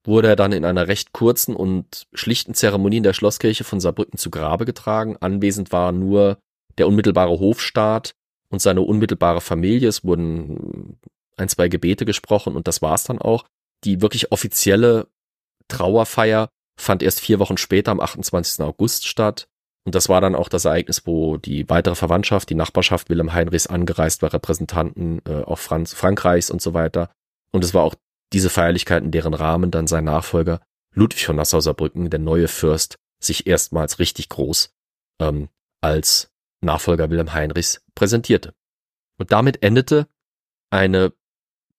wurde er dann in einer recht kurzen und schlichten Zeremonie in der Schlosskirche von Saarbrücken zu Grabe getragen. Anwesend war nur der unmittelbare Hofstaat und seine unmittelbare Familie. Es wurden ein, zwei Gebete gesprochen und das war's dann auch. Die wirklich offizielle Trauerfeier fand erst vier Wochen später am 28. August statt. Und das war dann auch das Ereignis, wo die weitere Verwandtschaft, die Nachbarschaft Wilhelm Heinrichs angereist war, Repräsentanten äh, auch Franz, Frankreichs und so weiter. Und es war auch diese Feierlichkeiten, deren Rahmen dann sein Nachfolger Ludwig von Nassau-Saarbrücken, der neue Fürst, sich erstmals richtig groß ähm, als Nachfolger Wilhelm Heinrichs präsentierte. Und damit endete eine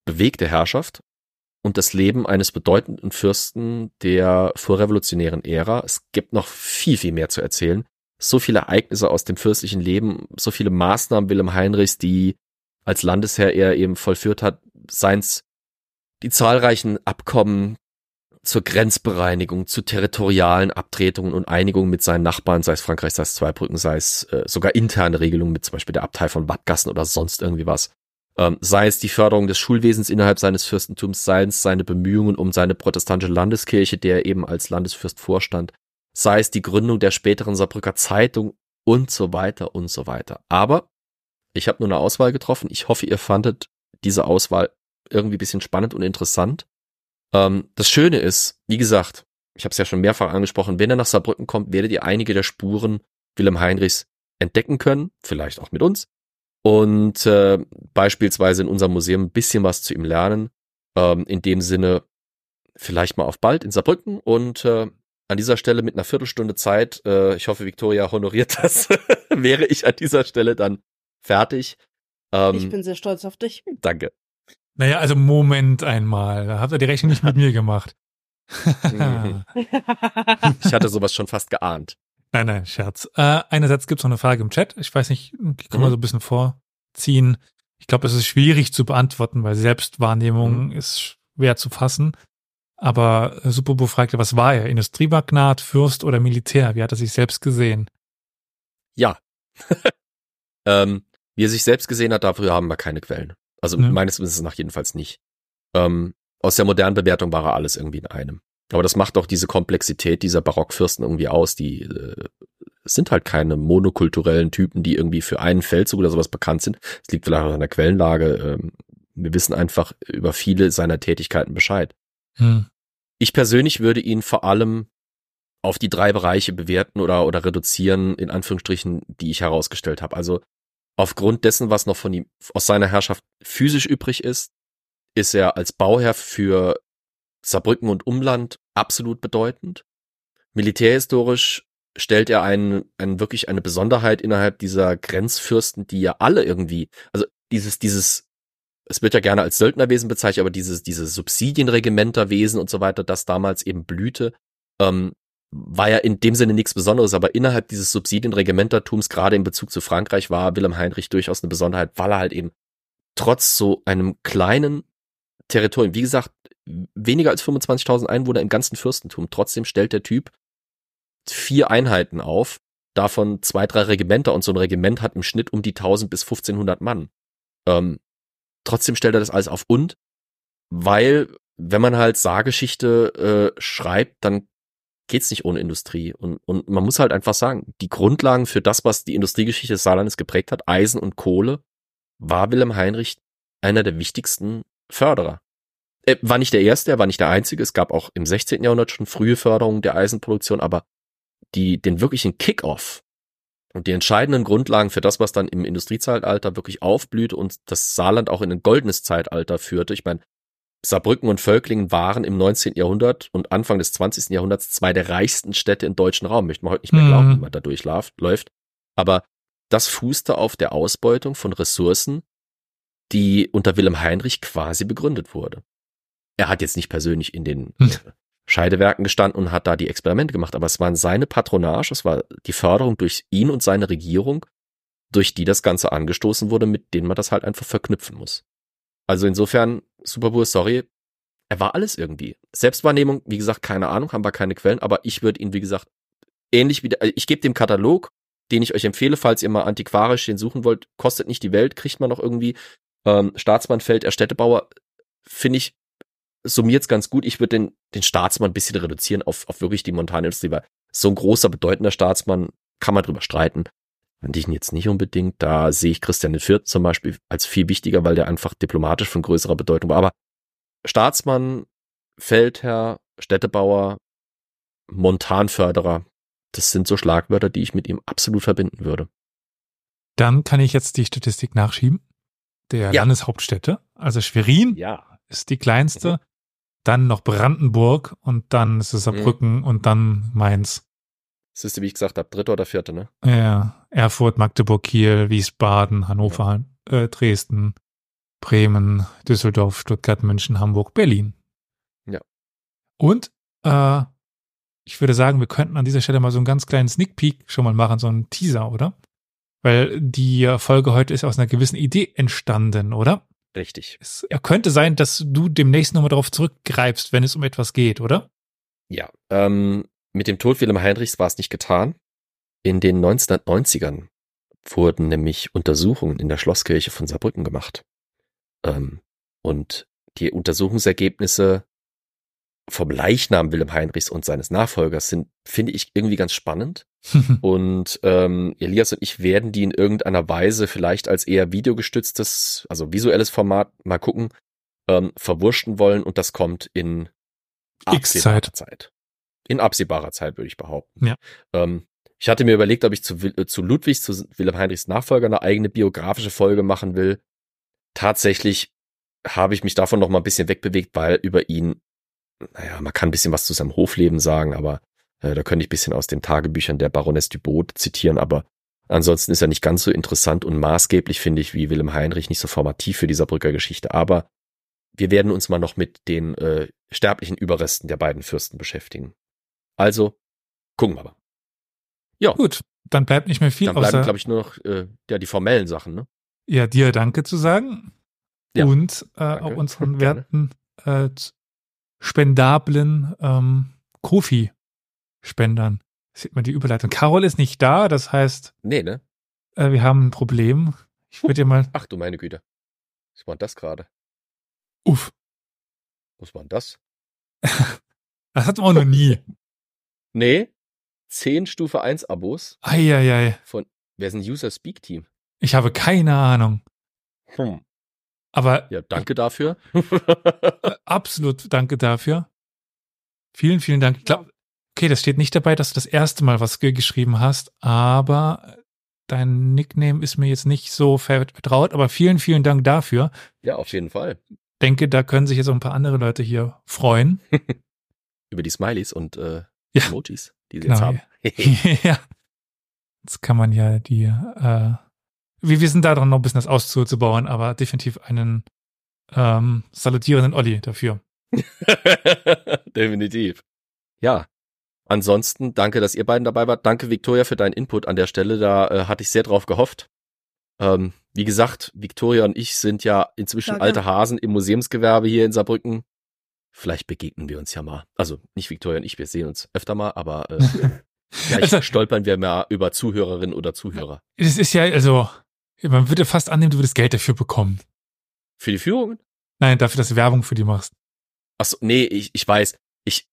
bewegte Herrschaft und das Leben eines bedeutenden Fürsten der vorrevolutionären Ära. Es gibt noch viel, viel mehr zu erzählen so viele Ereignisse aus dem fürstlichen Leben, so viele Maßnahmen Wilhelm Heinrichs, die als Landesherr er eben vollführt hat, seins die zahlreichen Abkommen zur Grenzbereinigung, zu territorialen Abtretungen und Einigungen mit seinen Nachbarn, sei es Frankreich, sei es Zweibrücken, sei es äh, sogar interne Regelungen mit zum Beispiel der Abtei von Wattgassen oder sonst irgendwie was. Ähm, sei es die Förderung des Schulwesens innerhalb seines Fürstentums, sei es seine Bemühungen um seine protestantische Landeskirche, der eben als Landesfürst vorstand, sei es die Gründung der späteren Saarbrücker Zeitung und so weiter und so weiter. Aber ich habe nur eine Auswahl getroffen. Ich hoffe, ihr fandet diese Auswahl irgendwie bisschen spannend und interessant. Ähm, das Schöne ist, wie gesagt, ich habe es ja schon mehrfach angesprochen, wenn ihr nach Saarbrücken kommt, werdet ihr einige der Spuren Wilhelm Heinrichs entdecken können, vielleicht auch mit uns. Und äh, beispielsweise in unserem Museum ein bisschen was zu ihm lernen. Ähm, in dem Sinne, vielleicht mal auf bald in Saarbrücken und äh, an dieser Stelle mit einer Viertelstunde Zeit, äh, ich hoffe, Victoria honoriert das, wäre ich an dieser Stelle dann fertig. Ähm, ich bin sehr stolz auf dich. Danke. Naja, also Moment einmal. Da habt ihr die Rechnung nicht mit mir gemacht. ich hatte sowas schon fast geahnt. Nein, nein, Scherz. Äh, einerseits gibt es noch eine Frage im Chat. Ich weiß nicht, die können wir mhm. so ein bisschen vorziehen. Ich glaube, es ist schwierig zu beantworten, weil Selbstwahrnehmung mhm. ist schwer zu fassen. Aber Superbo fragte, was war er? Industriemagnat, Fürst oder Militär? Wie hat er sich selbst gesehen? Ja. ähm, wie er sich selbst gesehen hat, dafür haben wir keine Quellen. Also ja. meines Wissens nach jedenfalls nicht. Ähm, aus der modernen Bewertung war er alles irgendwie in einem. Aber das macht auch diese Komplexität dieser Barockfürsten irgendwie aus. Die äh, sind halt keine monokulturellen Typen, die irgendwie für einen Feldzug oder sowas bekannt sind. Es liegt vielleicht auch an der Quellenlage. Ähm, wir wissen einfach über viele seiner Tätigkeiten Bescheid. Hm. Ich persönlich würde ihn vor allem auf die drei Bereiche bewerten oder, oder reduzieren, in Anführungsstrichen, die ich herausgestellt habe. Also aufgrund dessen, was noch von ihm aus seiner Herrschaft physisch übrig ist, ist er als Bauherr für Saarbrücken und Umland absolut bedeutend. Militärhistorisch stellt er einen, einen wirklich eine Besonderheit innerhalb dieser Grenzfürsten, die ja alle irgendwie, also dieses, dieses, es wird ja gerne als Söldnerwesen bezeichnet, aber dieses, diese Subsidienregimenterwesen und so weiter, das damals eben blühte, ähm, war ja in dem Sinne nichts Besonderes, aber innerhalb dieses Subsidienregimentertums, gerade in Bezug zu Frankreich, war Wilhelm Heinrich durchaus eine Besonderheit, weil er halt eben trotz so einem kleinen Territorium, wie gesagt, weniger als 25.000 Einwohner im ganzen Fürstentum, trotzdem stellt der Typ vier Einheiten auf, davon zwei, drei Regimenter und so ein Regiment hat im Schnitt um die 1000 bis 1500 Mann. Ähm, trotzdem stellt er das alles auf und, weil wenn man halt Saargeschichte äh, schreibt, dann geht's nicht ohne Industrie. Und, und man muss halt einfach sagen, die Grundlagen für das, was die Industriegeschichte des Saarlandes geprägt hat, Eisen und Kohle, war Wilhelm Heinrich einer der wichtigsten Förderer. Er war nicht der erste, er war nicht der einzige. Es gab auch im 16. Jahrhundert schon frühe Förderungen der Eisenproduktion, aber die, den wirklichen Kick-off und die entscheidenden Grundlagen für das, was dann im Industriezeitalter wirklich aufblühte und das Saarland auch in ein goldenes Zeitalter führte. Ich meine, Saarbrücken und Völklingen waren im 19. Jahrhundert und Anfang des 20. Jahrhunderts zwei der reichsten Städte im deutschen Raum. Möchte man heute nicht mehr glauben, mhm. wie man da durchläuft. Aber das fußte auf der Ausbeutung von Ressourcen, die unter Wilhelm Heinrich quasi begründet wurde. Er hat jetzt nicht persönlich in den hm. Scheidewerken gestanden und hat da die Experimente gemacht, aber es waren seine Patronage, es war die Förderung durch ihn und seine Regierung, durch die das Ganze angestoßen wurde, mit denen man das halt einfach verknüpfen muss. Also insofern, Superbur, sorry, er war alles irgendwie. Selbstwahrnehmung, wie gesagt, keine Ahnung, haben wir keine Quellen, aber ich würde ihn, wie gesagt, ähnlich wie, der, ich gebe dem Katalog, den ich euch empfehle, falls ihr mal antiquarisch den suchen wollt, kostet nicht die Welt, kriegt man noch irgendwie. Ähm, Staatsmannfeld, er Städtebauer, finde ich, summiert's ganz gut. Ich würde den, den Staatsmann ein bisschen reduzieren auf, auf wirklich die Montanindustrie, weil so ein großer, bedeutender Staatsmann kann man drüber streiten. Fand ich ihn jetzt nicht unbedingt. Da sehe ich Christian IV. zum Beispiel als viel wichtiger, weil der einfach diplomatisch von größerer Bedeutung war. Aber Staatsmann, Feldherr, Städtebauer, Montanförderer, das sind so Schlagwörter, die ich mit ihm absolut verbinden würde. Dann kann ich jetzt die Statistik nachschieben. Der ja. Landeshauptstädte, also Schwerin, ja ist die kleinste. Mhm. Dann noch Brandenburg und dann ist es Saarbrücken mhm. und dann Mainz. Das ist, wie ich gesagt habe, dritte oder vierte, ne? Ja. Erfurt, Magdeburg, Kiel, Wiesbaden, Hannover, ja. äh, Dresden, Bremen, Düsseldorf, Stuttgart, München, Hamburg, Berlin. Ja. Und äh, ich würde sagen, wir könnten an dieser Stelle mal so einen ganz kleinen Sneak Peek schon mal machen, so einen Teaser, oder? Weil die Folge heute ist aus einer gewissen Idee entstanden, oder? Richtig. Es könnte sein, dass du demnächst nochmal darauf zurückgreifst, wenn es um etwas geht, oder? Ja, ähm, mit dem Tod Wilhelm Heinrichs war es nicht getan. In den 1990ern wurden nämlich Untersuchungen in der Schlosskirche von Saarbrücken gemacht. Ähm, und die Untersuchungsergebnisse vom Leichnam Wilhelm Heinrichs und seines Nachfolgers sind, finde ich irgendwie ganz spannend. und ähm, Elias und ich werden die in irgendeiner Weise vielleicht als eher videogestütztes, also visuelles Format mal gucken, ähm, verwurschten wollen und das kommt in X-Zeit. Zeit. In absehbarer Zeit, würde ich behaupten. Ja. Ähm, ich hatte mir überlegt, ob ich zu, äh, zu Ludwigs, zu Wilhelm Heinrichs Nachfolger eine eigene biografische Folge machen will. Tatsächlich habe ich mich davon noch mal ein bisschen wegbewegt, weil über ihn, naja, man kann ein bisschen was zu seinem Hofleben sagen, aber äh, da könnte ich ein bisschen aus den Tagebüchern der Baroness Dubot zitieren, aber ansonsten ist er nicht ganz so interessant und maßgeblich, finde ich, wie Wilhelm Heinrich, nicht so formativ für dieser Brücker Geschichte, aber wir werden uns mal noch mit den äh, sterblichen Überresten der beiden Fürsten beschäftigen. Also, gucken wir mal. Ja, Gut, dann bleibt nicht mehr viel dann bleiben, glaube ich, nur noch äh, ja, die formellen Sachen, ne? ja, dir Danke zu sagen Ja, und äh, danke. auch unseren werten äh, spendablen ähm, Kofi-Spendern. Sieht man die Überleitung. Carol ist nicht da, das heißt, Nee, ne? äh, wir haben ein Problem. Ich würde dir mal, Ach du meine Güte. Was war denn das gerade? uff, Was war denn das? das hatten wir auch noch nie. Nee, 10 Stufe 1 Abos Eieiei, von, wer ist ein User Speak Team? ich habe keine Ahnung. Hm. Aber Ja, danke dafür. äh, absolut danke dafür. Vielen, vielen Dank. Ich glaub, okay, das steht nicht dabei, dass du das erste Mal was ge geschrieben hast, aber dein Nickname ist mir jetzt nicht so vertraut, aber vielen, vielen Dank dafür. ja, auf jeden Fall. Denke, da können sich jetzt auch ein paar andere Leute hier freuen. Über die Smileys und äh, Ja. Emojis, die sie Genau. jetzt haben. ja. Jetzt kann man ja die, äh, wir, wir sind da dran, noch ein bisschen das auszubauen, aber definitiv einen ähm, salutierenden Olli dafür. Definitiv. Ja. Ansonsten danke, dass ihr beiden dabei wart. Danke, Victoria, für deinen Input an der Stelle. Da äh, hatte ich sehr drauf gehofft. Ähm, wie gesagt, Victoria und ich sind ja inzwischen Klar, alte. Hasen im Museumsgewerbe hier in Saarbrücken. Vielleicht begegnen wir uns ja mal. Also nicht Victoria und ich, wir sehen uns öfter mal, aber äh, vielleicht Also- stolpern wir mal über Zuhörerinnen oder Zuhörer. Es ist ja, also, man würde fast annehmen, du würdest Geld dafür bekommen. Für die Führungen? Nein, dafür, dass du Werbung für die machst. Achso, nee, ich, ich weiß. Ich,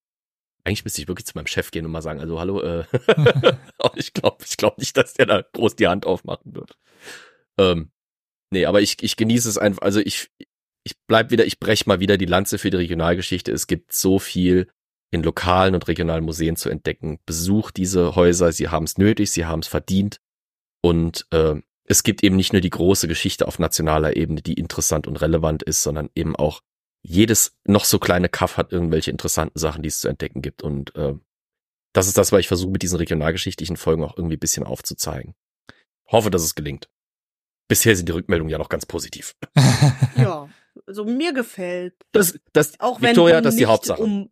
eigentlich müsste ich wirklich zu meinem Chef gehen und mal sagen, also hallo, äh, ich glaube ich glaub nicht, dass der da groß die Hand aufmachen wird. Ähm, nee, aber ich, ich genieße es einfach, also ich, ich bleib wieder, ich brech mal wieder die Lanze für die Regionalgeschichte. Es gibt so viel in lokalen und regionalen Museen zu entdecken. Besucht diese Häuser, sie haben es nötig, sie haben es verdient. Und äh, es gibt eben nicht nur die große Geschichte auf nationaler Ebene, die interessant und relevant ist, sondern eben auch jedes noch so kleine Kaff hat irgendwelche interessanten Sachen, die es zu entdecken gibt. Und äh, das ist das, was ich versuche mit diesen regionalgeschichtlichen Folgen auch irgendwie ein bisschen aufzuzeigen. Hoffe, dass es gelingt. Bisher sind die Rückmeldungen ja noch ganz positiv. Ja, also mir gefällt. Das, das, Auch wenn Victoria, das ist die nicht Hauptsache. Um,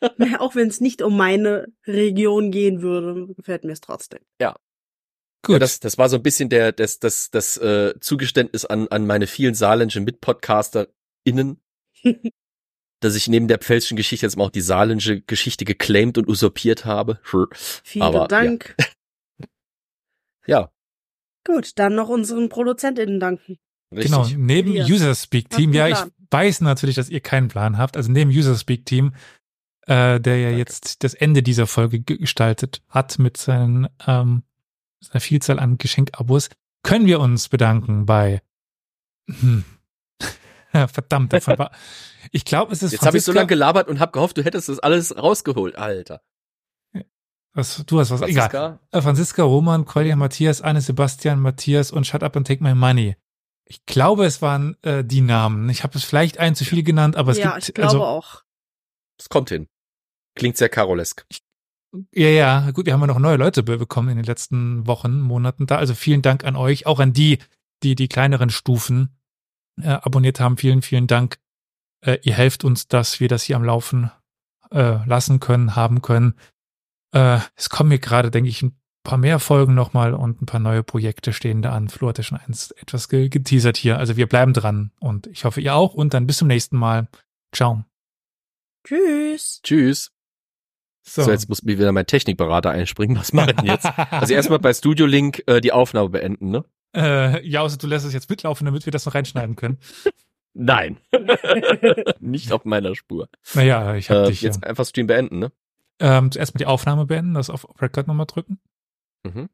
auch wenn es nicht um meine Region gehen würde, gefällt mir es trotzdem. Gut. Ja, das, das war so ein bisschen der, das, das, das äh, Zugeständnis an, an meine vielen saarländischen MitpodcasterInnen, dass ich neben der pfälzischen Geschichte jetzt mal auch die saarländische Geschichte geclaimed und usurpiert habe. Vielen Aber, ja. Dank. Ja, Gut, dann noch unseren ProduzentInnen danken. Richtig. Genau, neben Elias, User Speak Team, ja, ich weiß natürlich, dass ihr keinen Plan habt. Also neben User Speak Team, äh, der ja Danke. jetzt das Ende dieser Folge ge- gestaltet hat mit seinen ähm, seiner Vielzahl an Geschenkabos, können wir uns bedanken bei hm. Verdammt, davon war. Ich glaube, es ist Jetzt habe ich so lange gelabert und habe gehofft, du hättest das alles rausgeholt, Alter. was, du hast was. Egal. Franziska? Äh, Franziska, Roman, Kolja, Matthias, Anne, Sebastian, Matthias und Shut Up and Take My Money. Ich glaube, es waren äh, die Namen. Ich habe es vielleicht ein zu viel genannt, aber es ja, gibt ich glaube also auch. Es kommt hin. Klingt sehr karolesk. Ja, ja, gut, wir haben ja noch neue Leute be bekommen in den letzten Wochen, Monaten da. Also vielen Dank an euch, auch an die, die die kleineren Stufen äh, abonniert haben. Vielen, vielen Dank. Äh, ihr helft uns, dass wir das hier am Laufen äh, lassen können, haben können. Äh, es kommen mir gerade, denke ich, ein paar mehr Folgen nochmal und ein paar neue Projekte stehen da an. Flo hat ja schon eins etwas ge geteasert hier. Also wir bleiben dran und ich hoffe, ihr auch. Und dann bis zum nächsten Mal. Ciao. Tschüss. Tschüss. So, jetzt muss mir wieder mein Technikberater einspringen. Was mache ich denn jetzt? Also also erstmal bei Studio Link äh, die Aufnahme beenden, ne? Äh, ja, außer du lässt es jetzt mitlaufen, damit wir das noch reinschneiden können. Nein. Nicht auf meiner Spur. Naja, ich habe Äh, dich jetzt ja. einfach Stream beenden, ne? Ähm, zuerst mal die Aufnahme beenden, das auf Record nochmal drücken. Mhm.